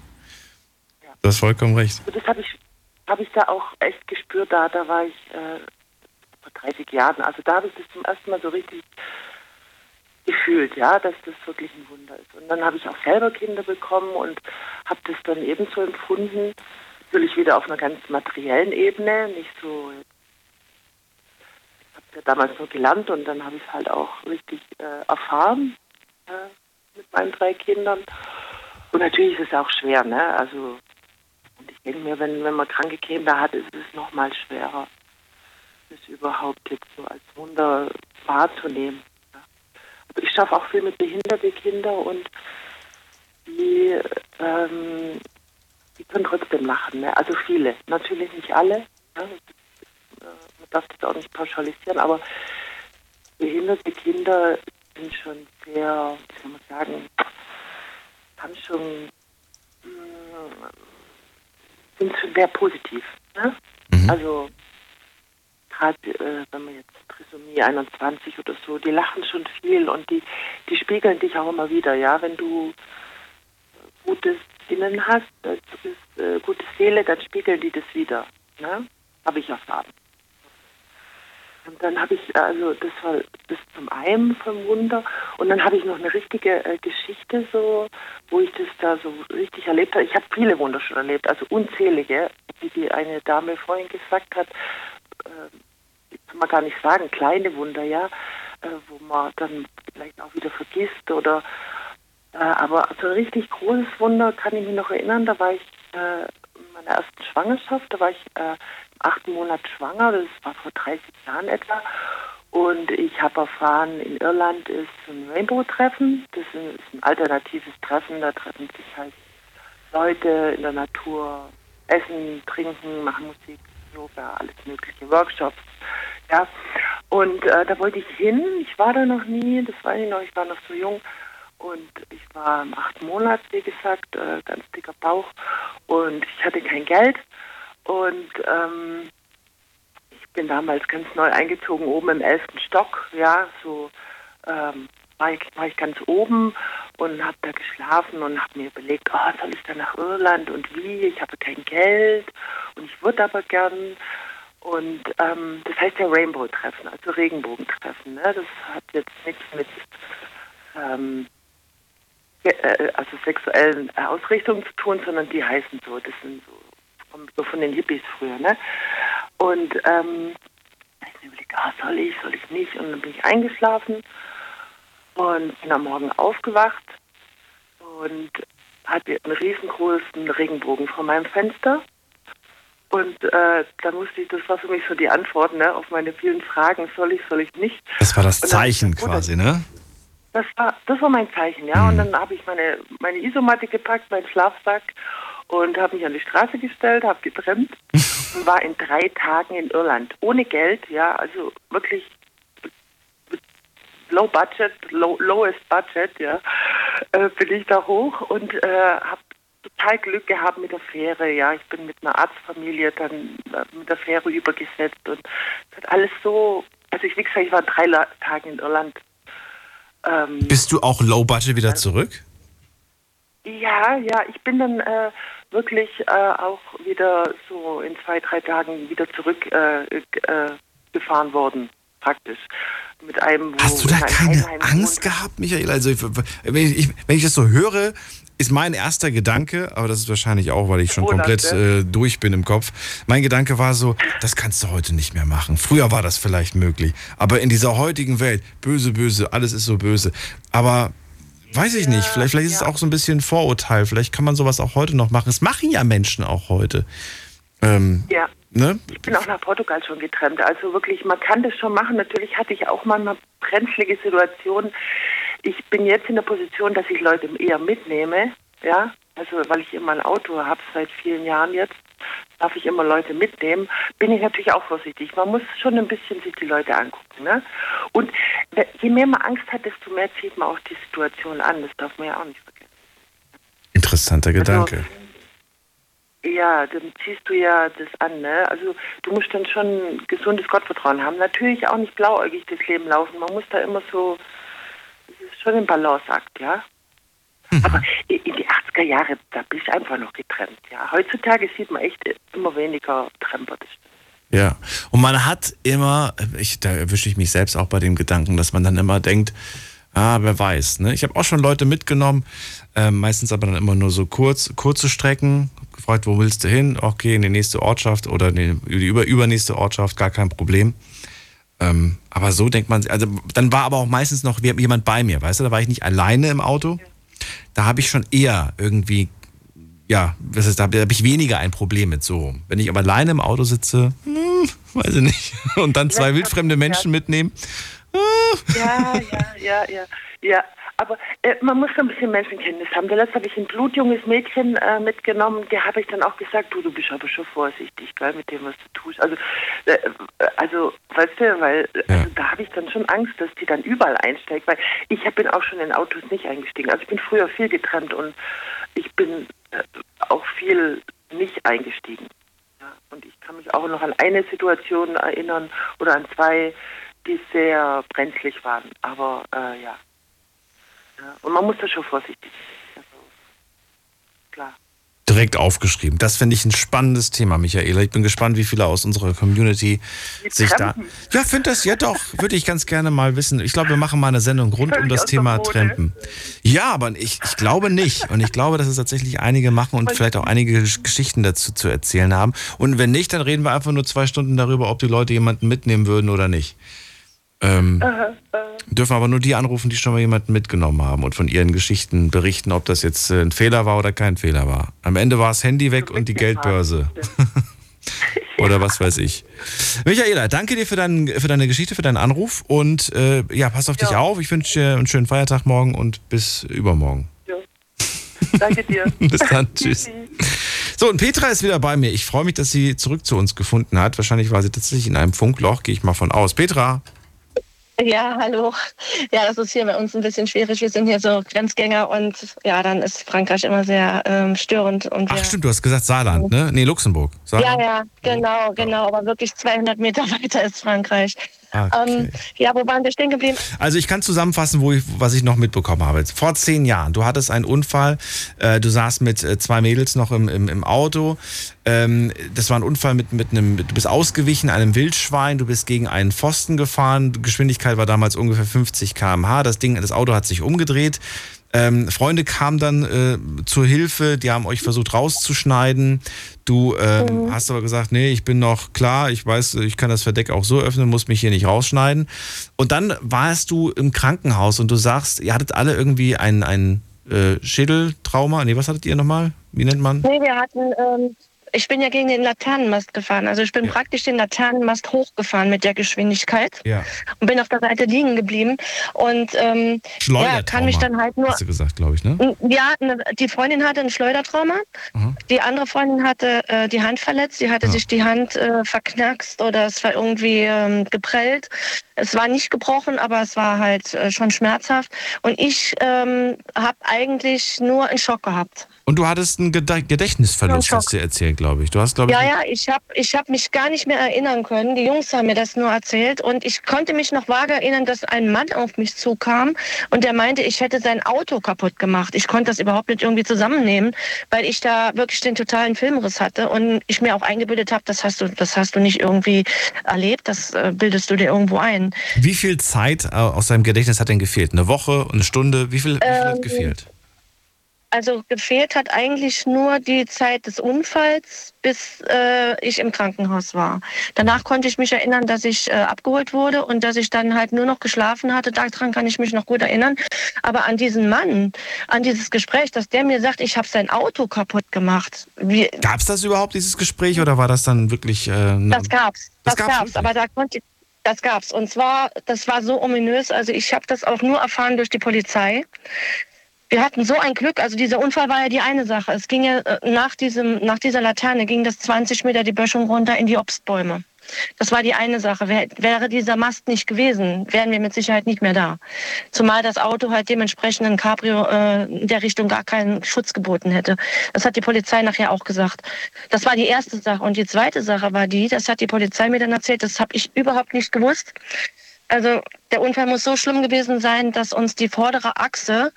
Du hast vollkommen recht. Also das habe ich, habe ich da auch echt gespürt. Da, da war ich äh, vor 30 Jahren. Also da habe ich das zum ersten Mal so richtig gefühlt, ja, dass das wirklich ein Wunder ist. Und dann habe ich auch selber Kinder bekommen und habe das dann ebenso empfunden. Natürlich wieder auf einer ganz materiellen Ebene, nicht so. Ich habe ja damals nur gelernt und dann habe ich es halt auch richtig äh, erfahren äh, mit meinen drei Kindern. Und natürlich ist es auch schwer, ne? Also denke mir, wenn, wenn man kranke Kinder hat, ist es noch mal schwerer, das überhaupt jetzt so als Wunder wahrzunehmen. Aber ich schaffe auch viel mit behinderten Kindern und die, ähm, die können trotzdem lachen. Ne? Also viele, natürlich nicht alle. Äh, Man darf das auch nicht pauschalisieren, aber behinderte Kinder sind schon sehr, wie soll man sagen, haben schon mh, sind schon sehr positiv. Ne? Also gerade äh, wenn man jetzt Trisomie 21 oder so, die lachen schon viel und die, die spiegeln dich auch immer wieder, ja, wenn du gutes Innen hast, äh, bist, äh, gute Seele, dann spiegeln die das wieder. Ne? Habe ich erfahren. Und dann habe ich, also das war das zum einen vom Wunder. Und dann habe ich noch eine richtige äh, Geschichte, so, wo ich das da so richtig erlebt habe. Ich habe viele Wunder schon erlebt, also unzählige, wie die eine Dame vorhin gesagt hat. Äh, kann man gar nicht sagen, kleine Wunder, ja, äh, wo man dann vielleicht auch wieder vergisst oder äh, aber so ein richtig großes Wunder kann ich mich noch erinnern, da war ich äh, meiner ersten Schwangerschaft. Da war ich äh, im achten Monat schwanger, das war vor 30 Jahren etwa. Und ich habe erfahren, in Irland ist ein Rainbow-Treffen. Das ist ein, alternatives Treffen. Da treffen sich halt Leute in der Natur, essen, trinken, machen Musik, Yoga, alles mögliche, Workshops. Ja, und äh, da wollte ich hin. Ich war da noch nie, das weiß ich noch, ich war noch so jung. Und ich war im achten Monat, wie gesagt, äh, ganz dicker Bauch. Und ich hatte kein Geld. Und ähm, ich bin damals ganz neu eingezogen, oben im elften Stock. Ja, so ähm, war, ich, war ich ganz oben und habe da geschlafen und habe mir überlegt, oh, soll ich da nach Irland und wie? Ich habe kein Geld und ich würde aber gern. Und ähm, das heißt ja Rainbow-Treffen, also Regenbogentreffen. Ne? Das hat jetzt nichts mit ähm, äh, also sexuellen Ausrichtungen zu tun, sondern die heißen so. Das sind so, kommen so von den Hippies früher. Ne? Und ähm, ich überlegt, ah, soll ich, soll ich nicht? Und dann bin ich eingeschlafen und bin am Morgen aufgewacht und hatte einen riesengroßen Regenbogen vor meinem Fenster. Und äh, da musste ich, das war für mich so die Antwort ne, auf meine vielen Fragen, soll ich, soll ich nicht. Das war das Zeichen quasi, ne? Das war, das war mein Zeichen, ja. Mhm. Und dann habe ich meine, meine Isomatte gepackt, meinen Schlafsack und habe mich an die Straße gestellt, habe getrennt und war in drei Tagen in Irland. Ohne Geld, ja, also wirklich low budget, low, lowest budget, ja, äh, bin ich da hoch und äh, habe total Glück gehabt mit der Fähre, ja. Ich bin mit einer Arztfamilie dann äh, mit der Fähre übergesetzt und es hat alles so, also ich, wie gesagt, ich war drei La Tage in Irland. Ähm, Bist du auch low budget wieder zurück? Ja, ja, ich bin dann äh, wirklich äh, auch wieder so in zwei, drei Tagen wieder zurückgefahren äh, äh, worden, praktisch mit einem. Hast du da keine Angst gehabt, Michael? Also, wenn ich, wenn ich das so höre, ist mein erster Gedanke, aber das ist wahrscheinlich auch, weil ich schon komplett äh, durch bin im Kopf. Mein Gedanke war so, das kannst du heute nicht mehr machen. Früher war das vielleicht möglich, aber in dieser heutigen Welt, böse, böse, alles ist so böse. Aber weiß ich nicht, vielleicht, vielleicht ist es auch so ein bisschen Vorurteil. Vielleicht kann man sowas auch heute noch machen. Es machen ja Menschen auch heute. Ähm, ja. Ne? Ich bin auch nach Portugal schon getrennt. Also wirklich, man kann das schon machen. Natürlich hatte ich auch manchmal brenzlige Situationen. Ich bin jetzt in der Position, dass ich Leute eher mitnehme. Ja, also weil ich immer ein Auto habe seit vielen Jahren jetzt, darf ich immer Leute mitnehmen, bin ich natürlich auch vorsichtig. Man muss schon ein bisschen sich die Leute angucken. Ne? Und je mehr man Angst hat, desto mehr zieht man auch die Situation an. Das darf man ja auch nicht vergessen. Interessanter Gedanke. Also, ja, dann ziehst du ja das an, ne? Also du musst dann schon gesundes Gottvertrauen haben. Natürlich auch nicht blauäugig das Leben laufen. Man muss da immer so, schon ein Balanceakt, ja. Mhm. Aber in die 80er Jahre, da bin ich einfach noch getrennt, ja. Heutzutage sieht man echt immer weniger Tremper, das stimmt. Ja, und man hat immer, ich, da erwische ich mich selbst auch bei dem Gedanken, dass man dann immer denkt, ah, wer weiß. Ne? Ich habe auch schon Leute mitgenommen, äh, meistens aber dann immer nur so kurz, kurze Strecken, gefragt, wo willst du hin? Okay, in die nächste Ortschaft oder die über, übernächste Ortschaft, gar kein Problem. Ähm, aber so denkt man, also dann war aber auch meistens noch jemand bei mir, weißt du, da war ich nicht alleine im Auto. Da habe ich schon eher irgendwie, ja, was ist, da habe ich weniger ein Problem mit so. Wenn ich aber alleine im Auto sitze, hm, weiß ich nicht, und dann zwei wildfremde Menschen mitnehmen. Ja, ja, ja, ja, ja. Aber äh, man muss ein bisschen Menschenkenntnis haben. Letzte habe ich ein blutjunges Mädchen äh, mitgenommen. Der habe ich dann auch gesagt, du, du bist aber schon vorsichtig, gell, mit dem, was du tust. Also, äh, also weißt du, weil also, da habe ich dann schon Angst, dass die dann überall einsteigt. Weil ich bin auch schon in Autos nicht eingestiegen. Also ich bin früher viel getrennt und ich bin äh, auch viel nicht eingestiegen. Ja, und ich kann mich auch noch an eine Situation erinnern oder an zwei, die sehr brenzlig waren. Aber äh, ja. Ja, und man muss da schon vorsichtig sein. Also, klar. Direkt aufgeschrieben. Das finde ich ein spannendes Thema, Michaela. Ich bin gespannt, wie viele aus unserer Community Die sich Trampen. da. Ja, finde das ja doch. Würde ich ganz gerne mal wissen. Ich glaube, wir machen mal eine Sendung rund um das Thema Trampen. Ja, aber ich, ich glaube nicht. Und ich glaube, dass es tatsächlich einige machen und vielleicht auch einige Geschichten dazu zu erzählen haben. Und wenn nicht, dann reden wir einfach nur zwei Stunden darüber, ob die Leute jemanden mitnehmen würden oder nicht. Ähm, Aha, äh, dürfen aber nur die anrufen, die schon mal jemanden mitgenommen haben und von ihren Geschichten berichten, ob das jetzt äh, ein Fehler war oder kein Fehler war. Am Ende war das Handy weg und die Geldbörse. oder was weiß ich. Michaela, danke dir für, dein, für deine Geschichte, für deinen Anruf und äh, ja, pass auf dich auf. Ich wünsche dir einen schönen Feiertag morgen und bis übermorgen. Danke dir. bis dann, tschüss. So, und Petra ist wieder bei mir. Ich freue mich, dass sie zurück zu uns gefunden hat. Wahrscheinlich war sie tatsächlich in einem Funkloch, gehe ich mal von aus. Petra, Ja, hallo. Ja, das ist hier bei uns ein bisschen schwierig. Wir sind hier so Grenzgänger und ja, dann ist Frankreich immer sehr ähm, störend. Und ach stimmt, du hast gesagt Saarland, ne? Nee, Luxemburg. ja, Saarland. ja, genau, genau. Aber wirklich 200 Meter weiter ist Frankreich. Ah, Ähm, ja, wo waren wir stehen geblieben? Also ich kann zusammenfassen, wo ich, was ich noch mitbekommen habe. Vor zehn Jahren, du hattest einen Unfall, äh, du saßt mit äh, zwei Mädels noch im, im, im Auto. Ähm, das war ein Unfall mit, mit einem, du bist ausgewichen, einem Wildschwein, du bist gegen einen Pfosten gefahren, Geschwindigkeit war damals ungefähr 50 km/h, das Ding, das Auto hat sich umgedreht. Ähm, Freunde kamen dann äh, zur Hilfe, die haben euch versucht rauszuschneiden. Du ähm, hast aber gesagt, nee, ich bin noch klar, ich weiß, ich kann das Verdeck auch so öffnen, muss mich hier nicht rausschneiden. Und dann warst du im Krankenhaus und du sagst, ihr hattet alle irgendwie ein, ein äh, Schädeltrauma. Nee, was hattet ihr nochmal? Wie nennt man? Nee, wir hatten, ähm, ich bin ja gegen den Laternenmast gefahren. Also ich bin praktisch den Laternenmast hochgefahren mit der Geschwindigkeit Ja. und bin auf der Seite liegen geblieben. Und ähm, ja, kann mich dann halt nur. Hast du gesagt, glaube ich, ne? Ja, ne, die Freundin hatte ein Schleudertrauma. Die andere Freundin hatte äh, die Hand verletzt. Die hatte sich die Hand äh, verknackst oder es war irgendwie ähm, geprellt. Es war nicht gebrochen, aber es war halt äh, schon schmerzhaft. Und ich ähm, habe eigentlich nur einen Schock gehabt. Und du hattest einen Gedächtnisverlust, hast du erzählt, glaube ich. Du hast, glaube ich, Ja, ja, ich habe ich hab mich gar nicht mehr erinnern können. Die Jungs haben mir das nur erzählt. Und ich konnte mich noch vage erinnern, dass ein Mann auf mich zukam und der meinte, ich hätte sein Auto kaputt gemacht. Ich konnte das überhaupt nicht irgendwie zusammennehmen, weil ich da wirklich den totalen Filmriss hatte und ich mir auch eingebildet habe, das hast du, das hast du nicht irgendwie erlebt, das äh, bildest du dir irgendwo ein. wie viel Zeit äh, aus deinem Gedächtnis hat denn gefehlt? Eine Woche, eine Stunde? Wie viel, wie viel hat Ähm, gefehlt? Also gefehlt hat eigentlich nur die Zeit des Unfalls, bis äh, ich im Krankenhaus war. Danach konnte ich mich erinnern, dass ich äh, abgeholt wurde und dass ich dann halt nur noch geschlafen hatte. Daran kann ich mich noch gut erinnern. Aber an diesen Mann, an dieses Gespräch, dass der mir sagt, ich habe sein Auto kaputt gemacht. Gab es das überhaupt, dieses Gespräch, oder war das dann wirklich... Äh, eine- das gab's. Das Das, gab's gab's. Aber da konnte ich, das gab's. Und zwar, das war so ominös. Also ich habe das auch nur erfahren durch die Polizei. Wir hatten so ein Glück, also dieser Unfall war ja die eine Sache. Es ging ja äh, nach, diesem, nach dieser Laterne ging das 20 Meter die Böschung runter in die Obstbäume. Das war die eine Sache. Wär, wäre dieser Mast nicht gewesen, wären wir mit Sicherheit nicht mehr da. Zumal das Auto halt dementsprechend ein Cabrio äh, in der Richtung gar keinen Schutz geboten hätte. Das hat die Polizei nachher auch gesagt. Das war die erste Sache. Und die zweite Sache war die, das hat die Polizei mir dann erzählt, das habe ich überhaupt nicht gewusst. Also der Unfall muss so schlimm gewesen sein, dass uns die vordere Achse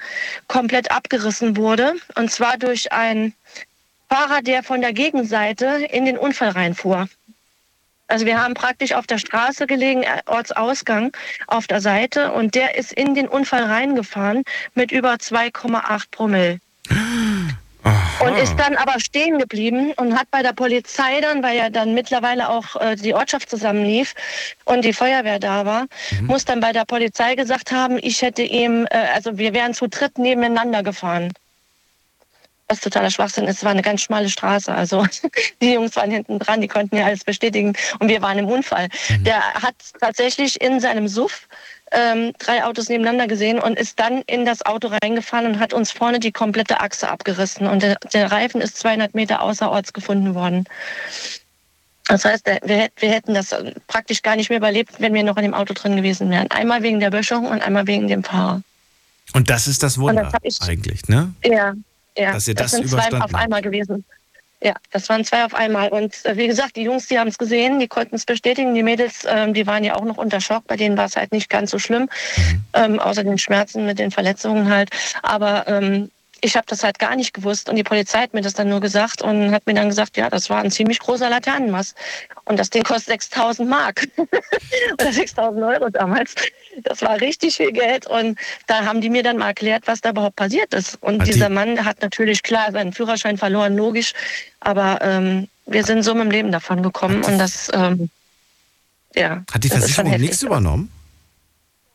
komplett abgerissen wurde. Und zwar durch einen Fahrer, der von der Gegenseite in den Unfall reinfuhr. Also wir haben praktisch auf der Straße gelegen, äh, Ortsausgang auf der Seite und der ist in den Unfall reingefahren mit über 2,8 Promille. Und ist dann aber stehen geblieben und hat bei der Polizei dann, weil ja dann mittlerweile auch äh, die Ortschaft zusammenlief und die Feuerwehr da war, muss dann bei der Polizei gesagt haben, ich hätte ihm, äh, also wir wären zu dritt nebeneinander gefahren. Was totaler Schwachsinn ist, es war eine ganz schmale Straße. Also die Jungs waren hinten dran, die konnten ja alles bestätigen und wir waren im Unfall. Der hat tatsächlich in seinem Suff ähm, drei Autos nebeneinander gesehen und ist dann in das Auto reingefahren und hat uns vorne die komplette Achse abgerissen. Und der, der Reifen ist 200 Meter außerorts gefunden worden. Das heißt, wir, wir hätten das äh, praktisch gar nicht mehr überlebt, wenn wir noch in dem Auto drin gewesen wären. Einmal wegen der Böschung und einmal wegen dem Fahrer. Und das ist das Und Wunder das ich- eigentlich, ne? Ja, ja. Dass ihr das sind zwei auf einmal gewesen. Ja, das waren zwei auf einmal. Und äh, wie gesagt, die Jungs, die haben es gesehen, die konnten es bestätigen. Die Mädels, ähm, die waren ja auch noch unter Schock. Bei denen war es halt nicht ganz so schlimm, ähm, außer den Schmerzen mit den Verletzungen halt. Aber ähm, ich habe das halt gar nicht gewusst und die Polizei hat mir das dann nur gesagt und hat mir dann gesagt, ja, das war ein ziemlich großer Laternenmast und das Ding kostet 6000 Mark oder 6000 Euro damals. Das war richtig viel Geld und da haben die mir dann mal erklärt, was da überhaupt passiert ist. Und Hat die- dieser Mann hat natürlich klar seinen Führerschein verloren, logisch, aber ähm, wir sind so mit dem Leben davon gekommen und das, ähm, ja. Hat die Versicherung nichts übernommen?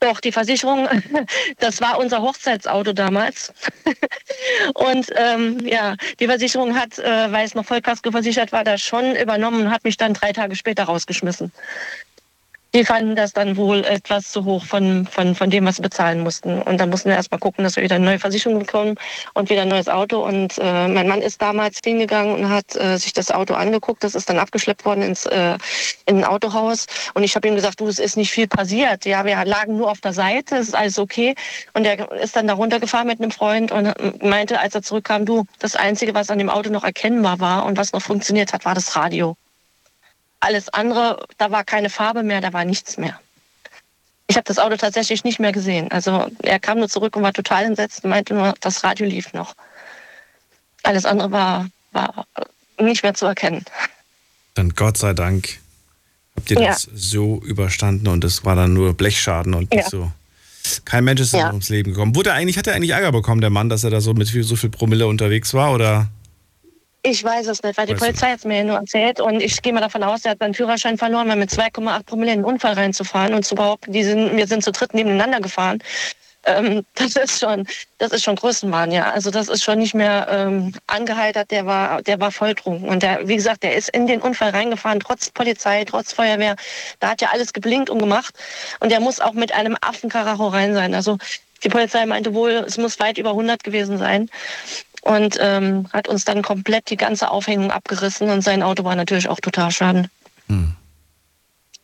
Doch, die Versicherung, das war unser Hochzeitsauto damals. und ähm, ja, die Versicherung hat, äh, weil es noch Vollkasko versichert war, das schon übernommen und hat mich dann drei Tage später rausgeschmissen die fanden das dann wohl etwas zu hoch von, von, von dem, was sie bezahlen mussten. Und dann mussten wir erstmal gucken, dass wir wieder eine neue Versicherung bekommen und wieder ein neues Auto. Und äh, mein Mann ist damals hingegangen und hat äh, sich das Auto angeguckt. Das ist dann abgeschleppt worden ins äh, in ein Autohaus. Und ich habe ihm gesagt, du, es ist nicht viel passiert. Ja, wir lagen nur auf der Seite, es ist alles okay. Und er ist dann da runtergefahren mit einem Freund und meinte, als er zurückkam, du, das Einzige, was an dem Auto noch erkennbar war und was noch funktioniert hat, war das Radio. Alles andere, da war keine Farbe mehr, da war nichts mehr. Ich habe das Auto tatsächlich nicht mehr gesehen. Also er kam nur zurück und war total entsetzt und meinte nur, das Radio lief noch. Alles andere war, war nicht mehr zu erkennen. Dann Gott sei Dank habt ihr Ja. das so überstanden und es war dann nur Blechschaden und nicht Ja. so. Kein Mensch ist Ja. ums Leben gekommen. Wurde er eigentlich, hat er eigentlich Ärger bekommen, der Mann, dass er da so mit viel, so viel Promille unterwegs war? Oder? Ich weiß es nicht, weil die Polizei hat es mir ja nur erzählt und ich gehe mal davon aus, er hat seinen Führerschein verloren, weil mit 2,8 Promille in den Unfall reinzufahren und zu behaupten, die sind, wir sind zu dritt nebeneinander gefahren. Ähm, das ist schon, das ist schon Größenwahn, ja. Also das ist schon nicht mehr ähm, angeheitert, der war, der war volltrunken. Und der, wie gesagt, der ist in den Unfall reingefahren, trotz Polizei, trotz Feuerwehr. Da hat ja alles geblinkt und gemacht. Und der muss auch mit einem Affenkaracho rein sein. Also die Polizei meinte wohl, es muss weit über 100 gewesen sein und ähm, hat uns dann komplett die ganze Aufhängung abgerissen und sein Auto war natürlich auch total schaden.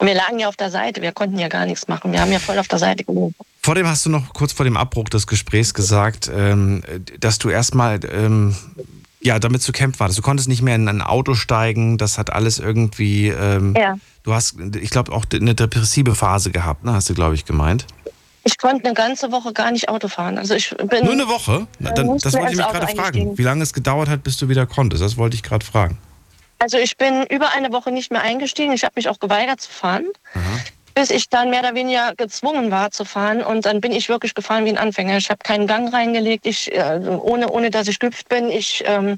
Und wir lagen ja auf der Seite, wir konnten ja gar nichts machen. Wir haben ja voll auf der Seite gelegen. Vor dem hast du noch kurz vor dem Abbruch des Gesprächs gesagt, ähm, dass du erstmal ähm, ja, damit zu kämpfen warst. Du konntest nicht mehr in ein Auto steigen, das hat alles irgendwie. Ähm, Ja. Du hast, ich glaube, auch eine depressive Phase gehabt, ne? hast du, glaube ich, gemeint. Ich konnte eine ganze Woche gar nicht Auto fahren. Also ich bin Nur eine Woche? Na, dann, das wollte ich mich gerade fragen. Wie lange es gedauert hat, bis du wieder konntest? Das wollte ich gerade fragen. Also ich bin über eine Woche nicht mehr eingestiegen. Ich habe mich auch geweigert zu fahren, bis ich dann mehr oder weniger gezwungen war zu fahren. Und dann bin ich wirklich gefahren wie ein Anfänger. Ich habe keinen Gang reingelegt, ich, äh, ohne, ohne dass ich gehüpft bin. Ich ähm,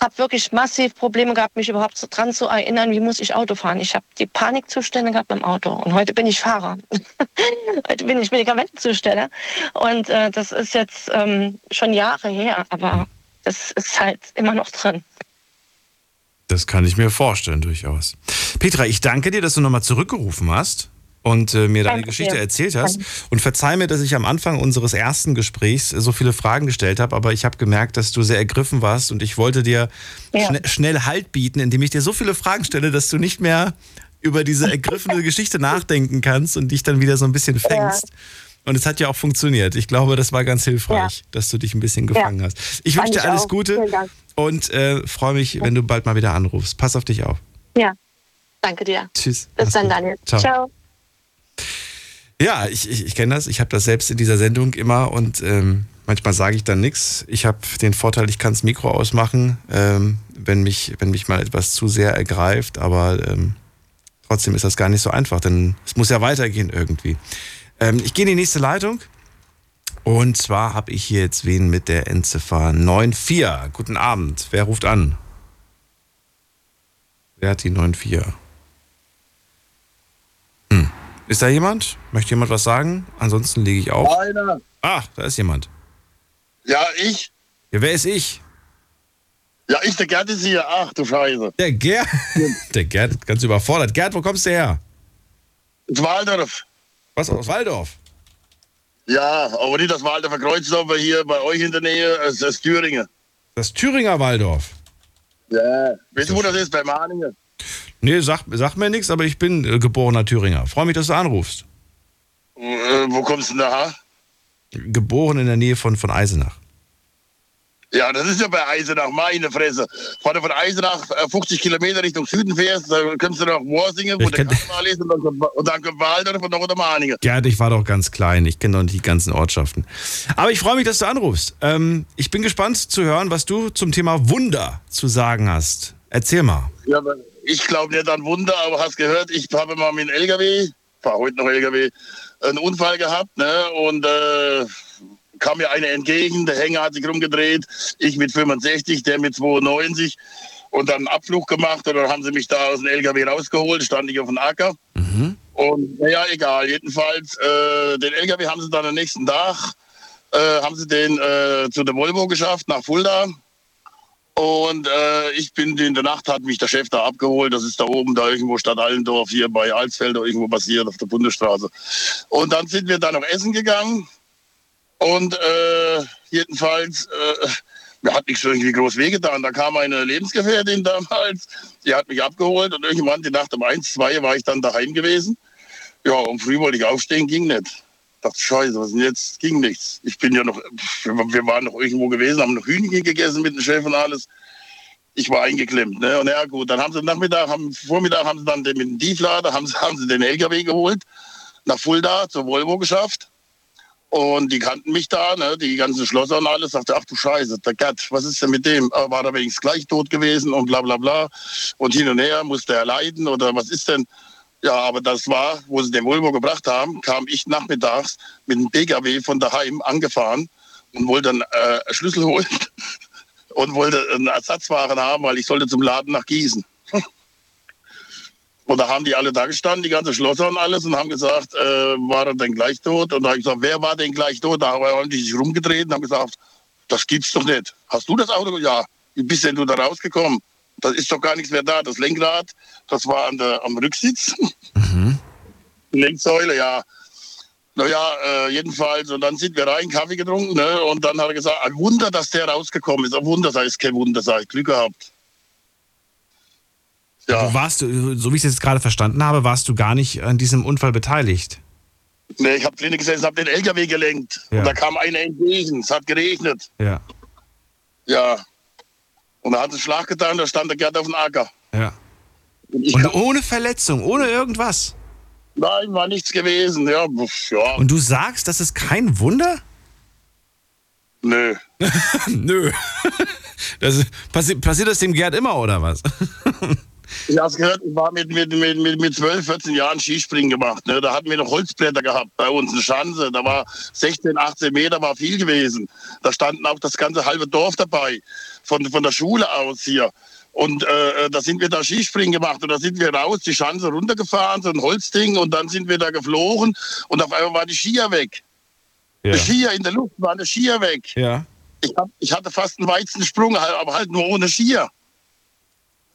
habe wirklich massiv Probleme gehabt, mich überhaupt dran zu erinnern, wie muss ich Auto fahren. Ich habe die Panikzustände gehabt beim Auto. Und heute bin ich Fahrer. heute bin ich Medikamentenzusteller. Und äh, das ist jetzt ähm, schon Jahre her, aber das ist halt immer noch drin. Das kann ich mir vorstellen, durchaus. Petra, ich danke dir, dass du nochmal zurückgerufen hast und äh, mir deine Geschichte dir. erzählt hast. Danke. Und verzeih mir, dass ich am Anfang unseres ersten Gesprächs so viele Fragen gestellt habe, aber ich habe gemerkt, dass du sehr ergriffen warst und ich wollte dir Ja. schne schnell Halt bieten, indem ich dir so viele Fragen stelle, dass du nicht mehr über diese ergriffene Geschichte nachdenken kannst und dich dann wieder so ein bisschen fängst. Und es hat ja auch funktioniert. Ich glaube, das war ganz hilfreich, dass du dich ein bisschen gefangen Ja. hast. Ich wünsche dir alles auch. Gute und äh, freue mich, wenn du bald mal wieder anrufst. Pass auf dich auf. Ja, danke dir. Tschüss. Bis Mach's dann, gut. Daniel. Ciao. Ciao. Ja, ich, ich, ich kenne das. Ich habe das selbst in dieser Sendung immer und ähm, manchmal sage ich dann nichts. Ich habe den Vorteil, ich kann das Mikro ausmachen, ähm, wenn, mich, wenn mich mal etwas zu sehr ergreift. Aber ähm, trotzdem ist das gar nicht so einfach, denn es muss ja weitergehen irgendwie. Ähm, ich gehe in die nächste Leitung. Und zwar habe ich hier jetzt wen mit der Endziffer 94. Guten Abend. Wer ruft an? Wer hat die 94? Hm. Ist da jemand? Möchte jemand was sagen? Ansonsten lege ich auf. Einer. Ah, da ist jemand. Ja, ich. Ja, wer ist ich? Ja, ich, der Gerd ist hier. Ach du Scheiße. Der Gerd. Der Gerd ist ganz überfordert. Gerd, wo kommst du her? Aus Waldorf. Was, aus Waldorf? Ja, aber nicht das Waldorfer Kreuzdorf, aber hier bei euch in der Nähe, es ist Thüringen. Das Thüringer Waldorf. Ja. Weißt du, wo das ist? Bei Mahningen. Nee, sag, sag mir nichts, aber ich bin äh, geborener Thüringer. Freue mich, dass du anrufst. Äh, wo kommst du denn da? Geboren in der Nähe von, von Eisenach. Ja, das ist ja bei Eisenach, meine Fresse. Wenn du von Eisenach äh, 50 Kilometer Richtung Süden fährst, dann kommst du nach Morsingen, wo der Kanal ist, und dann und dann kommt Waldorf und dann kommt Mahningen. Gerd, ich war doch ganz klein. Ich kenne doch nicht die ganzen Ortschaften. Aber ich freue mich, dass du anrufst. Ähm, ich bin gespannt zu hören, was du zum Thema Wunder zu sagen hast. Erzähl mal. Ja, aber ich glaube nicht an Wunder, aber hast gehört, ich habe mal mit dem LKW, fahre heute noch LKW, einen Unfall gehabt, ne? Und äh, kam mir einer entgegen, der Hänger hat sich rumgedreht, ich mit 65, der mit 92 und dann einen Abflug gemacht und dann haben sie mich da aus dem LKW rausgeholt, stand ich auf dem Acker Und naja, egal. Jedenfalls, äh, den LKW haben sie dann am nächsten Tag, äh, haben sie den äh, zu der Volvo geschafft, nach Fulda. Und äh, ich bin in der Nacht, hat mich der Chef da abgeholt. Das ist da oben, da irgendwo Stadt Allendorf, hier bei Alsfelder irgendwo passiert, auf der Bundesstraße. Und dann sind wir da noch essen gegangen. Und äh, jedenfalls, äh, mir hat nichts irgendwie groß wehgetan. Da kam eine Lebensgefährtin damals, die hat mich abgeholt und irgendwann die Nacht um eins, zwei war ich dann daheim gewesen. Ja, und früh wollte ich aufstehen, ging nicht. Dachte, scheiße, was denn jetzt? Ging nichts. Ich bin ja noch, wir waren noch irgendwo gewesen, haben noch Hühnchen gegessen mit dem Chef und alles. Ich war eingeklemmt. Ne? Und ja gut, dann haben sie Nachmittag, haben, Vormittag haben sie dann den, mit dem Tieflader, haben, haben sie den LKW geholt, nach Fulda zur Volvo geschafft. Und die kannten mich da, ne, die ganzen Schlosser und alles. Sagte, ach du Scheiße, der Gerd, was ist denn mit dem? Ah, War da wenigstens gleich tot gewesen und bla bla bla. Und hin und her musste er leiden oder was ist denn? Ja, aber das war, wo sie den Volvo gebracht haben, kam ich nachmittags mit dem PKW von daheim angefahren und wollte einen äh, Schlüssel holen und wollte einen Ersatzwaren haben, weil ich sollte zum Laden nach Gießen. Und da haben die alle da gestanden, die ganze Schlosser und alles, und haben gesagt, äh, war er denn gleich tot? Und da habe ich gesagt, wer war denn gleich tot? Da haben die sich rumgedreht und haben gesagt, das gibt's doch nicht. Hast du das Auto? Ja. Wie bist denn du da rausgekommen? Da ist doch gar nichts mehr da. Das Lenkrad, das war an der, am Rücksitz. Lenksäule, ja. Naja, äh, jedenfalls, und dann sind wir rein, Kaffee getrunken, ne? und dann hat er gesagt, ein Wunder, dass der rausgekommen ist. Ein Wunder, sei es kein Wunder, sei Glück gehabt. Ja. Warst du, so wie ich es jetzt gerade verstanden habe, warst du gar nicht an diesem Unfall beteiligt. Nee, ich habe drinnen gesessen, habe den LKW gelenkt. Ja. Und da kam einer entgegen. Es hat geregnet. Ja. Ja. Und da hat es Schlag getan, da stand der Gerd auf dem Acker. Ja. Und, Und ohne Verletzung, ohne irgendwas. Nein, war nichts gewesen. Ja, ja. Und du sagst, das ist kein Wunder? Nö. Nö. Das, passi passiert das dem Gerd immer, oder was? Ich habe gehört, ich war mit, mit, mit, mit, mit 12, 14 Jahren Skispringen gemacht. Ne? Da hatten wir noch Holzblätter gehabt bei uns, eine Schanze. Da war 16, 18 Meter, war viel gewesen. Da standen auch das ganze halbe Dorf dabei, von, von der Schule aus hier. Und äh, da sind wir da Skispringen gemacht und da sind wir raus, die Schanze runtergefahren, so ein Holzding und dann sind wir da geflogen und auf einmal war die Skier weg. Ja. Die Skier in der Luft war eine Skier weg. Ja. Ich, hab, ich hatte fast einen Weizensprung, aber halt nur ohne Skier.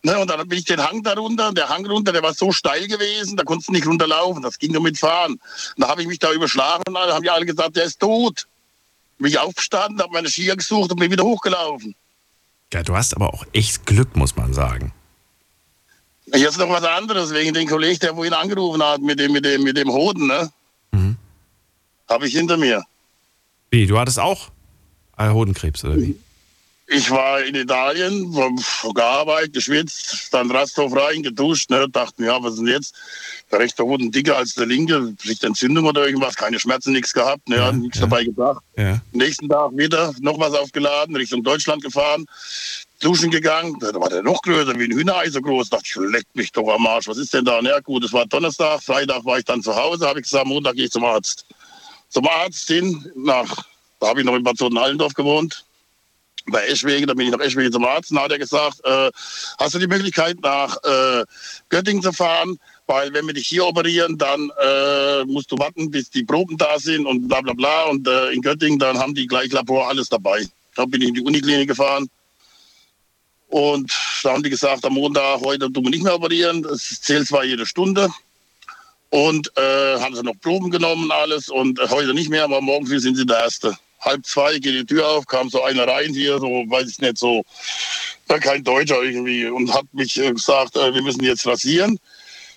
Ne, und dann bin ich den Hang darunter, der Hang runter, der war so steil gewesen, da konntest du nicht runterlaufen, das ging nur mit Fahren. Und da habe ich mich da überschlagen und alle haben ja alle gesagt, der ist tot. Bin ich aufgestanden, habe meine Skier gesucht und bin wieder hochgelaufen. Ja, du hast aber auch echt Glück, muss man sagen. Jetzt noch was anderes, wegen dem Kollegen, der vorhin angerufen hat, mit dem, mit dem, mit dem Hoden, ne? Habe ich hinter mir. Wie, du hattest auch Hodenkrebs, oder wie? Ich war in Italien, gearbeitet, geschwitzt, dann Rasthof rein, geduscht, ne, dachte mir, ja, was ist denn jetzt? Der rechte Hoden dicker als der linke, vielleicht Entzündung oder irgendwas, keine Schmerzen, nichts gehabt, ne, hat nichts dabei gedacht. Ja. Nächsten Tag wieder noch was aufgeladen, Richtung Deutschland gefahren, duschen gegangen, da war der noch größer, wie ein Hühnerei so groß, dachte ich, leck mich doch am Arsch, was ist denn da? Na ja, gut, es war Donnerstag, Freitag war ich dann zu Hause, habe ich gesagt, Montag gehe ich zum Arzt. Zum Arzt hin, nach, da habe ich noch in Bad Soden-Allendorf gewohnt, bei Eschwege, da bin ich nach Eschwege zum Arzt, und da hat er gesagt, äh, hast du die Möglichkeit nach äh, Göttingen zu fahren, weil wenn wir dich hier operieren, dann äh, musst du warten, bis die Proben da sind und bla bla bla. Und äh, in Göttingen, dann haben die gleich Labor alles dabei. Da bin ich in die Uniklinik gefahren. Und da haben die gesagt, am Montag, heute tun wir nicht mehr operieren, das zählt zwar jede Stunde, und äh, haben sie noch Proben genommen alles. Und äh, heute nicht mehr, aber morgen früh sind sie der Erste. Halb zwei geht die Tür auf, kam so einer rein hier, so weiß ich nicht, so kein Deutscher irgendwie und hat mich äh, gesagt, äh, wir müssen jetzt rasieren.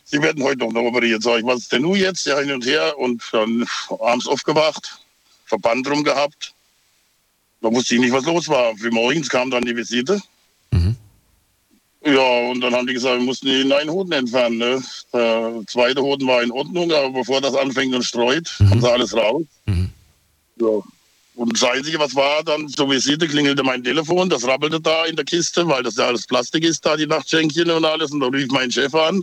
Sie werden heute noch operiert. Sag ich, was ist denn nun jetzt? Ja, hin und her und dann abends aufgewacht, Verband drum gehabt. Da wusste ich nicht, was los war. Für morgens kam dann die Visite. Ja, und dann haben die gesagt, wir mussten den einen Hoden entfernen. Ne? Der zweite Hoden war in Ordnung, aber bevor das anfängt und streut, haben sie alles raus. Ja. Und das Einzige, was war, dann zur Visite klingelte mein Telefon, das rappelte da in der Kiste, weil das ja alles Plastik ist, da die Nachtschenkchen und alles. Und da rief mein Chef an,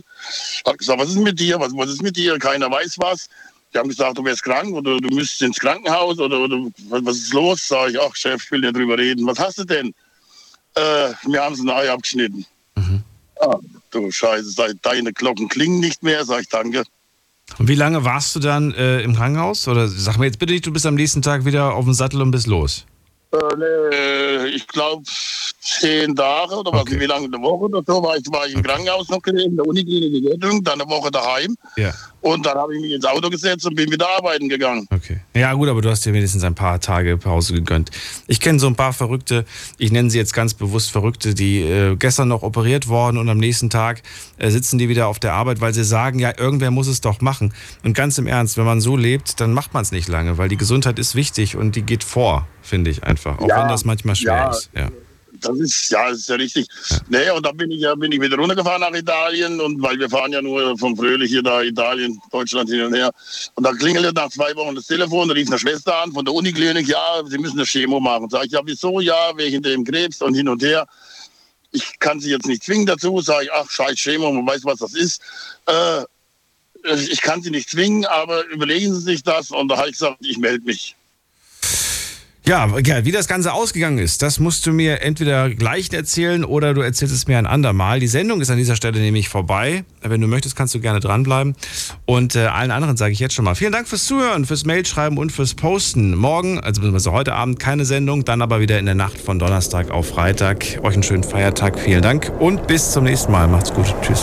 hat gesagt, was ist mit dir, was, was ist mit dir, keiner weiß was. Die haben gesagt, du wärst krank oder du müsstest ins Krankenhaus oder, oder was ist los? Sag ich, ach Chef, ich will nicht drüber reden. Was hast du denn? Äh, mir haben sie ein Ei abgeschnitten. Ah, du Scheiße, sag ich, deine Glocken klingen nicht mehr, sag ich danke. Und wie lange warst du dann äh, im Krankenhaus? Oder sag mir jetzt bitte nicht, du bist am nächsten Tag wieder auf dem Sattel und bist los. Äh, nee, ich glaube zehn Tage oder was, wie lange, eine Woche oder so, war ich, war ich im Krankenhaus noch gewesen, in der Uniklinik in Göttingen, dann eine Woche daheim. Ja. Und dann habe ich mich ins Auto gesetzt und bin wieder arbeiten gegangen. Okay. Ja, gut, aber du hast dir wenigstens ein paar Tage Pause gegönnt. Ich kenne so ein paar Verrückte, ich nenne sie jetzt ganz bewusst Verrückte, die äh, gestern noch operiert worden und am nächsten Tag äh, sitzen die wieder auf der Arbeit, weil sie sagen, ja, irgendwer muss es doch machen. Und ganz im Ernst, wenn man so lebt, dann macht man es nicht lange, weil die Gesundheit ist wichtig und die geht vor, finde ich einfach. Auch Ja, wenn das manchmal schwer ja. ist. Ja. Das ist, ja, das ist ja richtig. Nee, und dann bin ich, ja, bin ich wieder runtergefahren nach Italien und weil wir fahren ja nur von Fröhlich hier da Italien, Deutschland hin und her. Und dann klingelte nach zwei Wochen das Telefon, da rief eine Schwester an von der Uniklinik, ja, Sie müssen eine Chemo machen. Sag ich, ja, wieso? Ja, wegen dem Krebs und hin und her. Ich kann Sie jetzt nicht zwingen dazu. Sag ich, ach, scheiß Chemo, man weiß, was das ist. Äh, ich kann Sie nicht zwingen, aber überlegen Sie sich das. Und da habe ich gesagt, ich melde mich. Ja, ja, wie das Ganze ausgegangen ist, das musst du mir entweder gleich erzählen oder du erzählst es mir ein andermal. Die Sendung ist an dieser Stelle nämlich vorbei. Wenn du möchtest, kannst du gerne dranbleiben. Und äh, allen anderen sage ich jetzt schon mal vielen Dank fürs Zuhören, fürs Mailschreiben und fürs Posten. Morgen, also heute Abend keine Sendung, dann aber wieder in der Nacht von Donnerstag auf Freitag. Euch einen schönen Feiertag, vielen Dank und bis zum nächsten Mal. Macht's gut. Tschüss.